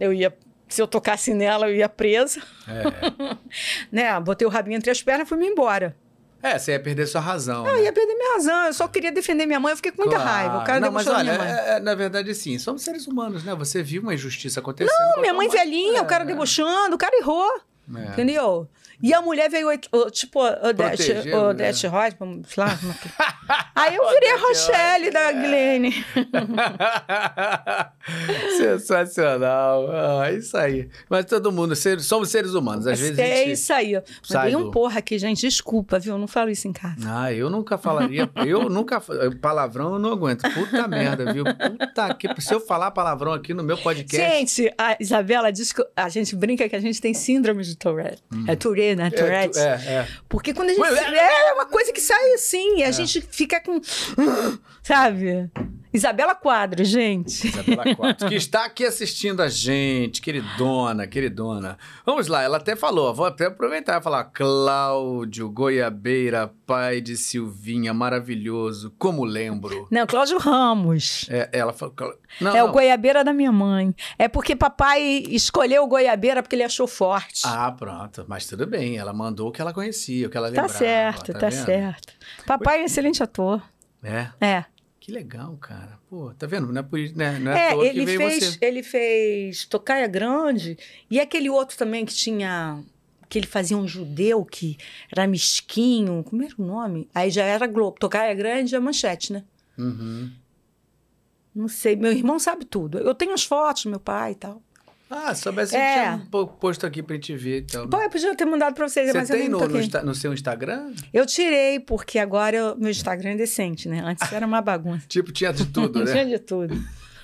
Eu ia, se eu tocasse nela, eu ia presa. é. Né? Botei o rabinho entre as pernas e fui-me embora. É, você ia perder sua razão. Eu né? ia perder minha razão, eu só queria defender minha mãe, eu fiquei com muita Claro. raiva. O cara não, mas olha, minha mãe. é- é, na verdade, sim, somos seres humanos, né? Você viu uma injustiça acontecendo. a Minha mãe velhinha, É, o cara é, debochando, o cara errou. é. Entendeu? E a mulher veio, tipo, Odete, Proteger, Odete Reutemann, sei lá. como é que- Aí eu virei a Rochelle da Glenn. Sensacional. Ah, isso aí. Mas todo mundo, somos seres humanos. Às vezes é isso aí. Mandei um porra aqui, gente. Desculpa, viu? Não falo isso em casa. Ah, eu nunca falaria. Eu nunca. Palavrão eu não aguento. Puta merda, viu? Puta que. Se eu falar palavrão aqui no meu podcast. Gente, a Isabela diz que a gente brinca que a gente tem síndrome de Tourette. É Tourette, né? é, é, é. Porque quando a gente. Ué, É uma coisa que sai assim, e a gente fica com. Sabe? Isabela Quadros, gente. Isabela Quadros, que está aqui assistindo a gente, queridona, queridona. Vamos lá, ela até falou, vou até aproveitar e falar, Cláudio Goiabeira, pai de Silvinha, maravilhoso, como lembro. Não, Cláudio Ramos. É, ela falou... Não, é não. o goiabeira da minha mãe. É porque papai escolheu o goiabeira porque ele achou forte. Ah, pronto, mas tudo bem, ela mandou o que ela conhecia, o que ela tá lembrava. certo, tá, vendo? certo. Papai é um excelente ator. É, É. que legal, cara. Pô, tá vendo? Não é, por, isso- né? não é, É, ele fez, você. ele fez Tocaia Grande e aquele outro também que tinha. Que ele fazia um judeu que era mesquinho. Como era o nome? Aí já era Globo. Tocaia Grande é manchete, né? Uhum. Não sei. Meu irmão sabe tudo. Eu tenho as fotos do meu pai e tal. Ah, se soubesse, É. tinha um po- posto aqui pra gente ver. Então. Pô, eu podia ter mandado pra vocês, Você mas eu tem nem no, no, seu Instagram? Eu tirei, porque agora eu- meu Instagram é decente, né? Antes era uma bagunça. Tipo, tinha de tudo, né? Tinha de tudo.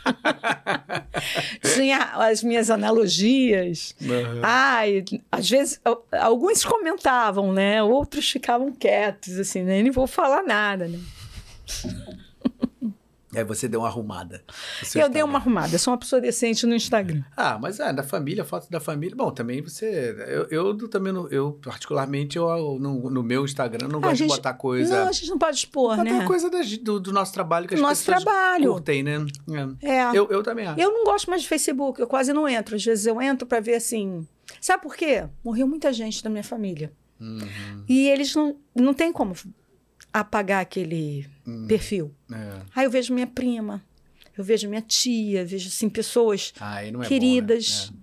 Tinha as minhas analogias. Uhum. Ai, às vezes, al- alguns comentavam, né? Outros ficavam quietos, assim, né? Nem vou falar nada, né? Aí você deu uma arrumada. Eu dei Instagram. uma arrumada, eu sou uma pessoa decente no Instagram. Ah, mas é, da família, foto da família. Bom, também você. Eu, eu também, não- eu particularmente, eu, no, no meu Instagram não Ah, gosto a gente- de botar coisa. Não, a gente não pode expor, botar né? coisa da do, do nosso trabalho que as Nosso pessoas trabalho. curtem, né? É. É. Eu, eu também acho. Eu não gosto mais de Facebook, eu quase não entro. Às vezes eu entro para ver assim. Sabe por quê? Morreu muita gente da minha família. Uhum, E eles não, não tem como apagar aquele Hum. perfil. é. Aí eu vejo minha prima, eu vejo minha tia, vejo assim pessoas Ah, aí é queridas. Bom, né?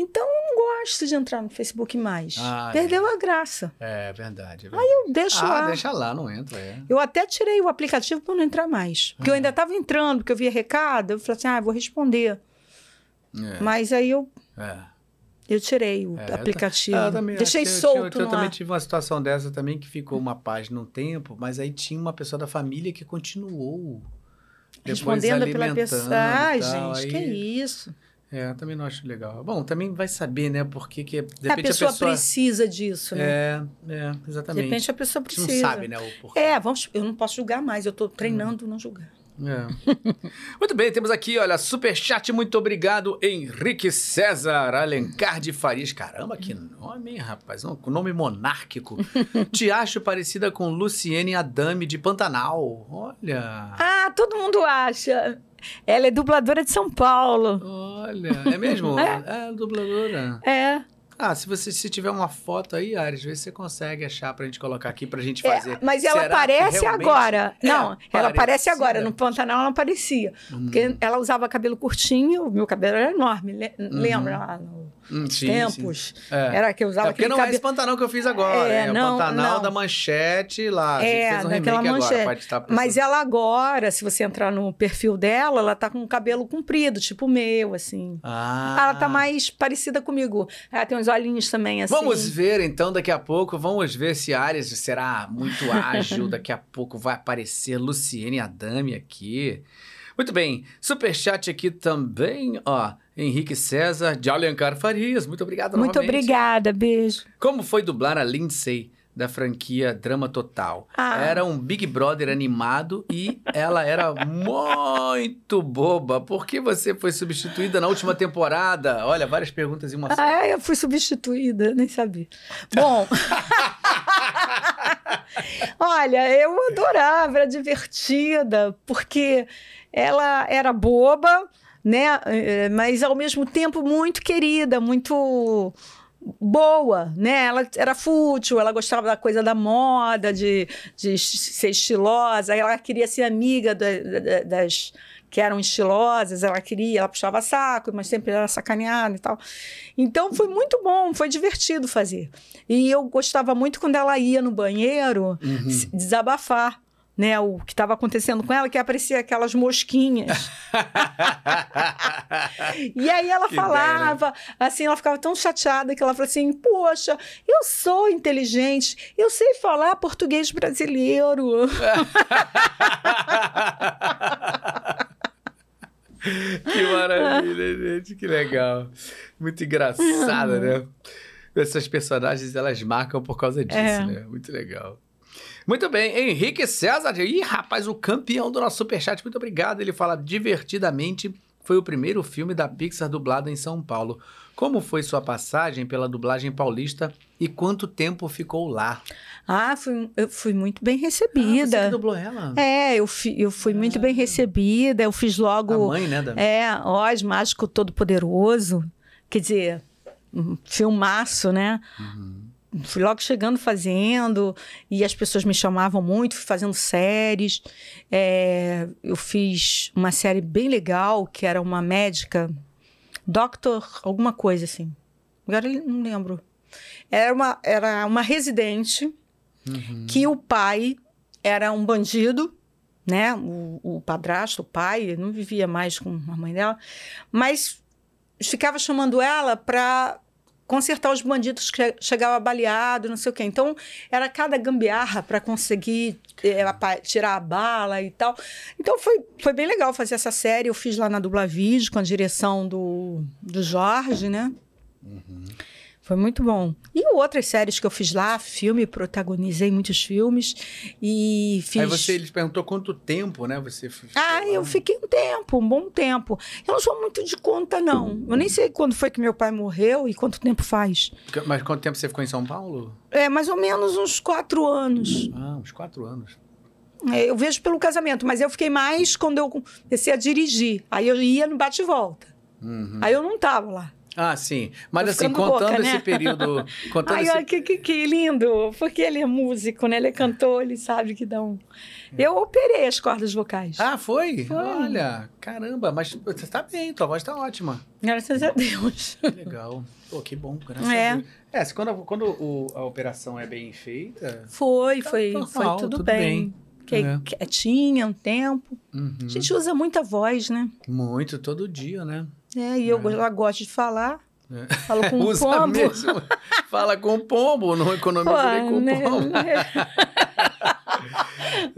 Então eu não gosto de entrar no Facebook mais. Ah, Perdeu a graça. É, é verdade. É verdade. Eu deixo ah, lá. deixa lá, não entra. É. Eu até tirei o aplicativo para não entrar mais. Porque eu ainda estava entrando, porque eu via recado, eu falei assim, ah, vou responder. É, Mas aí eu, é. Eu tirei o É, eu aplicativo. Ah, eu também Deixei eu- eu, solto Eu, no também tive uma situação dessa também, que ficou uma página um tempo, mas aí tinha uma pessoa da família que continuou. Respondendo pela pessoa. Ai, tal, gente, aí- que isso. É, eu também não acho legal. Bom, também vai saber, né? Porque que, de a repente pessoa, a pessoa... precisa disso, né? É, é, De exatamente. repente a pessoa precisa. não sabe, né? O porquê. É, vamos, eu não posso julgar mais, eu estou treinando não julgar. É. Muito bem, temos aqui, olha, superchat, muito obrigado, Henrique César Alencar de Farias. Caramba, que nome, hein, rapaz? Um nome monárquico. Te acho parecida com Luciene Adame de Pantanal. Olha. Ah, todo mundo acha. Ela é dubladora de São Paulo. Olha, é mesmo? É. É, dubladora. É. Ah, se você se tiver uma foto aí, Ares, vê se você consegue achar pra gente colocar aqui pra gente É, fazer. mas ela Será aparece agora. é não, ela aparece agora. No Pantanal ela aparecia. Hum. Porque ela usava cabelo curtinho, o meu cabelo era enorme. le- Lembra lá nos Hum, sim, tempos? sim. É. Era que eu usava É porque não é esse cabelo. Pantanal que eu fiz agora. É, É, não, o Pantanal não. da manchete lá. A gente É, fez um daquela manchete. agora. Estar Mas ela agora, se você entrar no perfil dela, ela tá com o cabelo comprido, tipo o meu, assim. Ah. Ela tá mais parecida comigo. Ela tem uns olhinhos também, assim. Vamos ver então daqui a pouco. Vamos ver se Ares será muito ágil. daqui a pouco vai aparecer Luciene Adame aqui. Muito bem. Superchat aqui também, ó. Henrique César de Alencar Farias. Muito obrigado Muito novamente. obrigada, beijo. Como foi dublar a Lindsay da franquia Drama Total? Ah. Era um Big Brother animado e ela era muito boba. Por que você foi substituída na última temporada? Olha, várias perguntas em uma só. Ah, eu fui substituída, nem sabia. Bom. Olha, eu adorava, era divertida, porque ela era boba, né? Eh, Mas ao mesmo tempo muito querida, muito boa, né? Ela era fútil, ela gostava da coisa da moda, de, de ser estilosa, ela queria ser amiga da- da- das que eram estilosas, ela queria, ela puxava saco, mas sempre era sacaneada e tal. Então foi muito bom, foi divertido fazer. E eu gostava muito quando ela ia no banheiro Uhum. desabafar. Né, o que estava acontecendo com ela, que aparecia aquelas mosquinhas. E aí ela Que ideia, né? falava, assim, ela ficava tão chateada que ela falou assim: Poxa, eu sou inteligente, eu sei falar português brasileiro. que maravilha, gente. Que legal. Muito engraçada, né? Essas personagens, elas marcam por causa disso, É. né? Muito legal. Muito bem, Henrique César. Ih, rapaz, o campeão do nosso superchat. Muito obrigado. Ele fala divertidamente. Foi o primeiro filme da Pixar dublado em São Paulo. Como foi sua passagem pela dublagem paulista e quanto tempo ficou lá? Ah, fui, eu fui muito bem Ah, você recebida. dublou ela? é, eu, fi- eu fui muito bem recebida. Eu fiz A logo. mãe, né? Da... É, Oz, Mágico Todo-Poderoso. Quer dizer, um filmaço, né? Fui logo chegando fazendo, e as pessoas me chamavam muito, fui fazendo séries. É, eu fiz uma série bem legal, que era uma médica, Doctor, alguma coisa assim. Agora não lembro. Era uma, era uma residente que o pai era um bandido, né? O, o padrasto, o pai, não vivia mais com a mãe dela, mas ficava chamando ela para consertar os bandidos que chegava baleado, não sei o quê. Então, era cada gambiarra para conseguir apa- tirar a bala e tal. Então, foi, foi bem legal fazer essa série. Eu fiz lá na Dublavídeo, com a direção do, do Jorge, né? Foi muito bom. E outras séries que eu fiz lá, filme, protagonizei muitos filmes e fiz... Aí você, ele perguntou quanto tempo, né? Você ficou Ah, lá? eu fiquei um tempo, um bom tempo. Eu não sou muito de conta, não. Eu nem sei quando foi que meu pai morreu e quanto tempo faz. Mas quanto tempo você ficou em São Paulo? É, mais ou menos uns quatro anos. Ah, uns quatro anos. É, eu vejo pelo casamento, mas eu fiquei mais quando eu comecei a dirigir. Aí eu ia no bate e volta. Uhum. Aí eu não tava lá. Ah, sim. Mas Tô assim, contando esse né? período. Contando Ai, esse... olha, que, que, que lindo. Porque ele é músico, né? Ele é cantor, ele sabe que dá um... Eu operei as cordas vocais. Ah, foi? Foi. Olha, caramba, mas você tá bem, tua voz tá ótima. Graças a Deus. Que legal. Pô, que bom, graças É. a Deus. É, quando, quando o- a operação é bem feita. Foi, Tá foi, normal, foi tudo, tudo bem. bem. Fiquei É. quietinha um tempo. Uhum. A gente usa muita voz, né? Muito, todo dia, né? É, e eu É. go- eu gosto de falar. É. Falo com Usa pombo. mesmo. Fala com o pombo, não economiza nem com o né? pombo.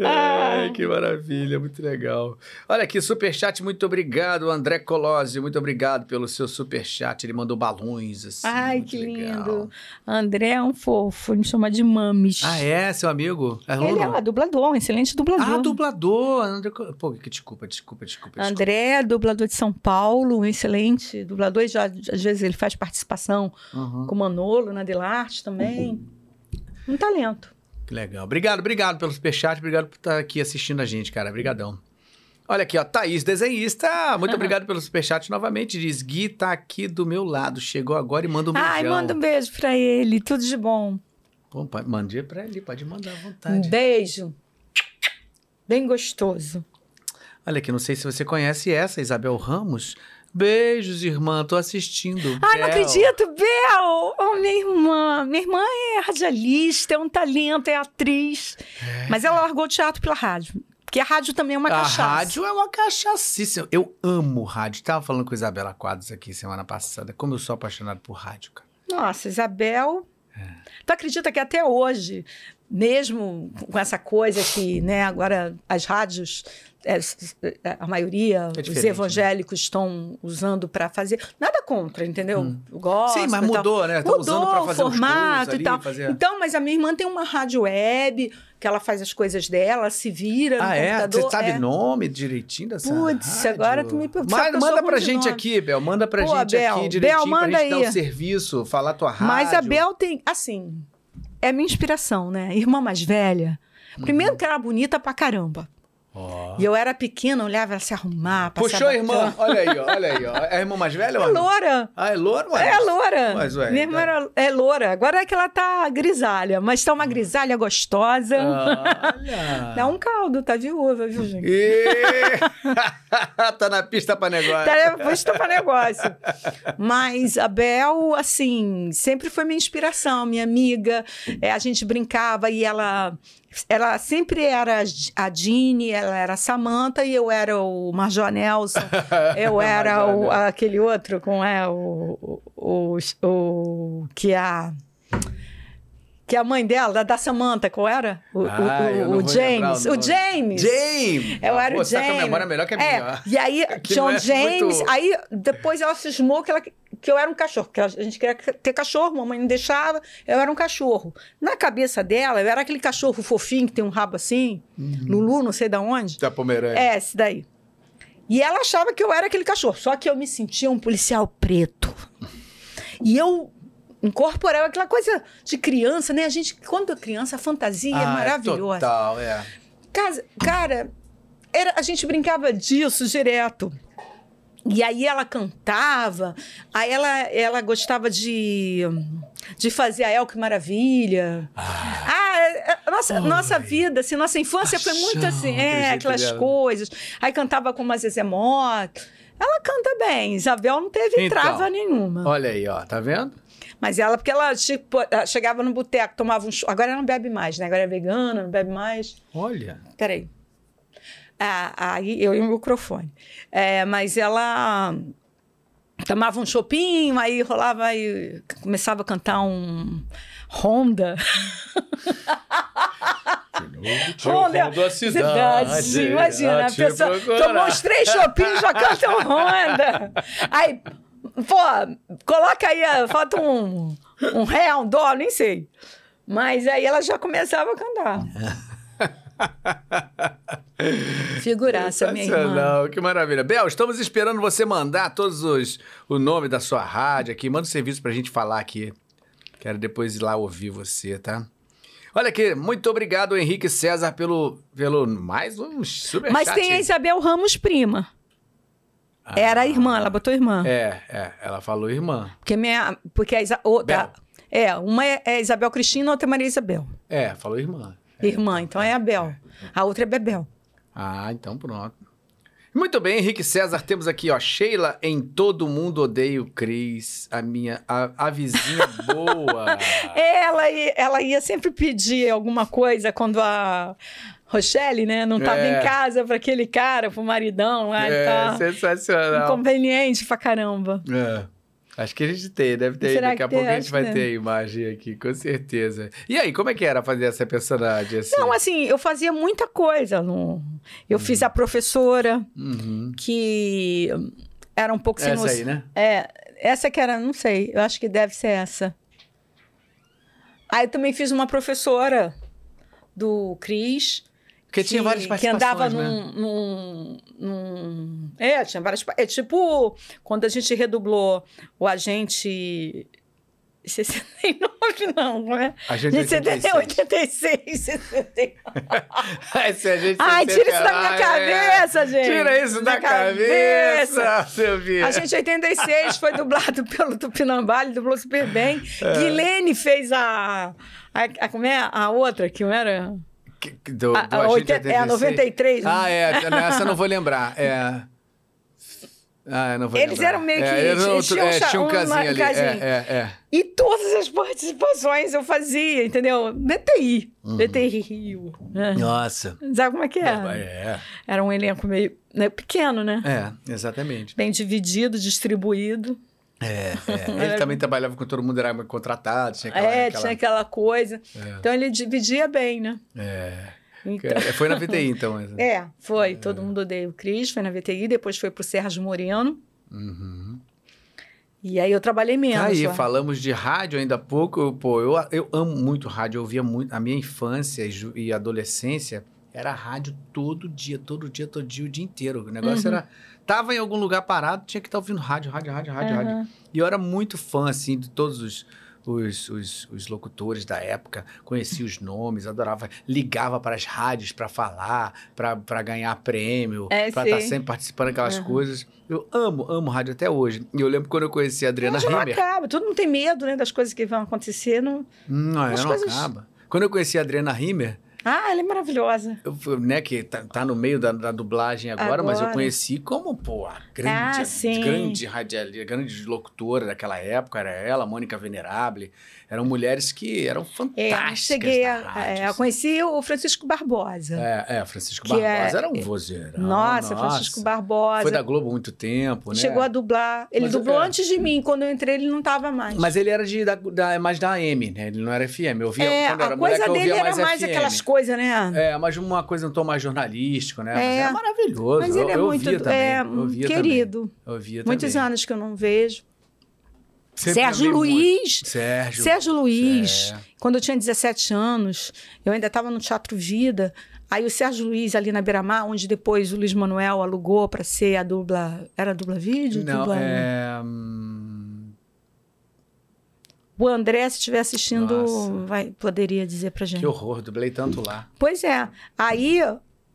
Ai, que maravilha, muito legal. Olha aqui, superchat, muito obrigado, André Colosio, muito obrigado pelo seu superchat. Ele mandou balões, assim. Ai, que legal. lindo. André é um fofo, ele me chama de Mames. Ah, é? Seu amigo? É Ele é um dublador, um excelente dublador. Ah, dublador. André... Pô, que desculpa, desculpa, desculpa. desculpa. André, é dublador de São Paulo, um excelente dublador. E já, às vezes ele faz participação Uhum. com o Manolo na Delarte também. Um talento. Que legal. Obrigado, obrigado pelo superchat, obrigado por estar aqui assistindo a gente, cara. Obrigadão. Olha aqui, ó, Thaís, desenhista. Muito obrigado pelo superchat novamente. Diz, Gui tá aqui do meu lado. Chegou agora e manda um beijão. Ai, manda um beijo pra ele. Tudo de bom. Pô, pode- mande pra ele, pode mandar à Um vontade. beijo. Bem gostoso. Olha aqui, não sei se você conhece essa, Isabel Ramos. Beijos, irmã, tô assistindo. Ai, não Bel. acredito, Bel! Oh, minha irmã. Minha irmã é radialista, é um talento, é atriz. Mas ela largou o teatro pela rádio. Porque a rádio também é uma A cachaça. rádio é uma cachaçíssima. Eu amo rádio. Tava falando com a Isabela Quadros aqui semana passada. Como eu sou apaixonado por rádio, cara. Nossa, Isabel. É. Tu acredita que até hoje, mesmo com essa coisa que, né, agora as rádios, é, a maioria, É os né? evangélicos estão usando para fazer. Nada contra, entendeu? Eu gosto. Hum. Sim, mas mudou, né? Estão usando pra Mudou o fazer os formato ali, e tal. fazer- Então, mas a minha irmã tem uma rádio web, que ela faz as coisas dela, se vira Ah, é? computador. Você sabe é. nome direitinho dessa Putz, agora tu me perguntou. Manda pra gente nome. aqui, Bel. Manda pra Pô, gente Bel, aqui direitinho Bel, pra manda gente dar aí. o serviço, falar tua rádio. Mas a Bel tem, assim, é minha inspiração, né? Irmã mais velha. Primeiro que ela era bonita pra caramba. Ó. E eu era pequena, olhava ela se arrumar, Puxou a irmã. Olha aí, ó. Olha aí, ó. É a irmã mais velha É loura. Ah, é loura? Ué? É loura. Mas, ué, Minha irmã tá- era, é loura. Agora é que ela tá grisalha, mas tá uma grisalha gostosa. Olha. Dá um caldo, tá viúva, viu, gente? Ê! tá na pista pra negócio. Tá, Depois pra negócio. Mas a Bel, assim, sempre foi minha inspiração, minha amiga. É, a gente brincava e ela. Ela sempre era a Dini, ela era a Samantha e eu era o Major Nelson. Eu era o, aquele outro, com é, o, o, o, o- que a que a mãe dela, da, da Samantha, qual era? O, o- Ah, o, o James. o O James. James! Eu Ah, era pô, o você tá com a James. memória melhor que a minha. É, e aí o é James, muito- aí depois ela cismou que ela que eu era um cachorro, porque a gente queria ter cachorro, mamãe não deixava, eu era um cachorro. Na cabeça dela, eu era aquele cachorro fofinho que tem um rabo assim, Lulu, não sei de onde. Da Pomerânia. É, esse daí. E ela achava que eu era aquele cachorro, só que eu me sentia um policial preto. E eu incorporava aquela coisa de criança, né? A gente, quando é criança, a fantasia é Ah, maravilhosa. Total, é. Casa- Cara, era, a gente brincava disso direto. E aí ela cantava, aí ela, ela gostava de, de fazer a El Que Maravilha. Ah, é- é- nossa, nossa vida, assim, nossa infância foi muito Paixão, assim, é, aquelas dela. coisas. Aí cantava com uma Zezé Mota. Ela canta bem, Isabel não teve Então, trava nenhuma. Olha aí, ó, tá vendo? Mas ela, porque ela tipo, ela chegava no boteco, tomava um... Agora ela não bebe mais, né? Agora é vegana, não bebe mais. Olha. Peraí. Ah, aí eu e o microfone. É, mas ela tomava um chopinho, aí rolava, aí começava a cantar um Honda. Honda, da cidade. Imagina, a pessoa tomou uns três chopinhos já canta um Honda. Aí, pô, coloca aí, ah, falta um, um ré, um dó, nem sei. Mas aí ela já começava a cantar. Figuraça, minha irmã. Que maravilha. Bel, estamos esperando você mandar todos os o nome da sua rádio aqui. Manda o serviço pra gente falar aqui. Quero depois ir lá ouvir você, tá? Olha aqui, muito obrigado, Henrique César, pelo, pelo mais um super Mas tem a Isabel Ramos prima. Era a irmã, ela botou irmã. É, é, ela falou irmã. Porque, minha, porque a Isa, outra, é, uma é, é Isabel Cristina, outra é Maria Isabel. É, falou irmã. Irmã, então é a Bel. A outra é Bebel. Ah, então pronto. Muito bem, Henrique César, temos aqui, ó, Sheila em Todo Mundo Odeia o Cris, a minha, a, a vizinha boa. Ela, ia- ela ia sempre pedir alguma coisa quando a Rochelle, né, não estava É. em casa para aquele cara, pro maridão lá, é, tá sensacional. inconveniente pra caramba. É. Acho que a gente tem, deve ter. Será Daqui a pouco a gente vai ter a imagem aqui, com certeza. E aí, como é que era fazer essa personagem assim? Não, assim, eu fazia muita coisa. No... Eu fiz a professora, Uhum. que era um pouco sem Essa aí, né? É, essa que era, não sei, eu acho que deve ser essa. Aí eu também fiz uma professora do Cris. Porque tinha que- várias Que participações, andava né? num, num, num- É, tinha várias. É tipo quando a gente redublou o agente. 69, não, não é? A gente 86. 86, 69. Esse a gente Ai, tira isso da minha é. cabeça, gente. Tira isso da, Da cabeça, cabeça. Silvia. A gente 86 foi dublado pelo Tupinambá, ele dublou super bem. É. Guilene fez a, a, a- Como é? A outra, que não era. Do, A- do a Agente 80 é a 93. Ah, é. Essa eu não vou lembrar. É. Ah, eu não vou Eles lembrar. eram meio que- É, eles tinham é, tinha um casinho ali. casinha. É, é, é. E todas as participações eu fazia, entendeu? BTI. Uhum. BTI Rio. né? Nossa. Sabe como é que é? É, Era um elenco meio né, pequeno, né? é, exatamente. Bem dividido, distribuído. É, é. Ele também trabalhava com todo mundo, era contratado, tinha aquela... é, aquela- tinha aquela coisa. É. Então ele dividia bem, né? É. Então, Foi na VTI, então. É, foi. Todo mundo odeia o Cris, foi na VTI, depois foi pro Sérgio Moreno. Uhum. E aí eu trabalhei menos. Tá aí, lá. falamos de rádio ainda há pouco. Eu, pô, eu, eu amo muito rádio, eu ouvia muito. A minha infância e, e adolescência era rádio todo dia, todo dia, todo dia, o dia inteiro. O negócio Uhum. era. Tava em algum lugar parado, tinha que estar ouvindo rádio, rádio, rádio, rádio, rádio. Aham. E eu era muito fã, assim, de todos os, os, os, os locutores da época, conhecia os nomes, adorava, ligava para as rádios para falar, para ganhar prêmio, É, para estar sempre participando daquelas Aham. coisas. Eu amo, amo rádio até hoje. E eu lembro quando eu conheci a Adriana Mas não Rimmer. acaba. Todo mundo tem medo, né, das coisas que vão acontecer. Não... Não, As não coisas- acaba. Quando eu conheci a Adriana Rimmer, Ah, ela é maravilhosa. eu, né, que tá, tá no meio da, da dublagem agora, mas eu Agora. conheci como, pô, a grande, Ah, grande radialista, grande locutora daquela época, era ela, Mônica Venerable. Eram mulheres que eram É, fantásticas. cheguei a, é, eu assim. conheci o Francisco Barbosa. É, é, Francisco é- Barbosa era um vozeirão. Nossa, Francisco Barbosa. Foi da Globo há muito tempo, né? Chegou a dublar. Ele Mas, dublou é. antes de mim. Quando eu entrei, ele não estava mais. Mas ele era de, da, da- mais da AM, né? Ele não era FM. Eu ouvia, é, quando eu era a coisa moleque, eu dele era mais, FM. aquelas coisas, né? É, mas uma coisa um tom mais jornalístico, né? Mas É. era maravilhoso. Mas eu, ele é eu muito ouvia também. é, eu ouvia querido. Também. Eu Muitos também. anos que eu não vejo. Sempre Sérgio. Luiz. Sérgio. Sérgio Luiz. É. Quando eu tinha 17 anos, eu ainda estava no Teatro Vida. Aí o Sérgio Luiz ali na Beira-Mar, onde depois o Luiz Manuel alugou para ser a dupla. Era a dupla vídeo? Não, dupla... é... O André, se estiver assistindo, Nossa. vai, poderia dizer pra gente. Que horror, dublei tanto lá. Pois é. Aí,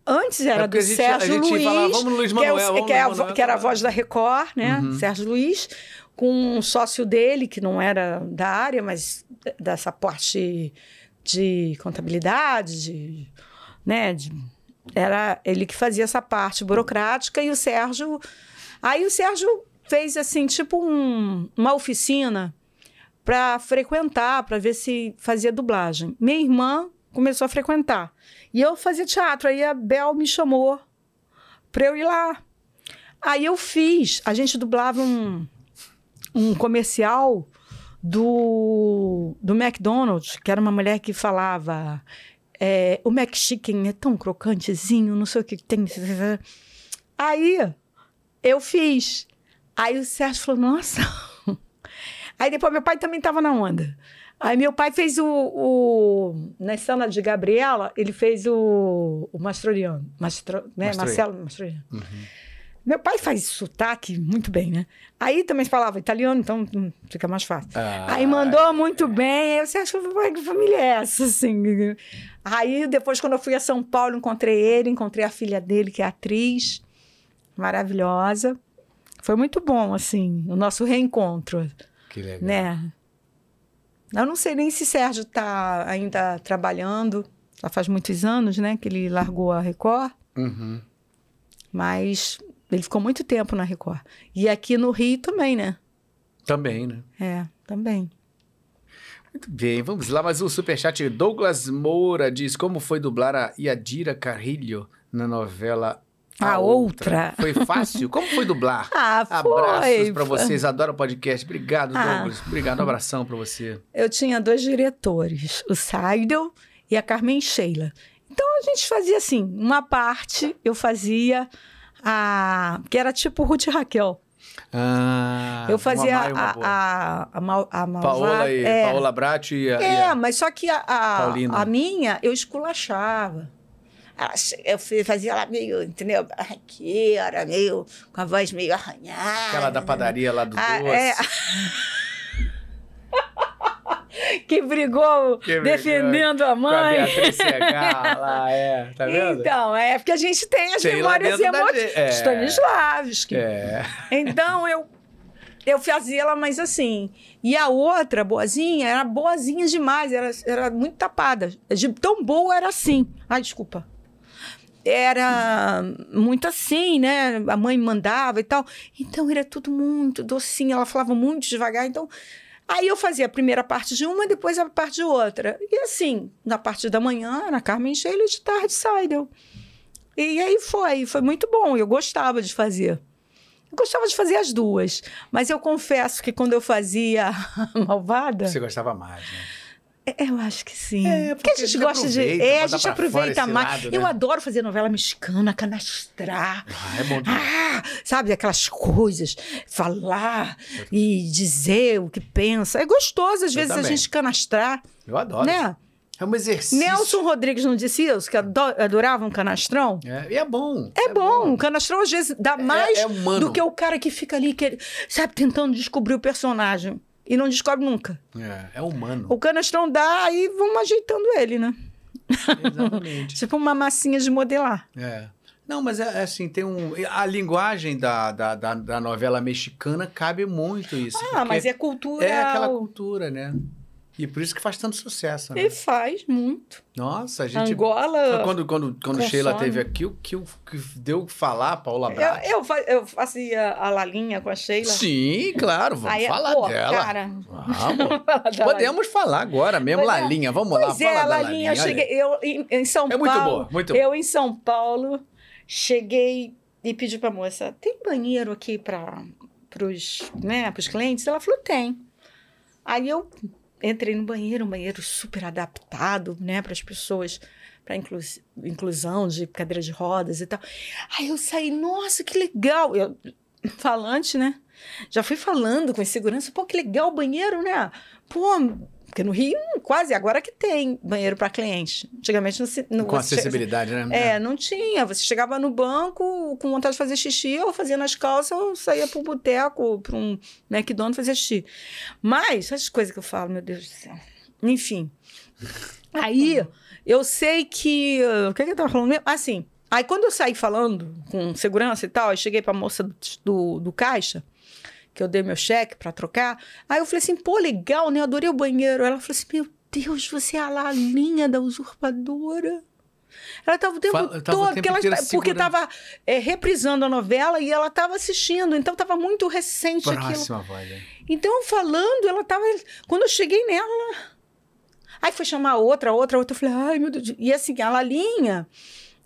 antes era É do gente- Sérgio Luiz, falava, "Vamos no Luiz que, é o- Manuel, que é no a Luiz vo- Manuel", que era a voz da Record, né? Uhum. Sérgio Luiz, com um sócio dele, que não era da área, mas dessa parte de contabilidade, de, né? de- era ele que fazia essa parte burocrática e o Sérgio. Aí o Sérgio fez assim, tipo um- uma oficina para frequentar, para ver se fazia dublagem. Minha irmã começou a frequentar. E eu fazia teatro. Aí a Bel me chamou para eu ir lá. Aí eu fiz. A gente dublava um, um comercial do, do McDonald's, que era uma mulher que falava. é, o McChicken é tão crocantezinho, não sei o que tem. Aí eu fiz. Aí o Sérgio falou: Nossa. Aí depois meu pai também estava na onda. Aí meu pai fez o, o- Na cena de Gabriela, ele fez o, o Mastroliano. Mastro, né? Mastroianni. Marcelo Mastroliano. Meu pai faz sotaque muito bem, né? Aí também falava italiano, então hum, fica mais fácil. Ah, Aí mandou muito bem. Aí você acha que família é essa, assim? Aí depois, quando eu fui a São Paulo, encontrei ele, encontrei a filha dele, que é atriz, maravilhosa. Foi muito bom, assim, o nosso reencontro, Que legal. né? Eu não sei nem se Sérgio está ainda trabalhando, já faz muitos anos, né, que ele largou a Record, Uhum. mas ele ficou muito tempo na Record. E aqui no Rio também, né? Também, né? É, também. Muito bem, vamos lá. Mas o superchat Douglas Moura diz como foi dublar a Yadira Carrilho na novela A Outra. Foi fácil? Como foi dublar? Ah, foi. Abraços pra vocês, adoro o podcast. Obrigado, Ah. Douglas. Obrigado, um abração pra você. Eu tinha dois diretores, o Seidel e a Carmen Sheila. Então a gente fazia assim, uma parte eu fazia a que era tipo Ruth e Raquel. Ah, eu fazia uma e uma a, a, a, mal, a. Paola e é, Paola Brat e a, e é, a- mas só que a, a, a minha eu esculachava. Eu fazia ela meio, entendeu? Barraqueira, meio, com a voz meio arranhada. aquela da padaria lá do Ah, doce. é. que brigou Que brigou defendendo a Com a mãe. Beatriz Segal lá, é. Tá vendo? Então, é porque a gente tem as lá memórias emotivas. é. Stanislavski. É. Então, eu, eu fazia ela mais assim. E a outra, boazinha, era boazinha demais, era, era muito tapada. De tão boa era assim. Ai, desculpa. Era muito assim, né? A mãe mandava e tal. Então, era tudo muito docinho. Ela falava muito devagar. Então, aí eu fazia a primeira parte de uma, depois a parte de outra. E assim, na parte da manhã, na Carmen Sheila, de tarde, Seidel. E aí foi, foi muito bom. Eu gostava de fazer. Eu gostava de fazer as duas, mas eu confesso que quando eu fazia Malvada, Você gostava mais, né? É, eu acho que sim. É, porque a gente porque gosta de. É, a gente aproveita mais. lado, Eu né? adoro fazer novela mexicana, canastrar. Ah, é bom. Ah, sabe, aquelas coisas, falar e dizer o que pensa. É gostoso, às Eu vezes, a também. gente canastrar, Eu adoro. né? É um exercício. Nelson Rodrigues não disse isso, que ado- adorava um canastrão? É, e é bom. É, bom, o canastrão às vezes dá mais é humano. do que o cara que fica ali, que ele, sabe, tentando descobrir o personagem. E não descobre nunca. É, é humano. O canastrão dá e vamos ajeitando ele, né? Exatamente. Tipo uma massinha de modelar. É. Não, mas é, é assim, tem um. A linguagem da, da, da, da novela mexicana cabe muito isso. Ah, mas é cultura. É aquela cultura, né? E por isso que faz tanto sucesso, né? E faz muito. Nossa, a gente. Angola. Quando, quando, quando consome. Sheila teve aqui, o que, que deu falar, Paula Eu, Brat? eu, fa- eu fazia a Lalinha com a Sheila. Sim, claro, vamos Aí, falar pô, dela. Cara, Vamos. Fala da Lalinha. Podemos falar agora mesmo, Pois é. Lalinha. Vamos lá, Pois fala é, a Lalinha, eu aí. cheguei. Eu, em, em São É Paulo. muito boa, muito boa. Eu em São Paulo cheguei e pedi pra moça: tem banheiro aqui para os né, pros clientes? Ela falou: tem. Aí eu entrei no banheiro, um banheiro super adaptado, né, para as pessoas, para inclusão de cadeira de rodas e tal. Aí eu saí, nossa, que legal! Eu, falante, né? Já fui falando com segurança, pô, que legal o banheiro, né? Pô, porque no Rio, quase agora que tem banheiro para cliente. Antigamente não se. Não, Com acessibilidade, che... né? É, não tinha. Você chegava no banco com vontade de fazer xixi, ou fazia nas calças, ou saía para um boteco, para um McDonald's fazer xixi. Mas, essas coisas que eu falo, meu Deus do céu. Enfim. Aí, eu sei que. O que, é que eu tava falando mesmo? Assim. Aí, quando eu saí falando com segurança e tal, eu cheguei para a moça do, do caixa que eu dei meu cheque para trocar. Aí eu falei assim, pô, legal, né? Adorei o banheiro. Ela falou assim, meu Deus, você é a Lalinha da usurpadora. Ela estava o tempo Fala, todo, o tempo porque ela porque estava é, reprisando a novela e ela estava assistindo, então estava muito recente Próxima aquilo. Voz? Então, falando, ela estava. Quando eu cheguei nela. Aí foi chamar outra, outra, outra. Eu falei, ai, meu Deus. E assim, a Lalinha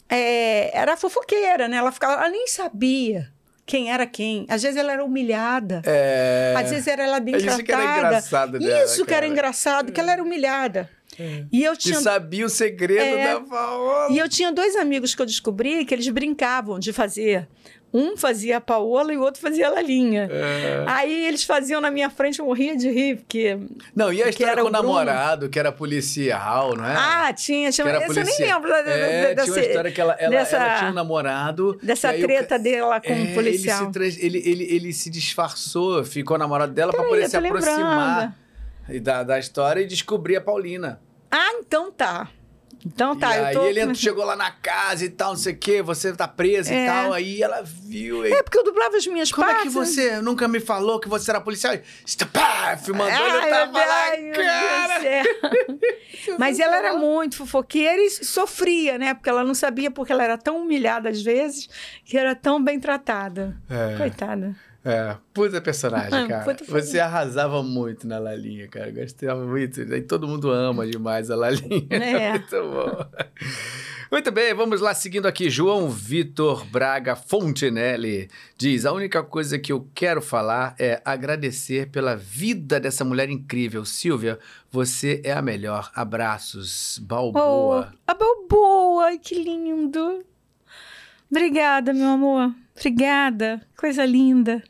é, era fofoqueira, né? Ela ficava, ela nem sabia quem era quem. Às vezes ela era humilhada. É... Às vezes era ela bem Isso tratada. que era engraçado dela, Isso que era cara. engraçado, que ela era humilhada. E eu E tinha sabia o segredo É. da Paola. e eu tinha dois amigos que eu descobri que eles brincavam de fazer. Um fazia a Paola e o outro fazia a Lalinha. É. Aí eles faziam na minha frente, eu morria de rir, porque. Não, e a história com o o namorado, que era policial, não é? Ah, tinha. tinha era esse eu nem lembro da, É, da- tinha uma dessa- história que ela, ela, dessa- ela tinha um namorado. dessa o treta ca- dela com É, o policial. Ele se, trans- ele, ele, ele se disfarçou, ficou namorado dela pra Peraí, poder eu se aproximar da, da história e descobrir a Paulina. Ah, então tá. Então tá, e eu aí tô. ele entrou- chegou lá na casa e tal, não sei o quê, você tá presa É. e tal. Aí ela viu. E... É porque eu dublava as minhas Como é partes. que você nunca me falou que você era policial? Pá, filmando, Ai, ele tava meu lá, cara. Mas ela era muito fofoqueira e sofria, né? Porque ela não sabia porque ela era tão humilhada às vezes que era tão bem tratada. É. Coitada. É, puta personagem, cara. puta Você arrasava muito na Lalinha, cara. Gostava muito. E todo mundo ama demais a Lalinha. É. muito bom. Muito bem, vamos lá, seguindo aqui. João Vitor Braga Fontinelli diz: A única coisa que eu quero falar é agradecer pela vida dessa mulher incrível. Silvia, você é a melhor. Abraços. Balboa. Oh, a Balboa, que lindo. Obrigada, meu amor. Obrigada. Coisa linda.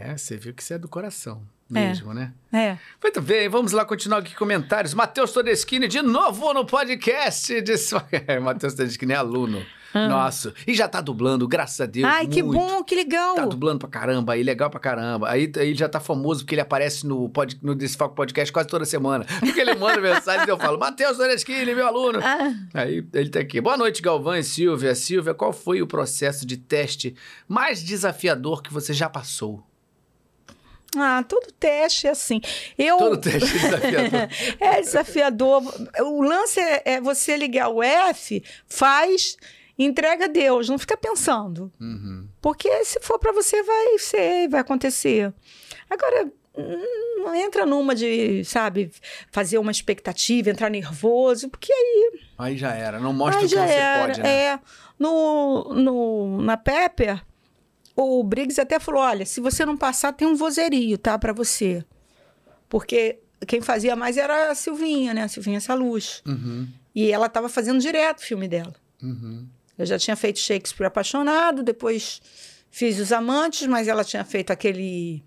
É, você viu que você é do coração É. mesmo, né? É. Muito bem, vamos lá continuar aqui com comentários. Matheus Todeschini de novo no podcast. De... É, Matheus Todeschini é aluno nosso. E já tá dublando, graças a Deus. Ah. ai, que muito. bom, que legal. Tá dublando pra caramba, aí legal pra caramba. Aí ele já tá famoso porque ele aparece no, pod, no Desfoco Podcast quase toda semana. Porque ele manda mensagem e eu falo, Matheus Todeschini, meu aluno. Ah, Aí ele tá aqui. Boa noite, Galvão e Silvia. Silvia, qual foi o processo de teste mais desafiador que você já passou? ah, todo teste é assim. Eu, Todo teste desafiador. É desafiador. O lance é, é você ligar o F, faz, entrega a Deus, não fica pensando. Uhum. Porque se for para você, vai ser, vai acontecer. Agora, não entra numa de, sabe, fazer uma expectativa, entrar nervoso, porque aí, Aí já era, não mostra o que já você era. pode, né? É, no, no, na Pepper, o Briggs até falou: olha, se você não passar, tem um vozerio, tá, para você. Porque quem fazia mais era a Silvinha, né? A Silvinha Saluz. Uhum, E ela estava fazendo direto o filme dela. uhum. Eu já tinha feito Shakespeare Apaixonado, depois fiz Os Amantes, mas ela tinha feito aquele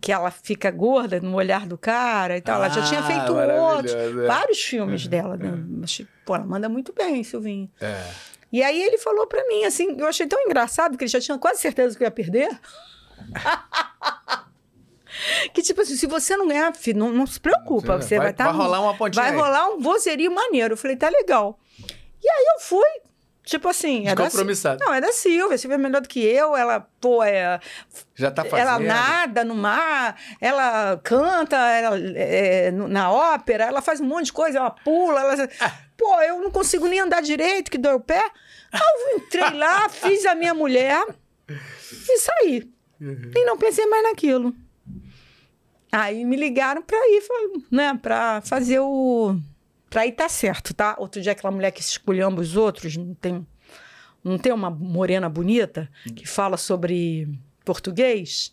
que ela fica gorda no olhar do cara e tal. ela já tinha Ah, feito maravilhoso, outros, é. vários filmes dela. Né? Achei- Pô, ela manda muito bem, Silvinho. É. E aí ele falou pra mim, assim, eu achei tão engraçado que ele já tinha quase certeza que eu ia perder. que tipo assim, se você não ganhar, filho, não, não se preocupa, você vai estar vai rolar uma pontinha vai aí. rolar um vozerio maneiro. Eu falei, tá legal. E aí eu fui, tipo assim, é da, não, é da Silvia, a Silvia é melhor do que eu, ela, pô, é, Já tá fazendo. ela nada no mar, ela canta ela, é, na ópera, ela faz um monte de coisa, ela pula, ela... Pô, eu não consigo nem andar direito, que dói o pé. Aí eu entrei lá, fiz a minha mulher e saí. E não pensei mais naquilo. Aí me ligaram pra ir, né, pra fazer o... Pra ir tá certo, tá? Outro dia aquela mulher que se esculhamba os outros, não tem, não tem uma morena bonita que fala sobre português?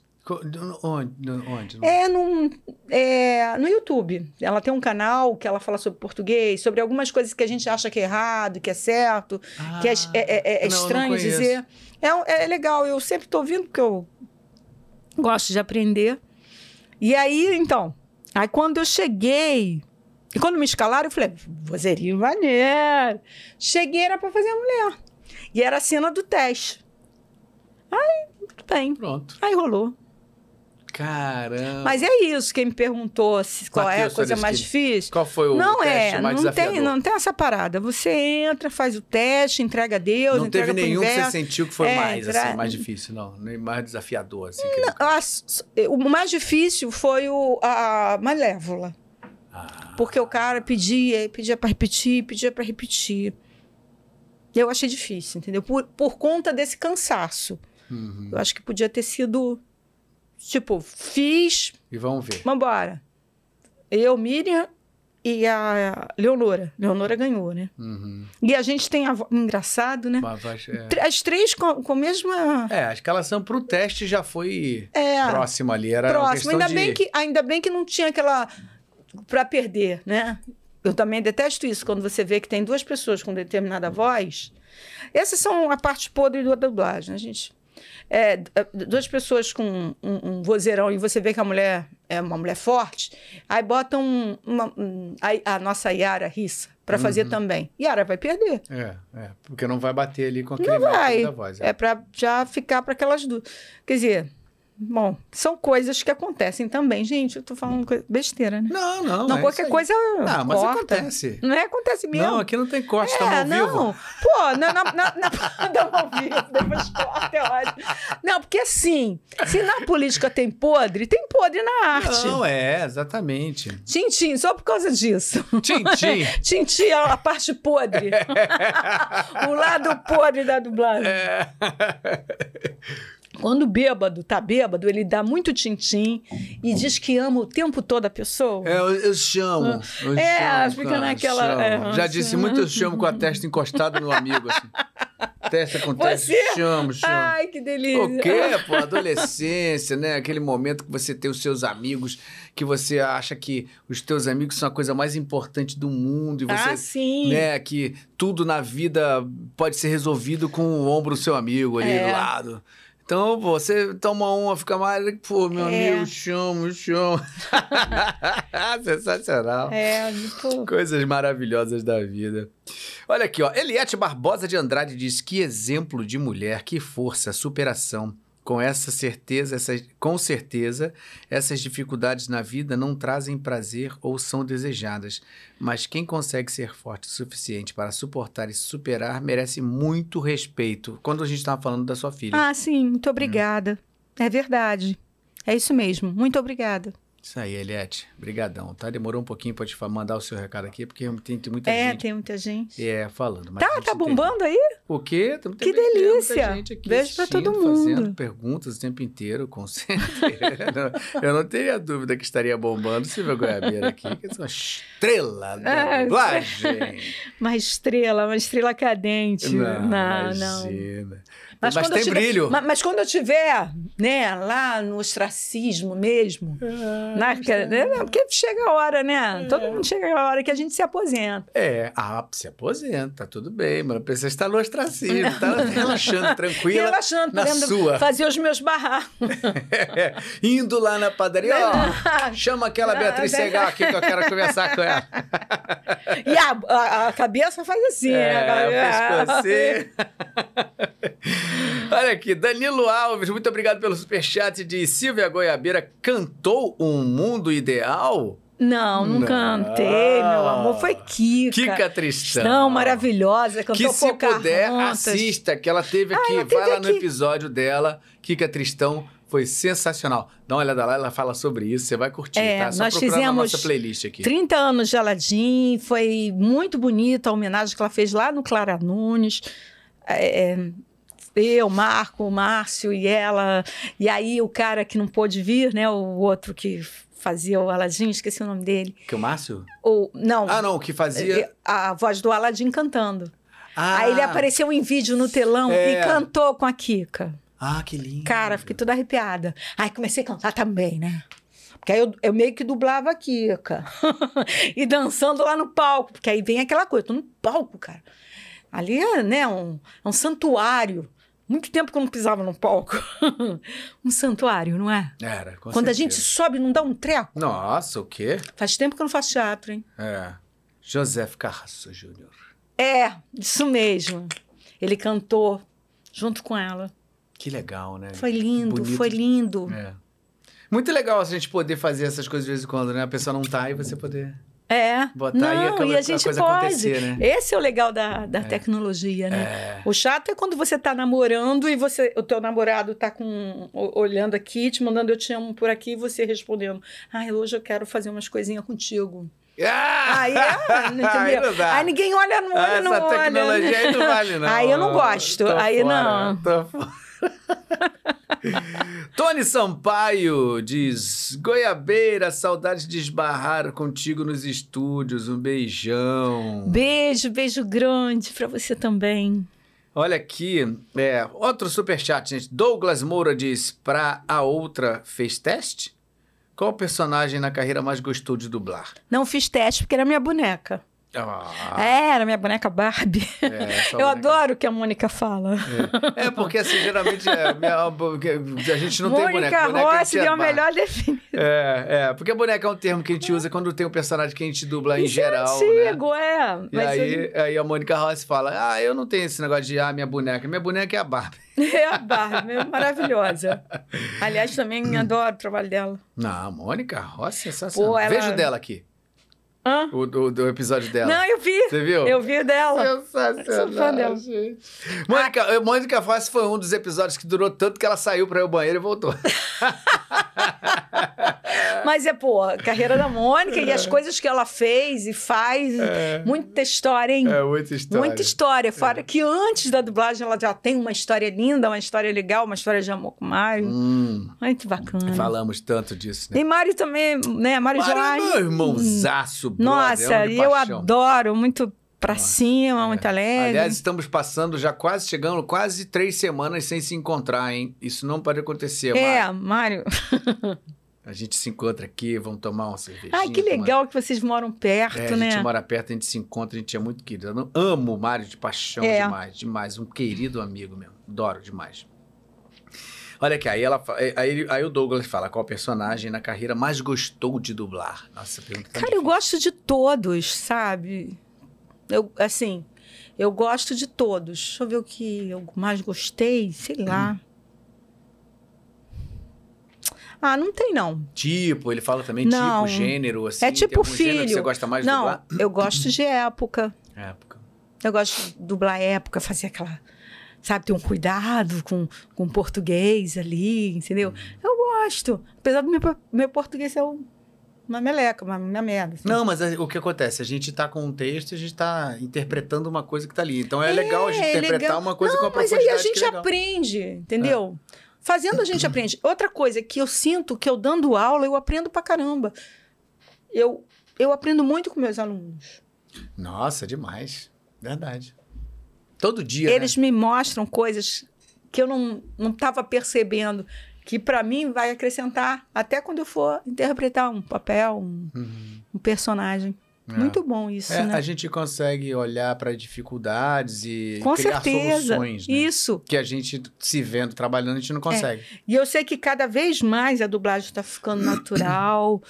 Onde? onde? É, num, é no YouTube. Ela tem um canal que ela fala sobre português, sobre algumas coisas que a gente acha que é errado, que é certo, que é, é- é- é Ah, não, estranho dizer. É, é legal, eu sempre estou ouvindo, porque eu Gosto de aprender. E aí, então, aí quando eu cheguei, e quando me escalaram, eu falei, vozerio maneiro. Cheguei, era para fazer a mulher. E era a cena do teste. Aí, tudo bem. Pronto. Aí rolou. Caramba. Mas é isso, quem me perguntou se, qual é a coisa mais Soreski, difícil. Qual foi o Não teste é, mais não desafiador? tem, não tem essa parada. Você entra, faz o teste, entrega a Deus, Não entrega teve nenhum que você sentiu que foi É, mais, tra- assim, mais difícil, não. Nem mais desafiador, assim. que- Não, as- O mais difícil foi o, a Malévola. Ah, Porque o cara pedia, pedia para repetir, pedia para repetir. Eu achei difícil, entendeu? Por, por conta desse cansaço. uhum. Eu acho que podia ter sido. Tipo, fiz, E vamos ver. vambora. Eu, Miriam e a Leonora. Leonora ganhou, né? Uhum. E a gente tem a. vo- Engraçado, né? É. As três com, com a mesma. É, a escalação pro teste já foi É, próxima ali. Era questão Ainda, de... bem que, ainda bem que não tinha aquela. Para perder, né? Eu também detesto isso, quando você vê que tem duas pessoas com determinada voz. Essas são a parte podre da dublagem, a gente. É, duas pessoas com um, um vozeirão e você vê que a mulher é uma mulher forte, aí botam um- uma, um- a, a nossa Yara Rissa para fazer Uhum. também. Yara vai perder. É, é, porque não vai bater ali com aquele Não vai. da voz. É para já ficar para aquelas duas. Quer dizer, bom, são coisas que acontecem também. Gente, eu tô falando besteira, né? Não, não. Não, é qualquer coisa. Não, mas corta. acontece. Não é? Acontece mesmo. Não, aqui não tem corte, é, ao vivo. não. Pô, na, na, na, na, ao vivo, depois corta, é ótimo. Não, porque assim, se na política tem podre, tem podre na arte. Não, é, exatamente. Tintim, só por causa disso. Tintim. Tintim a parte podre. o lado podre da dublagem. É. Quando o bêbado tá bêbado, ele dá muito tintim e diz que ama o tempo todo a pessoa. É, eu, eu chamo. eu É, chamo, fica cara, naquela- chamo. é, Já disse chama. muito, eu chamo com a testa encostada no amigo, assim. Testa com testa, Você? chamo, chamo. Ai, que delícia. O quê, pô? Adolescência, né? Aquele momento que você tem os seus amigos, que você acha que os teus amigos são a coisa mais importante do mundo e você, ah, sim. né, que tudo na vida pode ser resolvido com o ombro do seu amigo ali É. do lado. Então, pô, você toma uma, fica mais, pô, meu É. amigo, chamo, chamo. Sensacional. É, pô. Coisas maravilhosas da vida. Olha aqui, ó. Eliette Barbosa de Andrade diz que exemplo de mulher, que força, superação. Com essa certeza, essas, com certeza, essas dificuldades na vida não trazem prazer ou são desejadas. Mas quem consegue ser forte o suficiente para suportar e superar merece muito respeito. Quando a gente estava falando da sua filha. Ah, sim, muito obrigada. É verdade. É isso mesmo. Muito obrigada. Isso aí, Eliette. Brigadão, tá? Demorou um pouquinho para te mandar o seu recado aqui, porque tem, tem muita É, gente tem muita gente. é, falando. Tá, tá tem- bombando aí? O quê? Tamo Que muita delícia! Beijo pra todo assistindo, Fazendo mundo. perguntas o tempo inteiro, com certeza. eu não teria dúvida que estaria bombando Silvia Goiabeira aqui, que é uma estrela da É, dublagem. Uma estrela, uma estrela cadente. Não, não. imagina. Mas, Mas, tem tiver- brilho. ma- Mas, quando eu tiver, né, lá no ostracismo mesmo, na, né, porque chega a hora, né? Todo mundo chega a hora que a gente se aposenta. É, ah, se aposenta, tá tudo bem, mas a pessoa está no ostracismo, tá relaxando, tranquila, Relaxando, na sua. fazer os meus barracos. Indo lá na padaria, ó, chama aquela Beatriz Segal aqui que eu quero conversar com ela. E a, a- a cabeça faz assim, né? É, o pescocinho. Olha aqui, Danilo Alves, muito obrigado pelo superchat de Silvia Goiabeira. Cantou Um Mundo Ideal? Não, não, Não. cantei, meu amor. Foi Kika. Kika Tristão. Não, maravilhosa. Cantou Que se puder, assista, que ela teve aqui. ela teve Vai lá no episódio dela, Kika Tristão. Foi sensacional. Dá uma olhada lá, ela fala sobre isso, você vai curtir, É, tá? Só nós na fizemos nossa playlist aqui. 30 anos de Aladim, foi muito bonita a homenagem que ela fez lá no Clara Nunes. É, eu, Marco, o Márcio e ela. E aí o cara que não pôde vir, né? O outro que fazia o Aladim, esqueci o nome dele. Que o Márcio? Ou, não, Ah, não, o que fazia... a voz do Aladim cantando. Ah, Aí ele apareceu em vídeo no telão É. e cantou com a Kika. Ah, que lindo. Cara, fiquei toda arrepiada. Aí comecei a cantar também, né? Porque aí eu, eu meio que dublava a Kika. e dançando lá no palco. Porque aí vem aquela coisa, tô no palco, cara. Ali é, né, um, é um santuário muito tempo que eu não pisava no palco. um santuário, não é? Era, com Quando a certeza. gente sobe, não dá um treco. Nossa, o quê? Faz tempo que eu não faço teatro, hein? É. Joseph Carrasso Júnior. É, isso mesmo. Ele cantou junto com ela. Que legal, né? Foi lindo, Bonito. foi lindo. É. Muito legal a gente poder fazer essas coisas de vez em quando, né? A pessoa não tá e você poder É. botar não, e aquela e a gente coisa pode. acontecer, né? Esse é o legal da, da tecnologia, né? É. O chato é quando você tá namorando e você, o teu namorado tá com, olhando aqui, te mandando eu te amo por aqui, e você respondendo, ai, hoje eu quero fazer umas coisinhas contigo. Ah! Aí, é, entendeu? Aí não. Aí ninguém olha no olho, Ah, não essa olha. tecnologia aí não vale, não. Aí eu não gosto, Tô aí fora, não. tô fora. Tony Sampaio diz: Goiabeira, saudade de esbarrar contigo nos estúdios. Um beijão. Beijo, beijo grande pra você também. Olha aqui, é, outro superchat, gente. Douglas Moura diz: Pra a outra, fez teste? Qual personagem na carreira mais gostou de dublar? Não fiz teste porque era minha boneca. Ah, É, era minha boneca Barbie. é, Eu boneca- adoro o que a Mônica fala. É, porque assim, geralmente é, minha- a gente não tem Mônica boneca. boneca a Rossi gente é deu a melhor definição. É, é, porque boneca é um termo que a gente usa quando tem um personagem que a gente dubla em Isso é geral, né? antigo, é. E Mas aí, aí a Mônica Rossi fala: Ah, eu não tenho esse negócio de ah, minha boneca. Minha boneca é a Barbie. É a Barbie, é maravilhosa. Aliás, também adoro o trabalho dela. Não, a Mônica Rossi é sensacional. Pô, ela- Vejo dela aqui, Hã? o do, do episódio dela. Não, eu vi. Você viu? Eu vi dela. Sensacional. Sou fã dela. gente. Mônica, Ah. Mônica Rossi foi um dos episódios que durou tanto que ela saiu para ir ao banheiro e voltou. Mas é, pô, carreira da Mônica e as coisas que ela fez e faz. Muita história, hein? É muita história. Muita história. Fora que antes da dublagem ela já tem uma história linda, uma história legal, uma história de amor com o Mário. Hum, Muito bacana. falamos tanto disso, né? E Mário também, né? Mário Mário é Joai. meu irmãozaço, Nossa, de e eu paixão. adoro, muito pra Nossa, cima, é. muito alegre. Aliás, estamos passando já quase chegando quase três semanas sem se encontrar, hein? Isso não pode acontecer, é, Mário. A gente se encontra aqui, vamos tomar uma cervejinha. Ai, que tomar- legal que vocês moram perto, É, a né? gente mora perto, a gente se encontra, a gente é muito querido. Eu amo o Mário de paixão É. demais, demais. Um querido amigo mesmo. Adoro demais. Olha aqui, aí, ela, fa- aí, aí o Douglas fala qual personagem na carreira mais gostou de dublar. Nossa, pergunta tá Cara, eu difícil. gosto de todos, sabe? Eu, assim, eu gosto de todos. Deixa eu ver o que eu mais gostei, sei lá. Ah, não tem não. Tipo, ele fala também Não. tipo, gênero, assim. É tipo filho. você gosta mais de Não, dublar? eu gosto de época. Época. Eu gosto de dublar época, fazer aquela. Sabe, ter um cuidado com, com o português ali, entendeu? Eu gosto. Apesar do meu, meu português ser um- uma meleca, uma, uma merda. assim. Não, mas a- o que acontece? A gente tá com um texto e a gente tá interpretando uma coisa que tá ali. Então é, É, legal a gente é interpretar legal. uma coisa Não, com a mas profundidade aí a gente é aprende, entendeu? Fazendo a gente aprende. Outra coisa que eu sinto que eu dando aula, eu aprendo pra caramba. Eu, eu aprendo muito com meus alunos. Nossa, demais. Verdade. Todo dia, Eles né? me mostram coisas que eu não não estava percebendo, que pra mim vai acrescentar até quando eu for interpretar um papel, um, Uhum. um personagem. É. Muito bom isso, É, né? A gente consegue olhar para dificuldades e Com criar certeza. soluções, né? Isso. Que a gente se vendo trabalhando, a gente não consegue. E eu sei que cada vez mais a dublagem está ficando natural,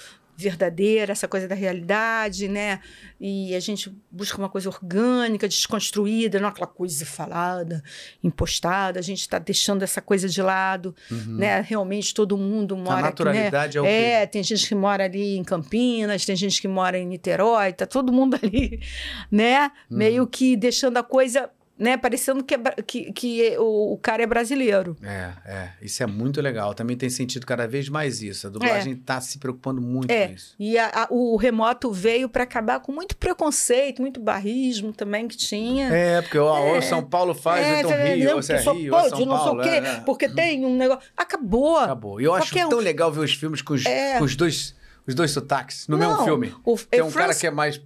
verdadeira, essa coisa da realidade, né? E a gente busca uma coisa orgânica, desconstruída, não aquela coisa falada, impostada. A gente está deixando essa coisa de lado, Uhum. né? Realmente todo mundo A mora aqui, né? naturalidade é o É, tem gente que mora ali em Campinas, tem gente que mora em Niterói, tá todo mundo ali, né? Uhum. Meio que deixando a coisa, né? Parecendo que, é que, que o, o cara é brasileiro. É, é. Isso é muito legal. Também tem sentido cada vez mais isso. A dublagem tá se preocupando muito É. com isso. E a- a- o remoto veio para acabar com muito preconceito, muito barrismo também que tinha. É, porque ó, ou São Paulo faz, ou então você- Rio, não, ou você é Rio, ou é pode, São não sei Paulo. o quê, é, é. porque tem um negócio. Acabou. Acabou. E eu acho Qualquer um- tão legal ver os filmes com os, É. com os dois, os dois sotaques no Não, mesmo filme. O, Tem é um cara que é mais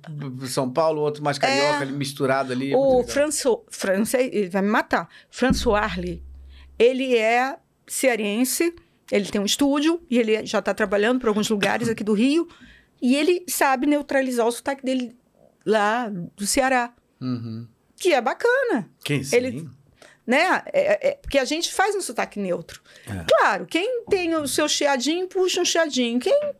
São Paulo, outro mais carioca, ali misturado ali. é O. François, francês, ele vai me matar. François Arley, ele é cearense, ele tem um estúdio e ele já está trabalhando por alguns lugares aqui do Rio e ele sabe neutralizar o sotaque dele lá do Ceará, Uhum. que é bacana. Quem sim? Ele- né? É, é- porque a gente faz um sotaque neutro. É. Claro, quem tem o seu chiadinho, puxa um chiadinho. Quem é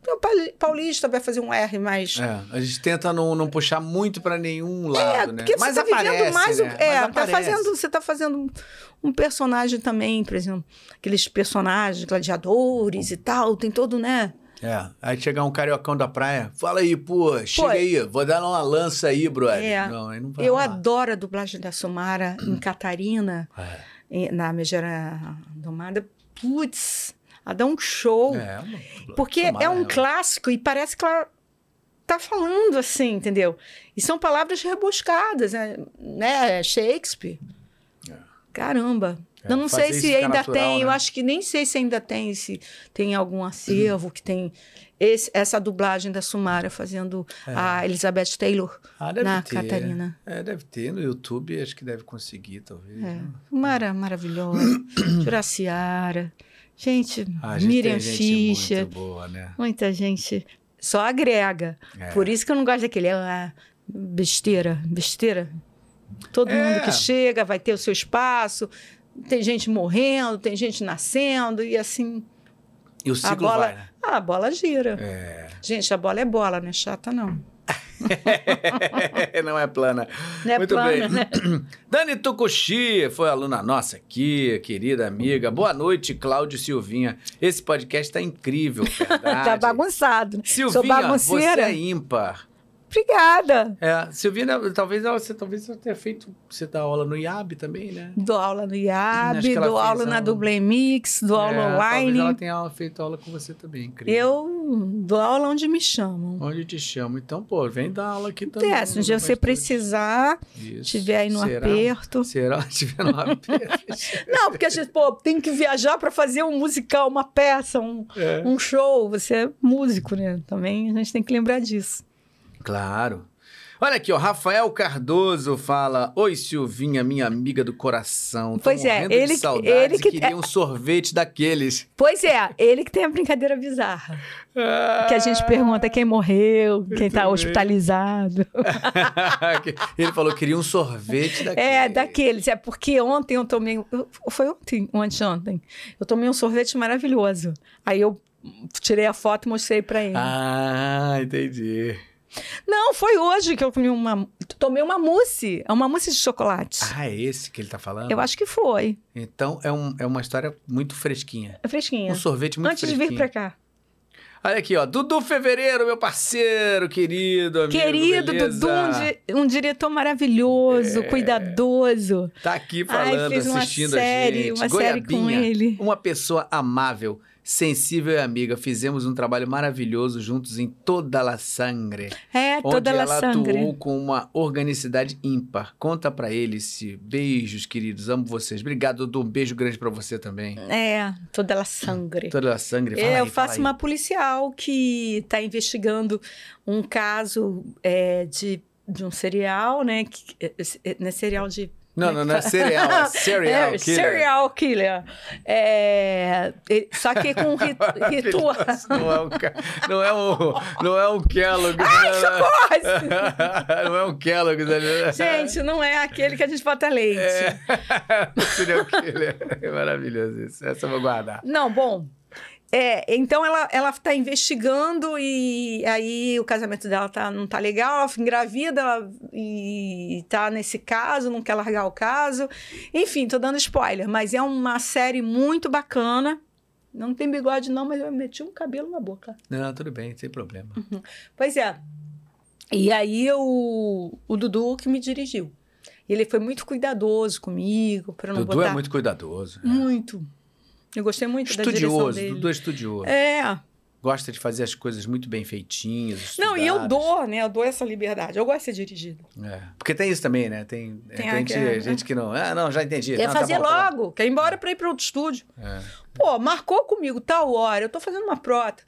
paulista vai fazer um R mais. É, a gente tenta não, não puxar muito pra nenhum lado, né? porque Mas você tá aparece, vivendo mais né? É, Mas tá fazendo, você tá fazendo um personagem também, por exemplo, aqueles personagens, gladiadores e tal, tem todo, né? É, aí chegar um cariocão da praia, fala aí, pô, chega Pô, aí, vou dar uma lança aí, brother. É. Não, aí não vai Eu rolar. adoro a dublagem da Sumara em Catarina, É, na Megera Domada. Putz, ela dá um show. é uma- Porque Sumara, é um clássico e parece que ela tá falando assim, entendeu? E são palavras rebuscadas, né? né? Shakespeare. É. Caramba. É, eu não sei se ainda natural, tem, eu né? acho que nem sei se ainda tem, se tem algum acervo que tem esse- essa dublagem da Sumara fazendo a Elizabeth Taylor Ah, na ter. Catarina. É, deve ter. No YouTube acho que deve conseguir, talvez. É. né? Sumara maravilhosa, Juraciara. Gente, Ah, gente Miriam Fischer. muito boa, né? Muita gente só agrega. É. Por isso que eu não gosto daquele ah, besteira, besteira. Todo É. mundo que chega vai ter o seu espaço. Tem gente morrendo, tem gente nascendo e assim E o a ciclo bola, vai, né? ah, a bola gira. É. Gente, a bola é bola, não é chata não. não é plana. Não é Muito plana, bem. né? Dani Tucuxi foi aluna nossa aqui, querida amiga. Boa noite, Cláudio Silvinha. Esse podcast tá incrível, verdade. tá bagunçado. Sou Silvinha, você bagunceira. é ímpar. Obrigada. É, Silvinha, talvez ela, você, talvez ela tenha feito. Você dá aula no IAB também, né? Dou aula no IAB, dou aula na aula. Dublê Mix, dou aula É, Talvez online. ela tenha aula- feito aula com você também, incrível. Eu dou aula onde me chamam. Onde te chamo? Então, pô, vem dar aula aqui também. É, se um dia você precisar, Isso. estiver aí no Será? aperto. Será? Estiver no aperto. Não, porque a gente, pô, tem que viajar para fazer um musical, uma peça, um, É. um show. Você é músico, né? Também a gente tem que lembrar disso. Claro. Olha aqui, ó, Rafael Cardoso fala: Oi, Silvinha, minha amiga do coração. Tô Pois é, ele de ele que- queria um sorvete daqueles. Pois é, ele que tem a brincadeira bizarra. Que a gente pergunta quem morreu, quem tá bem. hospitalizado. ele falou que queria um sorvete daqueles. É, daqueles. É porque ontem eu tomei. Foi ontem, ou anteontem. Eu tomei um sorvete maravilhoso. Aí eu tirei a foto e mostrei para ele. Ah, entendi. Não, foi hoje que eu comi uma. Tomei uma mousse. É uma mousse de chocolate. Ah, é esse que ele tá falando? Eu acho que foi. Então é, um, é uma história muito fresquinha. É fresquinha. Um sorvete muito Antes de fresquinho. vir pra cá. Olha aqui, ó. Dudu Fevereiro, meu parceiro, querido, amigo. Querido beleza? Dudu, um, um diretor maravilhoso, cuidadoso. Tá aqui Ai, falando, uma assistindo série, a gente. uma série com Goiabinha, ele. Uma pessoa amável, sensível e amiga. Fizemos um trabalho maravilhoso juntos em Toda la Sangre. É, onde toda ela la sangre. atuou com uma organicidade ímpar. Conta pra ele se. Beijos, queridos. Amo vocês. Obrigado, Dudu. Um beijo grande pra você também. É, toda la sangre. Toda la Sangre. Fala É, eu aí, faço aí. uma policial que está investigando um caso é, de, de um serial, né? Que, é, é, não é serial de. Não, não, não é cereal, é cereal É, killer. serial killer. É, só que com rit- ritual. Não é um, não é um, não é um Kellogg. Ai, socorro! não é um Kellogg. né? Gente, não é aquele que a gente bota leite. É. Serial killer. É maravilhoso isso. Essa eu vou guardar. Não, bom. É, então ela, ela tá investigando e aí o casamento dela tá, não tá legal, ela engravida ela, e tá nesse caso, não quer largar o caso. Enfim, tô dando spoiler, mas é uma série muito bacana. Não tem bigode, não, mas eu meti um cabelo na boca. Não, tudo bem, sem problema. Pois é. E aí o, o Dudu que me dirigiu. Ele foi muito cuidadoso comigo, para não Dudu botar. é muito cuidadoso. né? Muito. Eu gostei muito da direção Estudioso, dele. Dudu é estudioso. É. Gosta de fazer as coisas muito bem feitinhas. Não, e eu estudadas. dou, né? Eu dou essa liberdade. Eu gosto de ser dirigida. É. Porque tem isso também, né? Tem, Tem tem gente, é, gente que não. Ah, não, já entendi. Quer Não, tá fazer tá bom. logo, quer ir embora para ir para outro estúdio. É. Pô, marcou comigo tal hora, eu tô fazendo uma prota.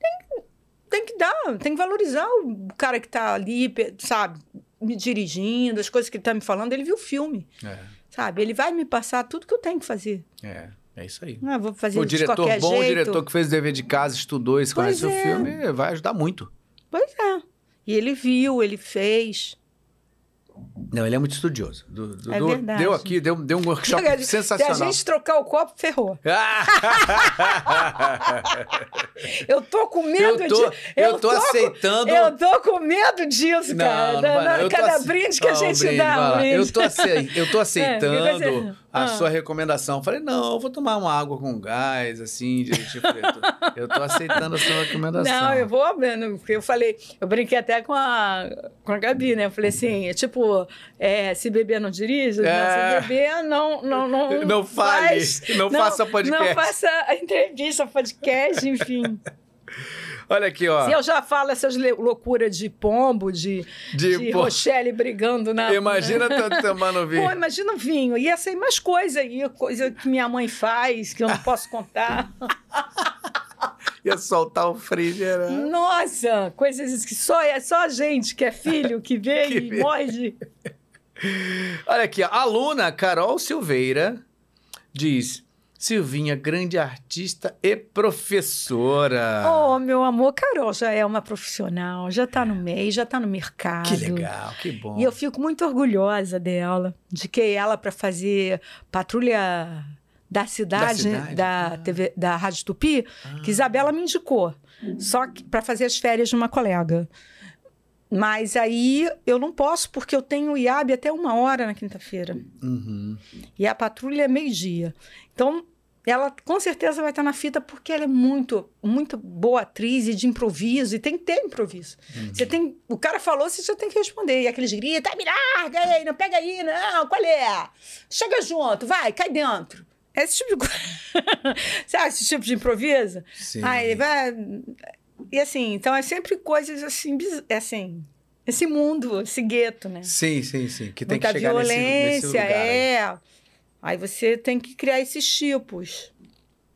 Tem, tem que dar, tem que valorizar o cara que tá ali, sabe, me dirigindo, as coisas que ele tá me falando. Ele viu o filme, É, sabe? Ele vai me passar tudo que eu tenho que fazer. é, é isso aí. Não, eu vou fazer O diretor bom, o jeito. diretor que fez o dever de casa, estudou e conhece o é. filme, vai ajudar muito. Pois é. E ele viu, ele fez. Não, ele é muito estudioso. Du- É Dudu verdade. deu aqui, deu, deu um workshop Se a sensacional. gente trocar o copo, ferrou. Eu tô com medo eu tô, de. eu tô com- aceitando. Eu tô com medo disso, Não, cara. não não. Eu tô cada ace- brinde que a Não, gente brinde, dá. um brinde. Eu tô, ace- eu tô aceitando É, que você- a Ah. sua recomendação. Falei, não, eu vou tomar uma água com gás, assim, de tipo, eu, tô, eu tô aceitando a sua recomendação. Não, eu vou vendo, porque eu falei, eu brinquei até com a, com a Gabi, né? Eu falei assim, é tipo, é, se beber não dirige, É. não, se beber não, não, não, Não fale, faz- não faça podcast. Não faça entrevista, podcast, enfim. Olha aqui, ó. Se eu já falo essas loucuras de pombo, de, De de, po- Rochelle brigando na... Imagina tomando vinho. Pô, imagina o vinho. Ia ser mais coisa aí, coisa que minha mãe faz, que eu não posso contar. Ia soltar o freezer. né? Nossa, coisas que só é só a gente que é filho que vê Que e vê. morre de... Olha aqui, a aluna Carol Silveira diz: Silvinha, grande artista e professora. Oh, meu amor, Carol já é uma profissional, já está no meio, já está no mercado. que legal, que bom. E eu fico muito orgulhosa dela. Indiquei ela para fazer patrulha da cidade, Da cidade? da, Ah. TV, da Rádio Tupi, que Isabela me indicou. Só para fazer as férias de uma colega. Mas aí eu não posso, porque eu tenho IAB até uma hora na quinta-feira. Uhum. E a patrulha é meio-dia. Então, ela com certeza vai estar na fita porque ela é muito, muito boa atriz e de improviso, e tem que ter improviso. Você tem, o cara falou, você já tem que responder. E aqueles gritos, "Ai, me larga aí, não pega aí, não, qual é? Chega junto, vai, cai dentro. Esse tipo de coisa. Sabe esse tipo de improviso? Sim. Aí vai. E assim, então é sempre coisas assim, biz- é assim, esse mundo, esse gueto, né? Sim, sim, sim. Que tem muita que chegar nesse, violência, nesse lugar. aí. é. Aí você tem que criar esses tipos.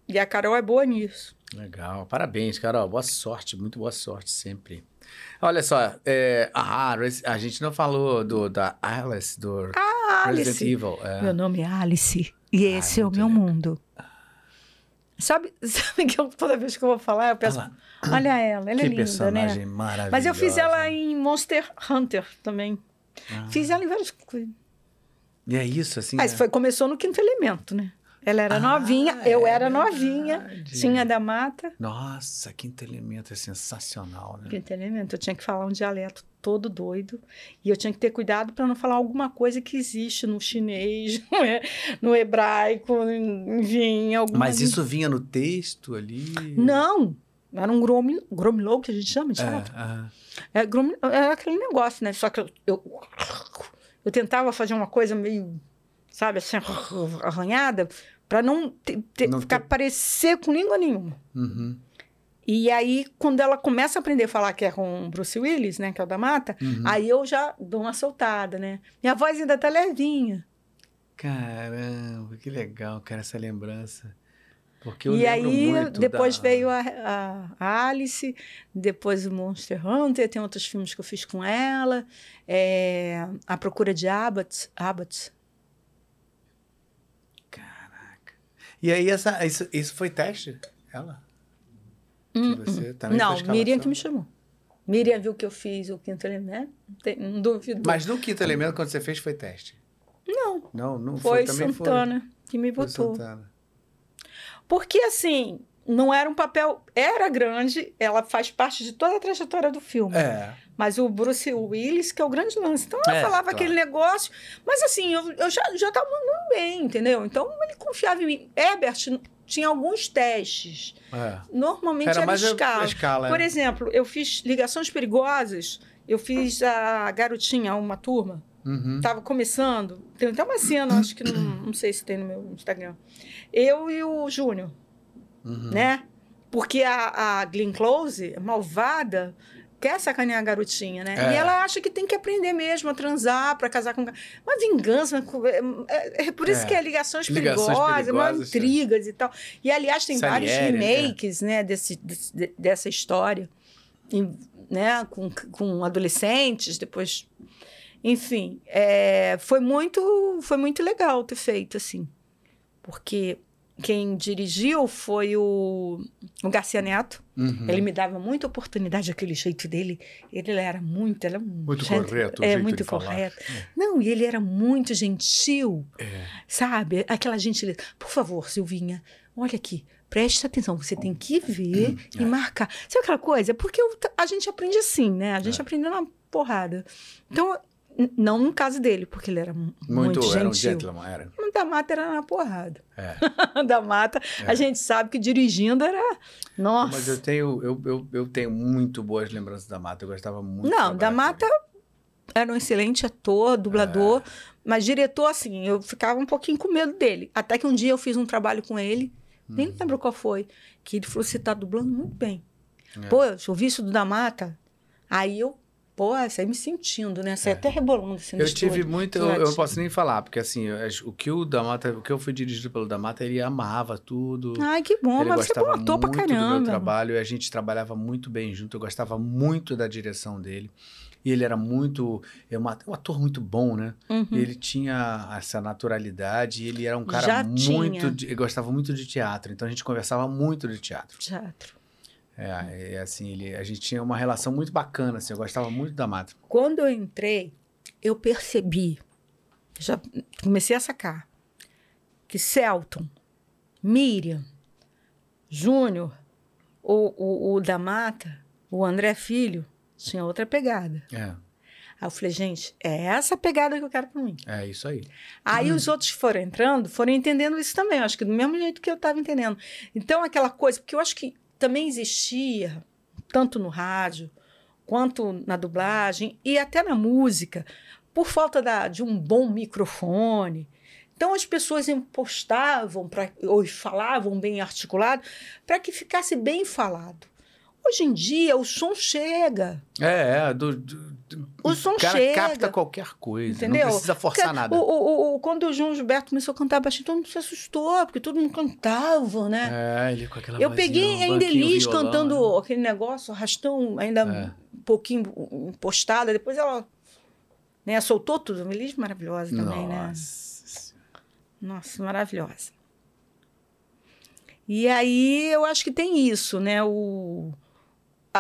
E a Carol é boa nisso. Legal, parabéns, Carol. Boa sorte, muito boa sorte sempre. Olha só, é, ah, Res- a gente não falou do, da Alice, do Ah, Resident Alice. Evil. é. Meu nome é Alice. E esse é o meu legal. mundo. Sabe, sabe que eu, toda vez que eu vou falar, eu penso, Olha olha ela, ela que é linda, personagem né? maravilhoso. Mas eu fiz ela em Monster Hunter também. Ah. Fiz ela em várias coisas. E é isso, assim. Mas é- foi, começou no quinto elemento, né? Ela era Ah, novinha, eu é era novinha, verdade. tinha da mata. Nossa, quinto elemento é sensacional, né? Quinto elemento, eu tinha que falar um dialeto todo doido. E eu tinha que ter cuidado para não falar alguma coisa que existe no chinês, no he- no hebraico, enfim, em alguma... Mas isso vinha no texto ali? Não! Era um grom, gromilou que a gente chama de É, fato. aham. É, grom, é aquele negócio, né? Só que eu, eu, eu tentava fazer uma coisa meio, sabe, assim, arranhada, para não, Não ficar ter- parecer com língua nenhuma. Uhum, E aí, quando ela começa a aprender a falar que é com o Bruce Willis, né, que é o da mata, uhum. aí eu já dou uma soltada, né? Minha voz ainda tá levinha. Caramba, que legal, cara, essa lembrança. Porque eu e aí, depois da... veio a- a Alice, depois o Monster Hunter, tem outros filmes que eu fiz com ela, é, A Procura de Abbott, Abbott. Caraca. E aí, essa, isso, isso foi teste? Ela? Hum, também Não, foi? Miriam que me chamou. Miriam viu que eu fiz o quinto elemento, não, duvido. Mas no quinto elemento, quando você fez, foi teste? Não, Não, não foi, foi, também Santana que me foi. Foi botou. Santana. Porque, assim, não era um papel... Era grande, ela faz parte de toda a trajetória do filme. É. Mas o Bruce Willis, que é o grande lance. Então, ela É, falava claro. aquele negócio. Mas, assim, eu, eu já, já tava mandando bem, entendeu? Então, ele confiava em mim. Herbert tinha alguns testes. é. Normalmente Era era, escala. escala, Por é. exemplo, eu fiz Ligações Perigosas. Eu fiz a Garotinha, uma turma. Uhum. Tava começando. Tem até uma cena, acho que não, não sei se tem no meu Instagram. Eu e o Júnior, Uhum. né? Porque a, a Glenn Close, malvada, quer sacanear a garotinha, né? É. E ela acha que tem que aprender mesmo a transar para casar com. Uma vingança. É, é por isso É. que é ligações, Ligações perigosas, maior Perigosas, é. intrigas e tal. E, aliás, tem vários Salieri, né? remakes, né, desse, desse- de- dessa história. E, né, com, com adolescentes, depois. Enfim, é, foi muito foi muito legal ter feito assim. Porque quem dirigiu foi o, o Garcia Neto. Uhum. Ele me dava muita oportunidade, aquele jeito dele. Ele era muito, era Muito gente- correto, É muito correto. Não, e ele era muito gentil, É. sabe? Aquela gentileza. Por favor, Silvinha, olha aqui. Preste atenção, você tem que ver Hum, e marcar. Sabe aquela coisa? Porque eu- a gente aprende assim, né? A É. gente aprende na porrada. Então, não no caso dele, porque ele era mu- Muito, muito, era um gentil. gentleman, era. O da mata era na porrada. É. da mata, É. a gente sabe que dirigindo era. Nossa. Mas eu tenho, eu, eu, eu tenho muito boas lembranças da Mata. Eu gostava muito. Não, da Mata era um excelente ator, dublador, É. mas diretor, assim, eu ficava um pouquinho com medo dele. Até que um dia eu fiz um trabalho com ele, nem Hum. lembro qual foi, que ele falou: você tá dublando muito bem. É. Pô, eu ouvi isso do da Mata. Aí eu, pô, saí me sentindo, né? Saí É. até rebolando assim Eu tive muito, eu, eu não posso nem falar, porque assim, eu o que o da Mata, o que eu fui dirigido pelo da Mata, ele amava tudo. Ai, que bom, ele mas você é ator pra muito do meu caramba. trabalho e a gente trabalhava muito bem junto. Eu gostava muito da direção dele. E ele era muito, é uma- um ator muito bom, né? Uhum. Ele tinha essa naturalidade e ele era um cara Já muito, de, ele gostava muito de teatro. Então a gente conversava muito de teatro. Teatro. É, é assim, ele, a gente tinha uma relação muito bacana, assim, eu gostava muito da Mata. Quando eu entrei, eu percebi, já comecei a sacar, que Celton, Miriam, Júnior, o, o, o da Mata, o André Filho, tinha outra pegada. É, Aí eu falei, gente, é essa pegada que eu quero para mim. é isso aí. Aí os outros que foram entrando, foram entendendo isso também. Eu acho que do mesmo jeito que eu estava entendendo. Então, aquela coisa, porque eu acho que também existia, tanto no rádio, quanto na dublagem e até na música, por falta da, de um bom microfone. Então, as pessoas impostavam pra, ou falavam bem articulado para que ficasse bem falado. Hoje em dia, o som chega. É, é, do, do- O som cara chega. capta qualquer coisa, Entendeu? não precisa forçar Porque nada. O, o- o- quando o João Gilberto começou a cantar baixinho, todo mundo se assustou, porque todo mundo cantava, né? É, ele com aquela Eu vozinha, peguei ainda Elis cantando né? aquele negócio, arrastão ainda É. um pouquinho postada. Depois ela né, soltou tudo. Elis maravilhosa também, né? Nossa. Nossa, maravilhosa. E aí eu acho que tem isso, né? O,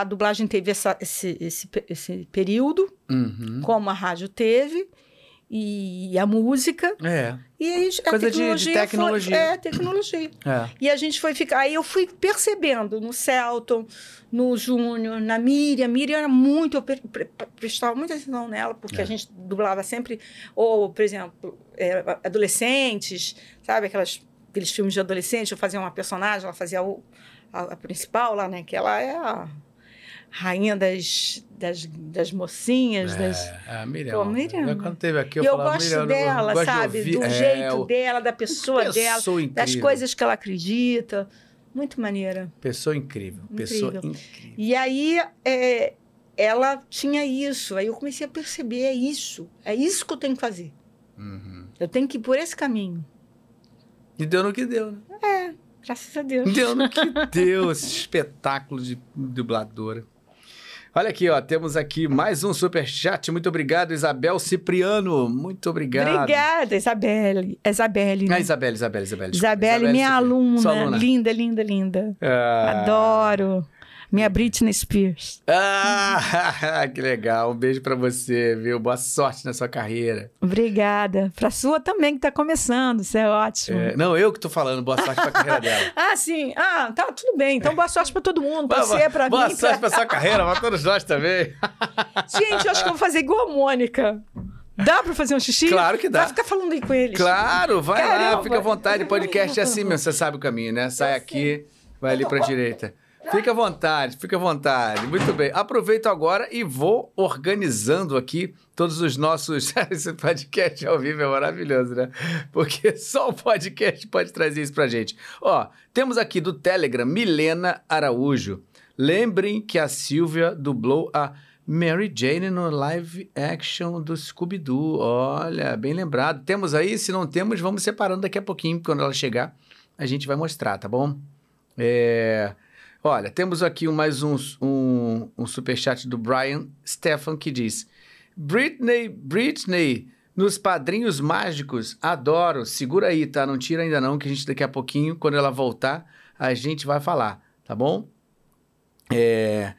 a dublagem teve essa, esse, esse, esse período, Uhum. como a rádio teve, e a música. É, E aí a Coisa de- de tecnologia. tecnologia. Foi, é, tecnologia. é. E a gente foi ficar. Aí eu fui percebendo no Celton, no Júnior, na Miriam. Miriam era muito. Eu pre- pre- prestava muita atenção nela, porque É. a gente dublava sempre. Ou, por exemplo, é, adolescentes, sabe? Aquelas, aqueles filmes de adolescente. Eu fazia uma personagem, ela fazia o- a, a principal lá, né? Que ela é a rainha das, das, das mocinhas, das. É, a Miriam. Pô, Miriam. Eu, quando teve aqui, eu, E eu falava, gosto Miriam, eu dela, gosto de sabe? Do é, jeito o- dela, da pessoa dela, pessoa das incrível. coisas que ela acredita. Muito maneira. Pessoa incrível. Pessoa Incrível. incrível. E aí é, ela tinha isso. Aí eu comecei a perceber, é isso. É isso que eu tenho que fazer. Uhum. Eu tenho que ir por esse caminho. E deu no que deu, né? Graças a Deus. Deu no que deu esse espetáculo de dubladora. Olha aqui, ó, temos aqui mais um superchat. Muito obrigado, Isabel Cipriano. Muito obrigado. Obrigada, Isabelle. Isabelle. Ah, né? Isabelle, Isabelle, Isabelle. desculpa. Isabelle, minha Cipriano. aluna. Aluna. Linda, linda, linda. Ah. Adoro. Minha Britney Spears. Ah, que legal. Um beijo pra você, viu? Boa sorte na sua carreira. Obrigada. Pra sua também, que tá começando. Isso é ótimo. É, não, eu que tô falando. Boa sorte pra carreira dela. Ah, sim. Ah, tá, tudo bem. Então, boa sorte pra todo mundo. Pra Boa- você, pra Boa mim. sorte pra- pra sua carreira, pra todos nós também. Gente, eu acho que eu vou fazer igual a Mônica. Dá pra fazer um xixi? Claro que dá. Vai ficar falando aí com eles. Claro, vai lá, Caramba. fica à vontade. Podcast é assim mesmo, você sabe o caminho, né? Sai aqui, vai ali pra direita. Fica à vontade, fica à vontade. Muito bem. Aproveito agora e vou organizando aqui todos os nossos. Esse podcast ao vivo é maravilhoso, né? Porque só o podcast pode trazer isso pra gente. Ó, temos aqui do Telegram Milena Araújo. Lembrem que a Silvia dublou a Mary Jane no live action do Scooby-Doo. Olha, bem lembrado. Temos aí? Se não temos, vamos separando daqui a pouquinho. Quando ela chegar, a gente vai mostrar, tá bom? É... Olha, temos aqui mais um, um, um superchat do Brian Stefan que diz: Britney, Britney, Nos Padrinhos Mágicos, adoro. Segura aí, tá? Não tira ainda não, que a gente daqui a pouquinho, quando ela voltar, a gente vai falar, tá bom? É...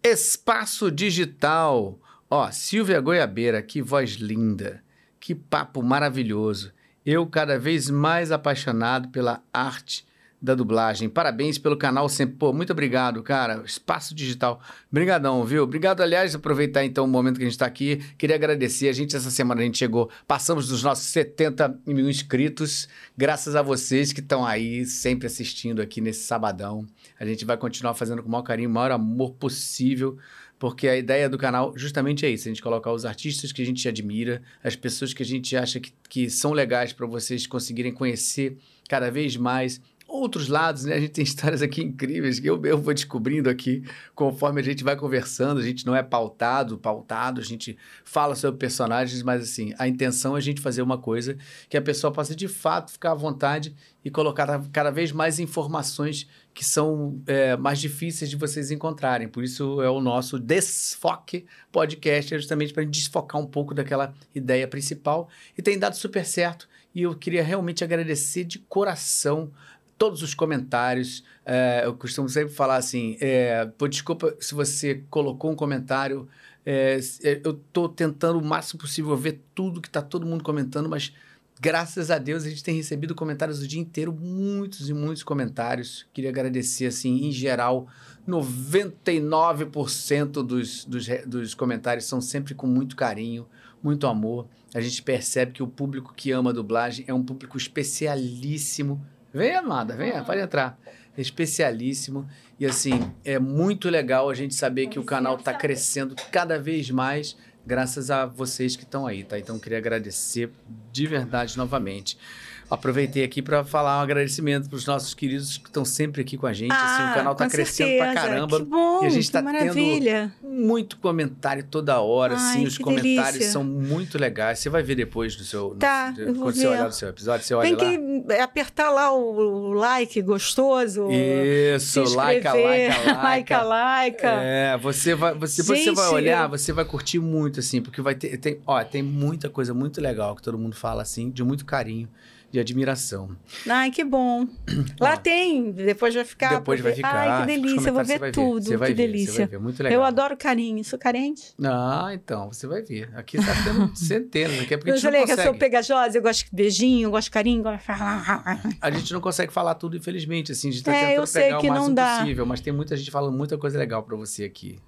Espaço Digital. Ó, Silvia Goiabeira, que voz linda. Que papo maravilhoso. Eu cada vez mais apaixonado pela arte da dublagem. Parabéns pelo canal sempre. Pô, muito obrigado, cara. Espaço Digital. Obrigadão, viu? Obrigado, aliás, aproveitar então o momento que a gente está aqui. Queria agradecer. A gente, essa semana, a gente chegou, passamos dos nossos 70 mil inscritos. Graças a vocês que estão aí sempre assistindo aqui nesse sabadão. A gente vai continuar fazendo com o maior carinho, o maior amor possível. Porque a ideia do canal justamente é isso: a gente colocar os artistas que a gente admira, as pessoas que a gente acha que, que são legais para vocês conseguirem conhecer cada vez mais outros lados, né? A gente tem histórias aqui incríveis que eu, eu vou descobrindo aqui conforme a gente vai conversando. A gente não é pautado, pautado, a gente fala sobre personagens, mas assim, a intenção é a gente fazer uma coisa que a pessoa possa de fato ficar à vontade e colocar cada vez mais informações que são é, mais difíceis de vocês encontrarem. Por isso é o nosso Desfoque Podcast, é justamente para desfocar um pouco daquela ideia principal. E tem dado super certo. E eu queria realmente agradecer de coração todos os comentários. É, eu costumo sempre falar assim: é, pô, desculpa se você colocou um comentário. É, eu estou tentando o máximo possível ver tudo que está todo mundo comentando, mas graças a Deus a gente tem recebido comentários o dia inteiro, muitos e muitos comentários. Queria agradecer, assim, em geral, 99% dos, dos, dos comentários são sempre com muito carinho, muito amor. A gente percebe que o público que ama a dublagem é um público especialíssimo Venha, amada, venha, pode entrar. É especialíssimo. E assim, é muito legal a gente saber que o canal está crescendo cada vez mais, graças a vocês que estão aí, tá? Então, queria agradecer de verdade novamente aproveitei aqui para falar um agradecimento para os nossos queridos que estão sempre aqui com a gente. Ah, assim, o canal está crescendo para caramba. Que bom, e a gente está tendo muito comentário toda hora. Ai, assim, os comentários delícia. são muito legais. Você vai ver depois no seu. Tá, no, quando você olhar no seu episódio, você Tem olha que apertar lá o like gostoso. Isso, like, like, like, like. É, você vai, você, gente, você vai olhar, você vai curtir muito, assim, porque vai ter. Tem, ó, tem muita coisa muito legal que todo mundo fala, assim, de muito carinho de admiração. Ai, que bom. Lá tem, depois vai ficar. Depois vai ficar. Ai, que delícia, eu vou ver tudo. Que ver, delícia. Ver, muito legal. Eu adoro carinho, sou carente? Ah, então, você vai ver. Aqui está tendo centenas, aqui é porque eu a gente falei que eu sou pegajosa, eu gosto de beijinho, eu gosto de carinho, gosto de A gente não consegue falar tudo, infelizmente, assim, a gente está é, tentando pegar o máximo possível, mas tem muita gente falando muita coisa legal para você aqui.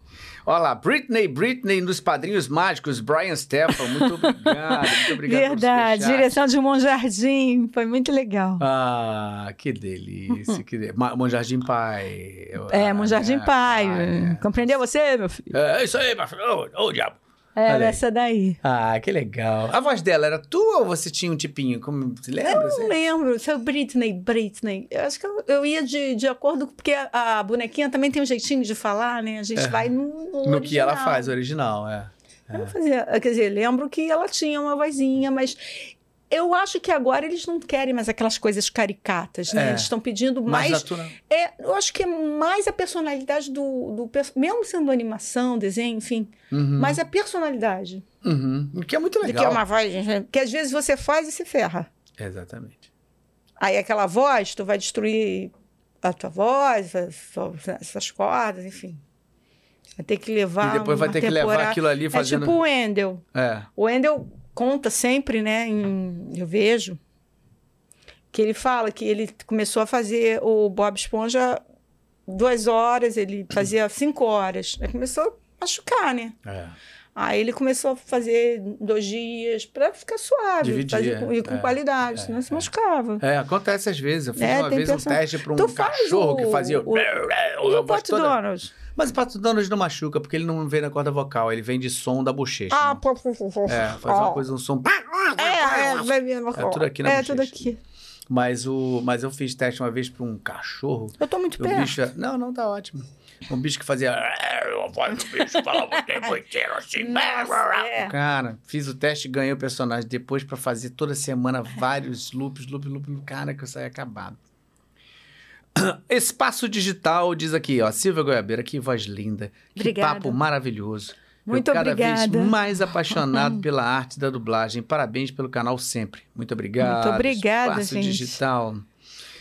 Olha lá, Britney, Britney nos Padrinhos Mágicos, Brian Stefan, muito obrigado, muito obrigado Verdade, direção de Monjardim, foi muito legal. Ah, que delícia, que delícia. Monjardim Pai. É, ah, Monjardim é, Pai, pai. compreendeu você, meu filho? É, isso aí, meu filho, ô, ô diabo. Era essa daí. Ah, que legal. A voz dela era tua ou você tinha um tipinho? Como, você lembra? Eu não você? lembro. Seu Britney, Britney. Eu acho que eu, eu ia de, de acordo, porque a, a, bonequinha também tem um jeitinho de falar, né? A gente é. vai no, no, no que ela faz, original, é. Eu não fazia, quer dizer, lembro que ela tinha uma vozinha, mas eu acho que agora eles não querem mais aquelas coisas caricatas, né? É, eles estão pedindo mais. mais é, eu acho que é mais a personalidade do, do. Mesmo sendo animação, desenho, enfim. Uhum. Mas a personalidade. Uhum. O que é muito legal. que é uma voz. Que às vezes você faz e se ferra. Exatamente. Aí aquela voz, tu vai destruir a tua voz, essas cordas, enfim. Vai ter que levar. E depois vai ter temporada. que levar aquilo ali fazendo. É tipo o Wendel. É. O Wendel conta sempre, né? Em, eu vejo que ele fala que ele começou a fazer o Bob Esponja duas horas, ele fazia cinco horas. Aí começou a machucar, né? É. Aí ele começou a fazer dois dias para ficar suave, Dividir, fazer, com, e com é, qualidade, é, senão se é. machucava. É, acontece às vezes. Eu fiz é, uma vez um teste para um cachorro o, que fazia. O, o, o Pato toda... Donald. Mas o Pato Donald não machuca, porque ele não vem na corda vocal, ele vem de som da bochecha. Ah, né? pô, pô, pô, É, faz uma coisa, um som. É, é, vai É tudo aqui na É, bochecha. tudo aqui. Mas, o, mas eu fiz teste uma vez para um cachorro. Eu tô muito perto. Bicho, não, não, tá ótimo. Um bicho que fazia. A voz do bicho falava o tempo inteiro assim. Nossa, é. Cara, fiz o teste e ganhei o personagem. Depois, para fazer toda semana vários loops, loop, loop. Cara, que eu saí acabado. Espaço Digital diz aqui, ó. Silvia Goiabeira, que voz linda. Que Obrigada. papo maravilhoso. Muito Muito eu cada obrigada. vez mais apaixonado pela arte da dublagem. Parabéns pelo canal sempre. Muito obrigado. Muito obrigada, Espaço gente. Digital.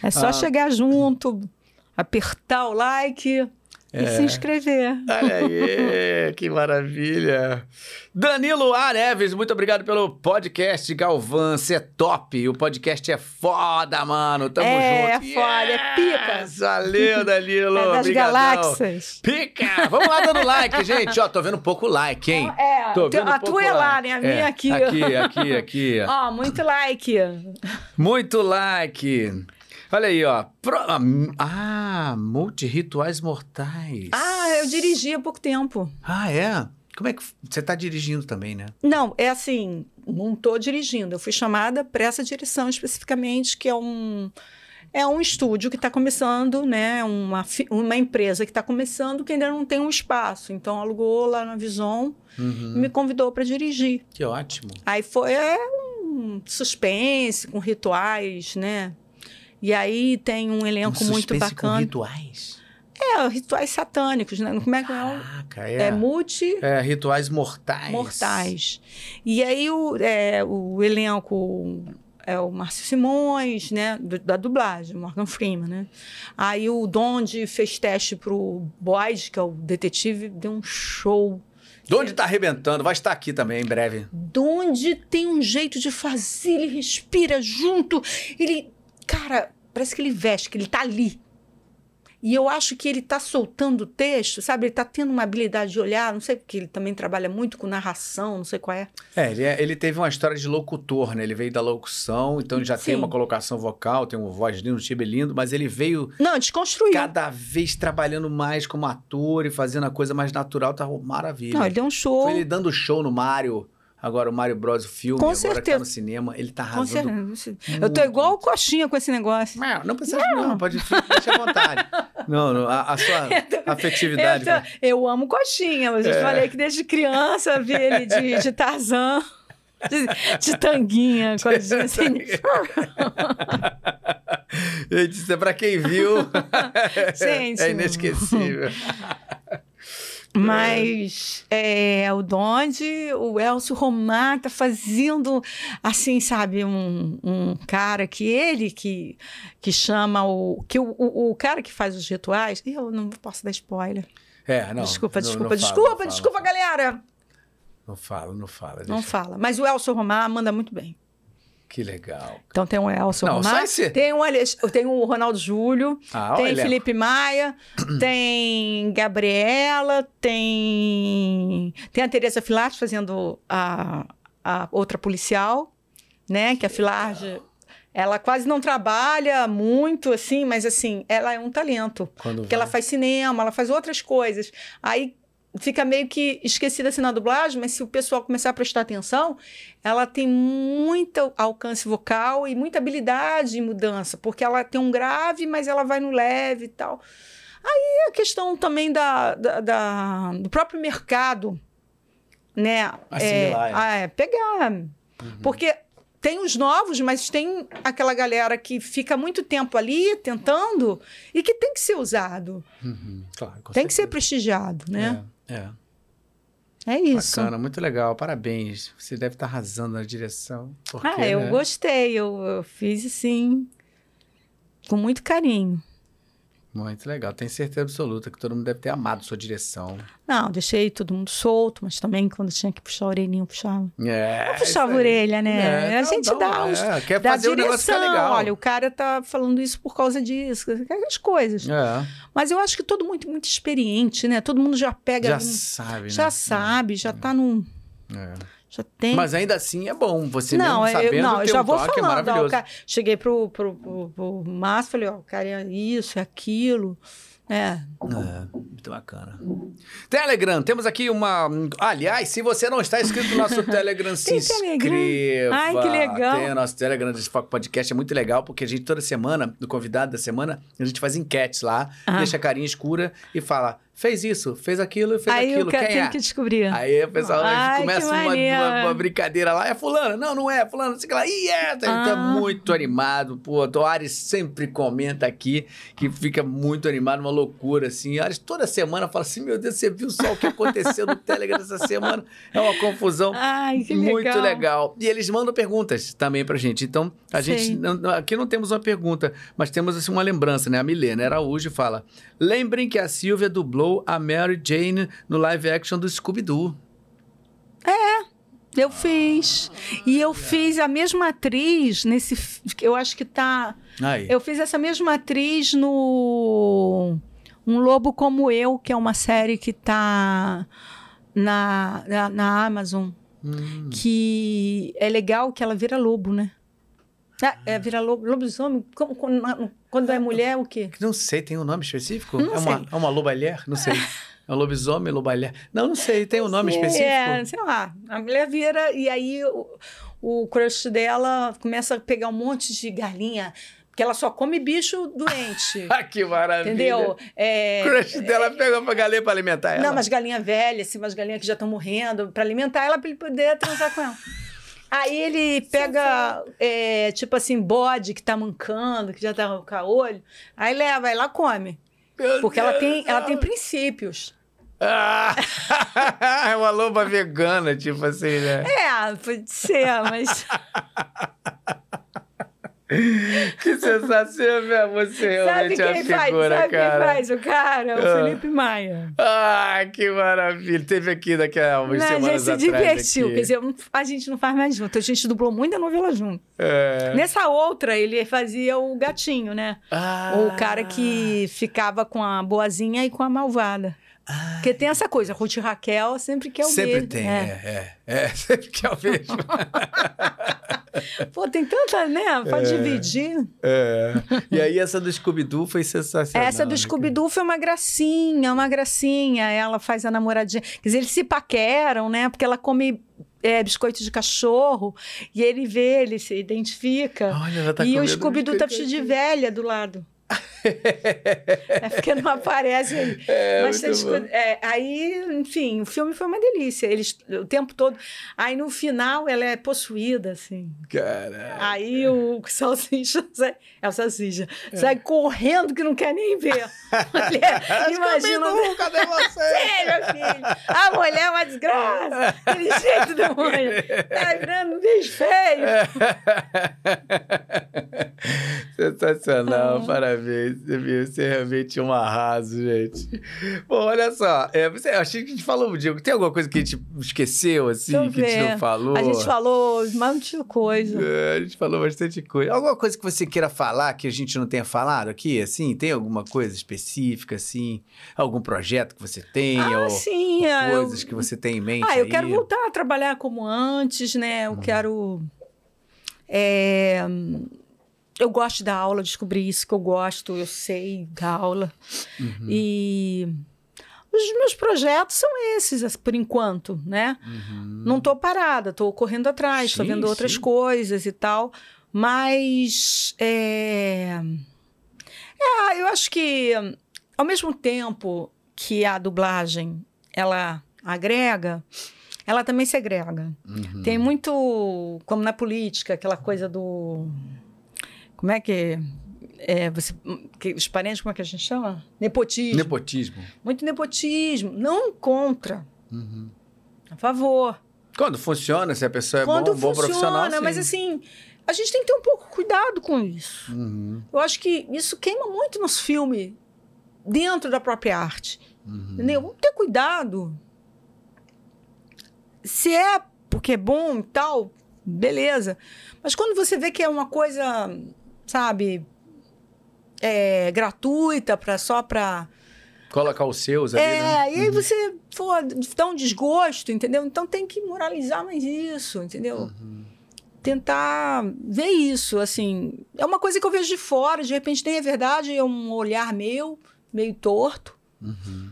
É só Ah. chegar junto, apertar o like É. e se inscrever. Olha aí, que maravilha. Danilo A. Neves, muito obrigado pelo podcast Galvão. Você é top. O podcast é foda, mano. Tamo É, junto. é foda, é pica. Yes! Valeu, Danilo. É das Obrigadão. galáxias. Pica! Vamos lá dando like, gente. Ó, tô vendo pouco like, hein? É, Tô vendo a tua é lá, né? A minha aqui. Aqui, aqui, aqui. Ó, muito like. Muito like. Olha aí, ó. Pro... Ah, multi-rituais mortais. Ah, eu dirigi há pouco tempo. Ah, é? Como é que... Você tá dirigindo também, né? Não, é assim, não estou dirigindo. Eu fui chamada para essa direção especificamente, que é um é um estúdio que está começando, né? Uma, uma empresa que está começando que ainda não tem um espaço. Então alugou lá na Vison Uhum. e me convidou para dirigir. Que ótimo. Aí foi é, um suspense com rituais, né? E aí tem um elenco Um muito suspense com bacana. rituais. É, rituais satânicos, né? Como é que é? Caraca, É, é. multi É, rituais mortais. mortais. E aí o, é, o elenco é o Márcio Simões, né, da dublagem, Morgan Freeman, né? Aí o Donde fez teste pro Boyd, que é o detetive, deu um show. De onde tá arrebentando? Vai estar aqui também em breve. Donde tem um jeito de fazer, ele respira junto, ele, cara, parece que ele veste, que ele tá ali. E eu acho que ele tá soltando o texto, sabe? Ele tá tendo uma habilidade de olhar, não sei porque ele também trabalha muito com narração, não sei qual é. É, ele, é- ele teve uma história de locutor, né? Ele veio da locução, então ele já tem Sim. uma colocação vocal, tem uma voz linda, um timbre lindo, mas ele veio Não, desconstruiu. cada vez trabalhando mais como ator e fazendo a coisa mais natural, tá maravilha. Não, ele deu um show. Foi ele dando show no Mario, agora o Mario Bros. o filme, Com agora tá certeza. no cinema, ele tá Com arrasando. certeza. Eu tô igual o Coxinha com esse negócio. Não, não precisa, não, pode deixa à vontade. Não, não, a, a sua afetividade. Eu, tô- eu amo Coxinha, mas eu É. falei que desde criança vi ele de, de Tarzan, de, de tanguinha, coisinha assim. Isso é pra quem viu. Gente. é inesquecível. Mas é, o Donde, o Elcio Romar tá fazendo, assim, sabe, um, um cara que ele que, que chama o. que o, o, o cara que faz os rituais. Eu não posso dar spoiler. É, não. desculpa, não- desculpa, não fala, desculpa, não fala. desculpa, galera. Não fala, não fala. Não fala. Mas o Elcio Romar manda muito bem. Que legal. Então tem o Elcio Não, só Romar, esse- tem o, Alex- tem o Ronaldo Júlio, Ah, tem olha. Felipe Maia, tem Gabriela, tem tem a Teresa Filarte fazendo a, a outra policial, né? Que a Filarte ela quase não trabalha muito assim, mas assim ela é um talento. Quando Porque ela vai. faz cinema, ela faz outras coisas. Aí fica meio que esquecida assim na dublagem, mas se o pessoal começar a prestar atenção, ela tem muito alcance vocal e muita habilidade em mudança, porque ela tem um grave, mas ela vai no leve e tal. Aí a questão também da, da- da- do próprio mercado, né? Assimilar, é, é. ah, é, pegar. Porque tem os novos, mas tem aquela galera que fica muito tempo ali tentando e que tem que ser usado. Uhum, claro, tem que ser certeza. prestigiado, né? É, é. É, isso. Bacana, muito legal. Parabéns. Você deve estar arrasando na direção. Porque, Ah, eu né? gostei. Eu, eu fiz assim, com muito carinho. Muito legal. Tenho certeza absoluta que todo mundo deve ter amado sua direção. Não, deixei todo mundo solto, mas também quando tinha que puxar a orelhinha, eu puxava. É. Eu puxava a orelha, né? É, a não, gente não, dá os. é, Quer Da fazer o negócio ficar direção, legal. olha, o cara tá falando isso por causa disso, aquelas coisas. É, Mas eu acho que todo muito, muito experiente, né? Todo mundo já pega. já ali, sabe, né? já sabe, já tá num. É. Já tem. Mas ainda assim é bom. Você não, mesmo eu, sabendo não, eu já vou toque é falando. ó, cara- cheguei pro, pro, pro, pro Márcio, falei, ó, o cara é isso, é aquilo. É. É, muito bacana. Telegram, temos aqui uma. Aliás, se você não está inscrito no nosso Telegram, se Telegram? inscreva. Ai, que legal. Tem o nosso Telegram do Foco Podcast, é muito legal, porque a gente, toda semana, do convidado da semana, a gente faz enquetes lá, Ah. deixa a carinha escura e fala: fez isso, fez aquilo, fez Aí aquilo. Quem tenho é? que descobrir. Aí o pessoal Ai, começa uma, uma- uma brincadeira lá. É fulano? Não, não é. Fulano, sei lá. Ih, é. Ele tá Ah. muito animado. Pô, o Ares sempre comenta aqui que fica muito animado, uma loucura, assim. Ares toda semana fala assim, meu Deus, você viu só o que aconteceu no Telegram essa semana? É uma confusão. Ai, que Muito legal. legal. E eles mandam perguntas também pra gente. Então, a Sei. gente. aqui não temos uma pergunta, mas temos assim, uma lembrança, né? A Milena Araújo fala: Lembrem que a Silvia dublou a Mary Jane no live action do Scooby-Doo. Eu fiz. E eu fiz a mesma atriz nesse. Eu acho que tá. Aí. Eu fiz essa mesma atriz no Um Lobo Como Eu, que é uma série que tá na, na, na Amazon. Hum. Que é legal que ela vira lobo, né? Ah, é, vira lobisomem. Como- Quando, é mulher, o quê? Não sei, tem um nome específico? Não é, uma, sei. é uma lobalher? Não sei. É um lobisomem, lobalher? Não, não sei. Tem um nome específico? É, sei lá. A mulher vira e aí o, o crush dela começa a pegar um monte de galinha, porque ela só come bicho doente. Ah, que maravilha. entendeu? É, O crush dela pega pra galinha pra alimentar ela. Não, mas galinha velha, assim, umas galinhas que já estão morrendo, para alimentar ela, para ele poder transar com ela. Aí ele pega, é, tipo assim, bode que tá mancando, que já tá com o olho, aí leva, aí ela come. Meu Porque ela Deus tem, do ela tem princípios. Ah, é uma loba vegana, tipo assim, né? É, pode ser, mas. Que sensação, meu. Você Sabe realmente é quem uma faz? figura, Sabe quem cara. faz? O cara, o Ah. Felipe Maia. Ah, que maravilha. Teve aqui daqui a umas Não, a gente semanas se divertiu. aqui. Quer dizer, a gente não faz mais junto. A gente dublou muita novela junto. É. Nessa outra, ele fazia o gatinho, né? Ah. O cara que ficava com a boazinha e com a malvada. Ah. Porque tem essa coisa, Ruth e Raquel sempre quer o Sempre mesmo. tem, É. é, é, é. Sempre que é o mesmo. Pô, tem tanta, né? Pode dividir. É. E aí essa do Scooby-Doo foi sensacional. Essa do né, Scooby-Doo foi uma gracinha, uma gracinha. Ela faz a namoradinha. Quer dizer, eles se paqueram, né? Porque ela come é, biscoito de cachorro e ele vê, ele se identifica. Olha, ela tá e o Scooby-Doo tá vestido de velha do lado. É porque não aparece aí. É, Mas é, aí, enfim, o filme foi uma delícia. Eles o tempo todo. Aí no final ela é possuída, assim. Cara. Aí o salsicha sai, é o salsicha sai correndo que não quer nem ver. Mulher, imagina. Scooby-Doo, cadê você? Filho, a mulher é uma desgraça. Aquele jeito da mulher. Tá virando um bicho feio. Sensacional, Ah. Parabéns. Você viu, você realmente é um arraso, gente. Bom, olha só, é, você, achei que a gente falou, Diego, tem alguma coisa que a gente esqueceu, assim, Deixa que a gente não falou? A gente falou um monte de coisa. É, a gente falou bastante coisa. Alguma coisa que você queira falar que a gente não tenha falado aqui, assim? Tem alguma coisa específica, assim? Algum projeto que você tenha? Ah, ou sim. é, eu- coisas que você tem em mente Ah, eu aí? quero voltar a trabalhar como antes, né? Eu quero. é, eu gosto da aula, descobri isso que eu gosto, eu sei da aula. Uhum. E os meus projetos são esses, por enquanto, né? Uhum. Não estou parada, estou correndo atrás, estou vendo outras sim. coisas e tal. Mas. É... é, eu acho que, ao mesmo tempo que a dublagem ela agrega, ela também segrega. Uhum. Tem muito, como na política, aquela coisa do. Como é que. É, você, que, os parentes, como é que a gente chama? Nepotismo. Nepotismo. Muito nepotismo. Não contra, Uhum. a favor. Quando funciona, se a pessoa é Quando bom, bom profissional, funciona, sim. mas assim, a gente tem que ter um pouco cuidado com isso. Uhum. Eu acho que isso queima muito nos filmes, dentro da própria arte. Uhum. Entendeu? Vamos ter cuidado. Se é porque é bom e tal, beleza. Mas quando você vê que é uma coisa, sabe, é, gratuita para só para Colocar os seus ali, é, né? e aí você pô, dá um desgosto, entendeu? Então tem que moralizar mais isso, entendeu? Uhum. Tentar ver isso, assim. É uma coisa que eu vejo de fora, de repente nem é verdade, é um olhar meu, meio torto. Uhum.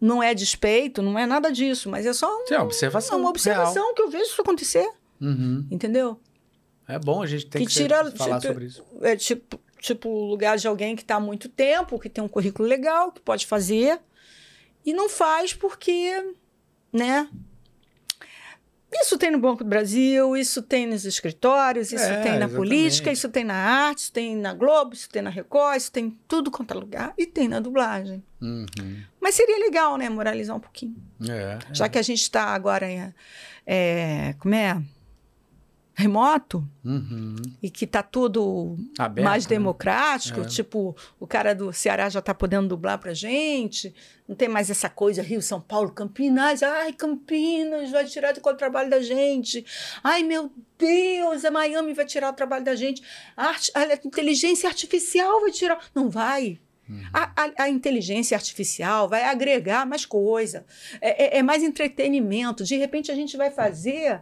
Não é despeito, não é nada disso, mas é só um- é uma observação. uma observação que eu vejo isso acontecer, real. Uhum. entendeu? É bom, a gente tem que, Que tira- falar tipo, sobre isso. É tipo, tipo o lugar de alguém que está há muito tempo, que tem um currículo legal, que pode fazer, E não faz porque, né? Isso tem no Banco do Brasil, isso tem nos escritórios, isso É, tem na exatamente. política, isso tem na arte, isso tem na Globo, isso tem na Record, isso tem tudo quanto é lugar e tem na dublagem. Uhum. Mas seria legal, né, moralizar um pouquinho. É. Já que a gente está agora em, é, como é? Remoto Uhum. e que tá tudo Aberto, mais né? democrático, É. tipo, o cara do Ceará já tá podendo dublar pra gente, não tem mais essa coisa Rio, São Paulo, Campinas, ai, Campinas vai tirar do o trabalho da gente. Ai, meu Deus, a Miami vai tirar o trabalho da gente. A, arte, a inteligência artificial vai tirar. Não vai. Uhum. A, a- a inteligência artificial vai agregar mais coisa, é, é- é mais entretenimento. De repente a gente vai fazer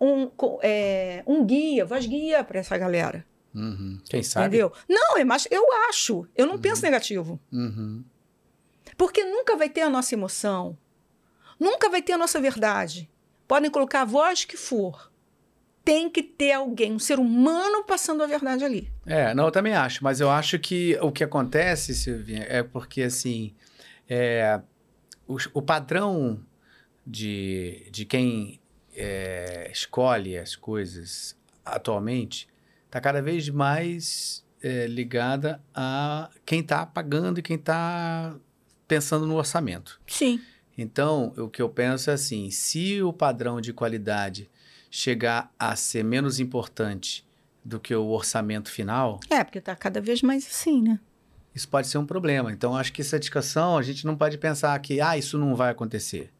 um, é, um guia, voz guia para essa galera. Uhum. Quem sabe? Entendeu? Não, é mais, eu acho. Eu não penso negativo. Uhum. Porque nunca vai ter a nossa emoção. Nunca vai ter a nossa verdade. Podem colocar a voz que for. Tem que ter alguém, um ser humano passando a verdade ali. É, não, eu também acho, mas eu acho que o que acontece, Silvinha, é porque assim, é, o, o padrão de, de quem é, escolhe as coisas atualmente está cada vez mais é, ligada a quem está pagando e quem está pensando no orçamento. Sim. Então, o que eu penso é assim: se o padrão de qualidade chegar a ser menos importante do que o orçamento final, É, porque tá cada vez mais assim, né? isso pode ser um problema. Então, acho que essa discussão, a gente não pode pensar que, ah, isso não vai acontecer.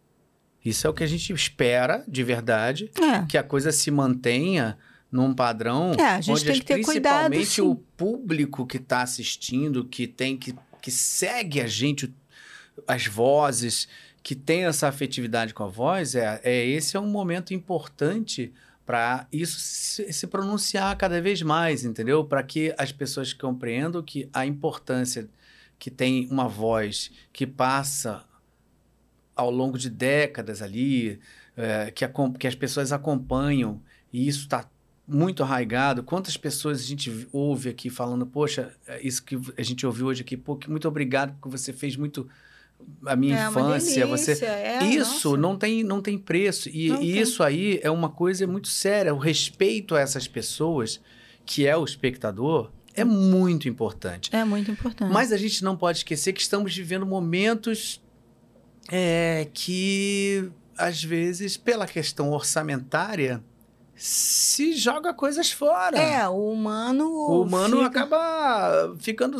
Isso é o que a gente espera, de verdade, É. que a coisa se mantenha num padrão É, a gente onde tem as- que ter cuidado, principalmente sim. o público que está assistindo, que tem que, que segue a gente, as vozes, que tem essa afetividade com a voz, é, é esse é um momento importante para isso se, se pronunciar cada vez mais, entendeu? Para que as pessoas compreendam que a importância que tem uma voz que passa ao longo de décadas ali, é, que, acom- que as pessoas acompanham, e isso está muito arraigado. Quantas pessoas a gente ouve aqui falando, poxa, é isso que a gente ouviu hoje aqui, pô, que muito obrigado porque você fez muito a minha é infância, você delícia, é, isso nossa. não tem, não tem preço. E, e isso aí é uma coisa muito séria. O respeito a essas pessoas, que é o espectador, é muito importante. É muito importante. Mas a gente não pode esquecer que estamos vivendo momentos é, que, às vezes, pela questão orçamentária, se joga coisas fora. É, o humano. o humano fica- acaba ficando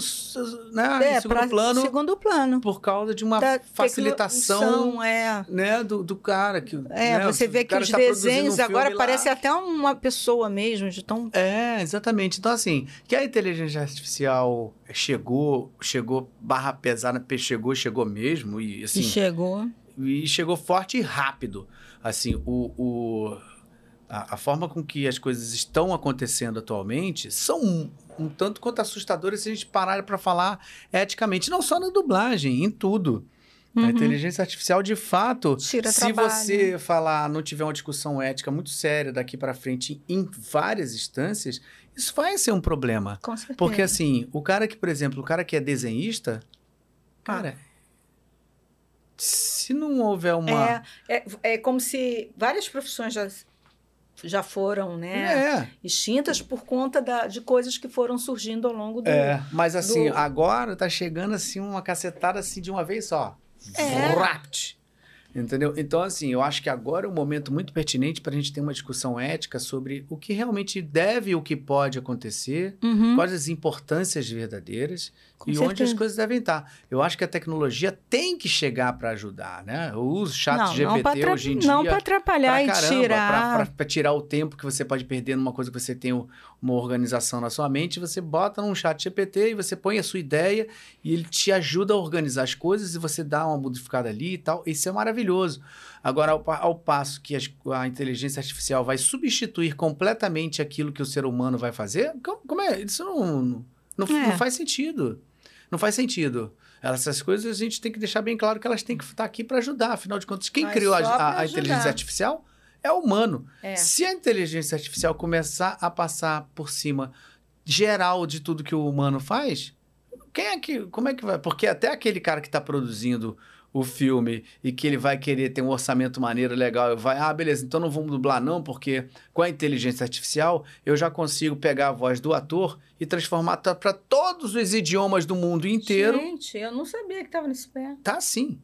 né, é, segundo plano Segundo plano. por causa de uma Da facilitação É. né, do, do cara. Que, É, né, você vê que os tá desenhos um agora lá. parecem até uma pessoa mesmo, de tão. É, exatamente. Então, assim, que a inteligência artificial chegou, chegou barra pesada, chegou, chegou mesmo, e assim, chegou. e chegou forte e rápido. Assim, o, o, a, a forma com que as coisas estão acontecendo atualmente são um, um tanto quanto assustadoras se a gente parar para falar eticamente, não só na dublagem, em tudo. A Uhum. inteligência artificial, de fato, Tira se trabalho. você falar, não tiver uma discussão ética muito séria daqui para frente em várias instâncias, isso vai ser um problema. Com certeza. Porque assim, o cara que, por exemplo, o cara que é desenhista, cara, se não houver uma É, é, é como se várias profissões já, já foram né, é, extintas por conta da, de coisas que foram surgindo ao longo do. é, mas assim, do- agora tá chegando assim uma cacetada assim de uma vez só. É. Vrapt. Entendeu? Então, assim, eu acho que agora é um momento muito pertinente para a gente ter uma discussão ética sobre o que realmente deve e o que pode acontecer, Uhum, quais as importâncias verdadeiras com e onde as certeza. coisas devem estar. Eu acho que a tecnologia tem que chegar para ajudar, né? Eu uso chat não, não GPT atra- hoje em dia. Não para atrapalhar pra e caramba, tirar. pra- pra- pra tirar o tempo que você pode perder numa coisa que você tem uma organização na sua mente, você bota num chat GPT e você põe a sua ideia e ele te ajuda a organizar as coisas e você dá uma modificada ali e tal. Isso é maravilhoso. Agora, ao, ao passo que as- a inteligência artificial vai substituir completamente aquilo que o ser humano vai fazer, como, como é? Isso não, não, não, É. não faz sentido. Não faz sentido. Essas coisas a gente tem que deixar bem claro que elas têm que estar aqui para ajudar. Afinal de contas, quem Mas criou a, a- a inteligência artificial é o humano. É. Se a inteligência artificial começar a passar por cima geral de tudo que o humano faz, quem é que, como é que vai? Porque até aquele cara que está produzindo o filme e que ele vai querer ter um orçamento maneiro, legal, vai, ah, beleza, então não vamos dublar não, porque com a inteligência artificial eu já consigo pegar a voz do ator e transformar para todos os idiomas do mundo inteiro. Gente, eu não sabia que tava nesse pé. Tá sim.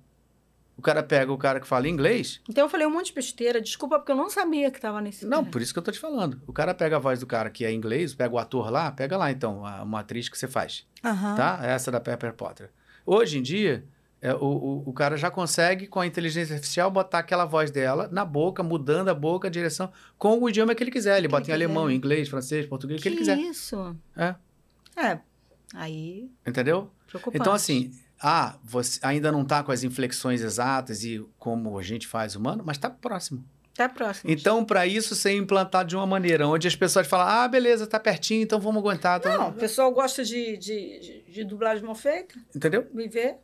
O cara pega o cara que fala inglês. Então eu falei um monte de besteira, desculpa, porque eu não sabia que tava nesse Não, pé. por isso que eu tô te falando. O cara pega a voz do cara que é inglês, pega o ator lá, pega lá então, uma atriz que você faz. Tá? Essa da Pepper Potter. Hoje em dia, é, o, o, o cara já consegue, com a inteligência artificial, botar aquela voz dela na boca, mudando a boca, a direção, com o idioma que ele quiser. Ele Que bota em ele alemão, quiser. inglês, francês, português, o que, que ele quiser. isso? É, É, aí, entendeu? preocupante. Então, assim, ah, você ainda não tá com as inflexões exatas e como a gente faz humano, mas tá próximo. Até a próxima. Então, para isso ser implantado de uma maneira onde as pessoas falam, ah, beleza, tá pertinho, então vamos aguentar. então- Não, o pessoal gosta de, de, de, dublagem mal feita, Entendeu? me vê.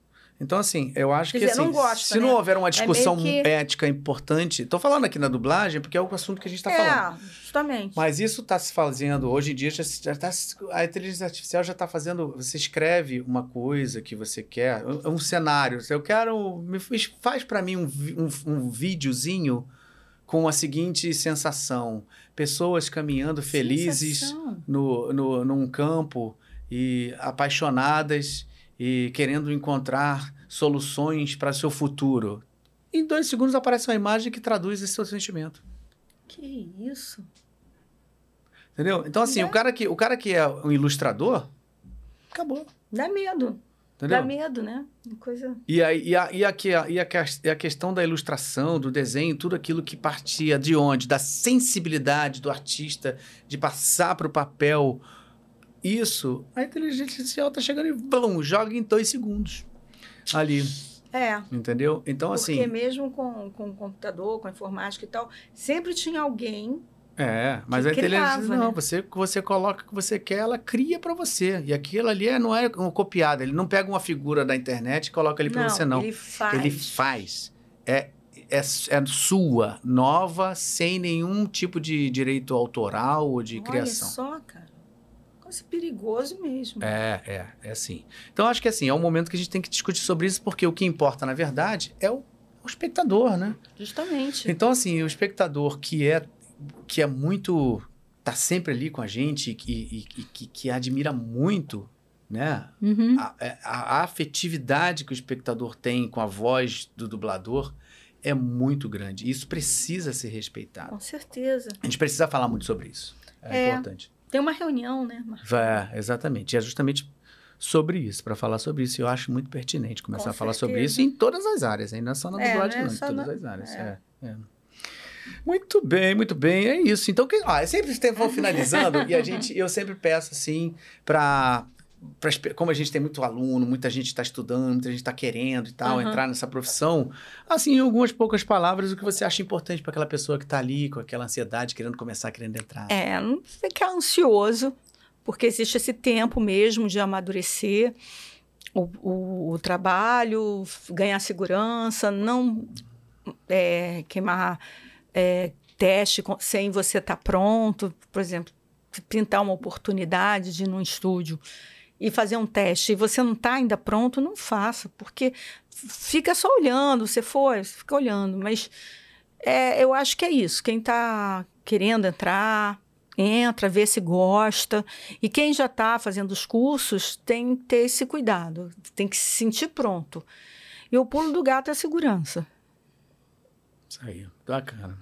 Então, assim, eu acho Quer que dizer, assim, não gosta, se não né? houver uma discussão meio que- ética importante, tô falando aqui na dublagem porque é o assunto que a gente tá falando. é, justamente. Mas isso está se fazendo, hoje em dia, já, já tá, a inteligência artificial já está fazendo. Você escreve uma coisa que você quer, um, um cenário. Eu quero. Me faz- para mim um, um, um videozinho com a seguinte sensação: pessoas caminhando felizes Sensação. no, no, num campo e apaixonadas e querendo encontrar soluções para seu futuro. Em dois segundos aparece uma imagem que traduz esse seu sentimento. Que isso? Entendeu? Então, assim, É. o, cara que, o cara que é um ilustrador, acabou. Dá medo. Entendeu? Dá medo, né? Coisa. E, a, e, a, e, a, e, a, e a questão da ilustração, do desenho, tudo aquilo que partia de onde? Da sensibilidade do artista, de passar para o papel. Isso, a inteligência artificial está chegando e blum, joga em dois segundos. Ali, É. entendeu? Então, Porque assim. mesmo com, com o computador, com a informática e tal, sempre tinha alguém. É, mas que a inteligência criava, não, né? você você coloca o que você quer, ela cria para você. E aquilo ali é, não é um copiado, ele não pega uma figura da internet e coloca ali para você não. Ele faz. Ele faz. É, é, é sua, nova, sem nenhum tipo de direito autoral ou de Olha criação. só, cara. Coisa perigoso mesmo. É, é, é assim. Então, acho que assim, é um momento que a gente tem que discutir sobre isso, porque o que importa, na verdade, é o, o espectador, né? Justamente. Então, assim, o espectador que é, que é muito. tá sempre ali com a gente e, e- e que, que admira muito, né? Uhum. A, é, a- a afetividade que o espectador tem com a voz do dublador é muito grande. Isso precisa ser respeitado. Com certeza. A gente precisa falar muito sobre isso. É, É. importante. Tem uma reunião, né? Mar- É, exatamente. E é justamente sobre isso, para falar sobre isso. E eu acho muito pertinente começar Com a falar sobre isso em todas as áreas, não é só na É, dublagem, não é não, em só todas na- as áreas. é. É, é. Muito bem, muito bem. É isso. Então, que, ah, eu sempre vou finalizando e a gente, eu sempre peço assim para como a gente tem muito aluno, muita gente está estudando, muita gente está querendo e tal, Aham. entrar nessa profissão, assim, em algumas poucas palavras, o que você acha importante para aquela pessoa que está ali com aquela ansiedade, querendo começar, querendo entrar. É, não ficar ansioso, porque existe esse tempo mesmo de amadurecer o, o, o trabalho, ganhar segurança, não é, queimar é, teste sem você estar pronto. Por exemplo, pintar uma oportunidade de ir num estúdio e fazer um teste e você não está ainda pronto, não faça, porque fica só olhando, você foi, você fica olhando, mas é, eu acho que é isso. Quem está querendo entrar, entra, vê se gosta. E quem já está fazendo os cursos tem que ter esse cuidado, tem que se sentir pronto. E o pulo do gato é a segurança. Isso aí, bacana.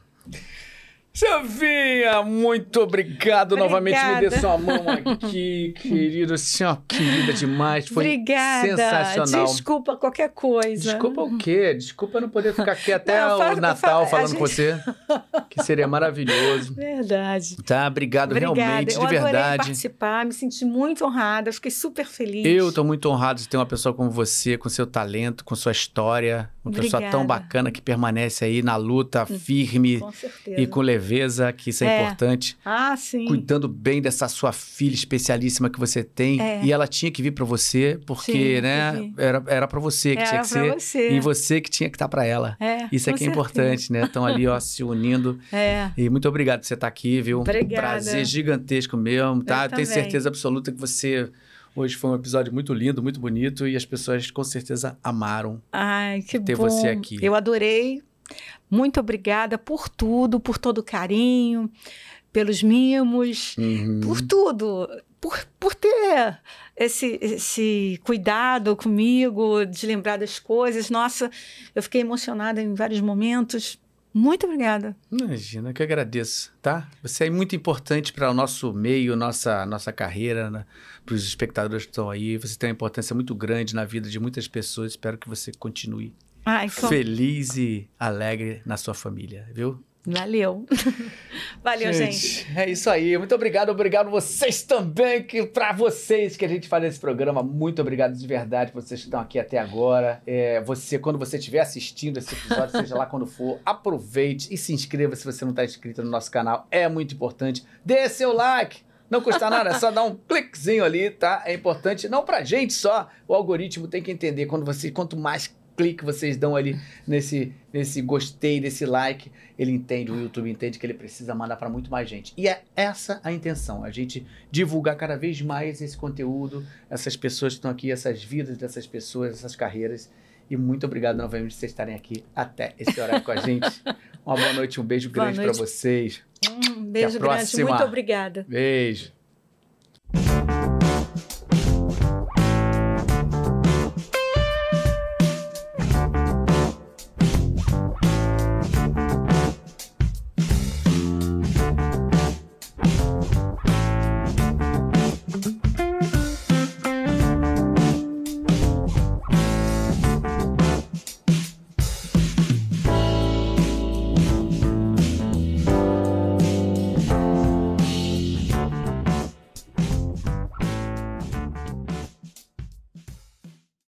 Silvinha, muito obrigado novamente. Me dê Obrigada. sua mão aqui, querido. Senhora, querida demais. Foi Obrigada. sensacional. Desculpa qualquer coisa. Desculpa o quê? Desculpa não poder ficar aqui até Não, o Natal a falando gente- com você, que seria maravilhoso. Verdade. Tá, obrigado Obrigada. realmente, eu de adorei verdade. participar, me senti muito honrada, fiquei super feliz. Eu estou muito honrado de ter uma pessoa como você, com seu talento, com sua história, uma pessoa tão Obrigada. bacana que permanece aí na luta, firme Com e com leveza, que isso é, É. importante. Ah, sim. cuidando bem dessa sua filha especialíssima que você tem. É. E ela tinha que vir para você, porque, Tinha que né, era, era para você que tinha Era que pra ser. você. E você que tinha que estar para ela. É, Isso é que é certeza. importante, né? Estão ali, ó, se unindo. É. E muito obrigado por você estar aqui, viu? Obrigada. Prazer gigantesco mesmo, tá? Eu Tenho também. certeza absoluta que você Hoje foi um episódio muito lindo, muito bonito e as pessoas com certeza amaram Ai, que ter bom. você aqui. Eu adorei. Muito obrigada por tudo, por todo o carinho, pelos mimos, Uhum. por tudo. Por, por ter esse, esse cuidado comigo, de lembrar das coisas. Nossa, eu fiquei emocionada em vários momentos. Muito obrigada. Imagina, que eu agradeço, tá? Você é muito importante para o nosso meio, nossa, nossa carreira, né? para os espectadores que estão aí. Você tem uma importância muito grande na vida de muitas pessoas. Espero que você continue Ai, feliz e alegre na sua família, viu? Valeu. valeu, gente. É isso aí. Muito obrigado, obrigado vocês também, que para vocês que a gente faz esse programa. Muito obrigado de verdade, vocês que estão aqui até agora. É, você, quando você estiver assistindo esse episódio, seja lá quando for, aproveite e se inscreva se você não está inscrito no nosso canal. É muito importante. Dê seu like. Não custa nada, é só dar um cliquezinho ali, tá? É importante, não pra gente só. O algoritmo tem que entender quando você, quanto mais clique vocês dão ali nesse, nesse gostei, nesse like, ele entende, o YouTube entende que ele precisa mandar para muito mais gente. E é essa a intenção, a gente divulgar cada vez mais esse conteúdo, essas pessoas que estão aqui, essas vidas dessas pessoas, essas carreiras. E muito obrigado novamente por vocês estarem aqui até esse horário com a gente. Uma boa noite, um beijo Boa grande para vocês. Um beijo grande. Muito obrigada. Beijo.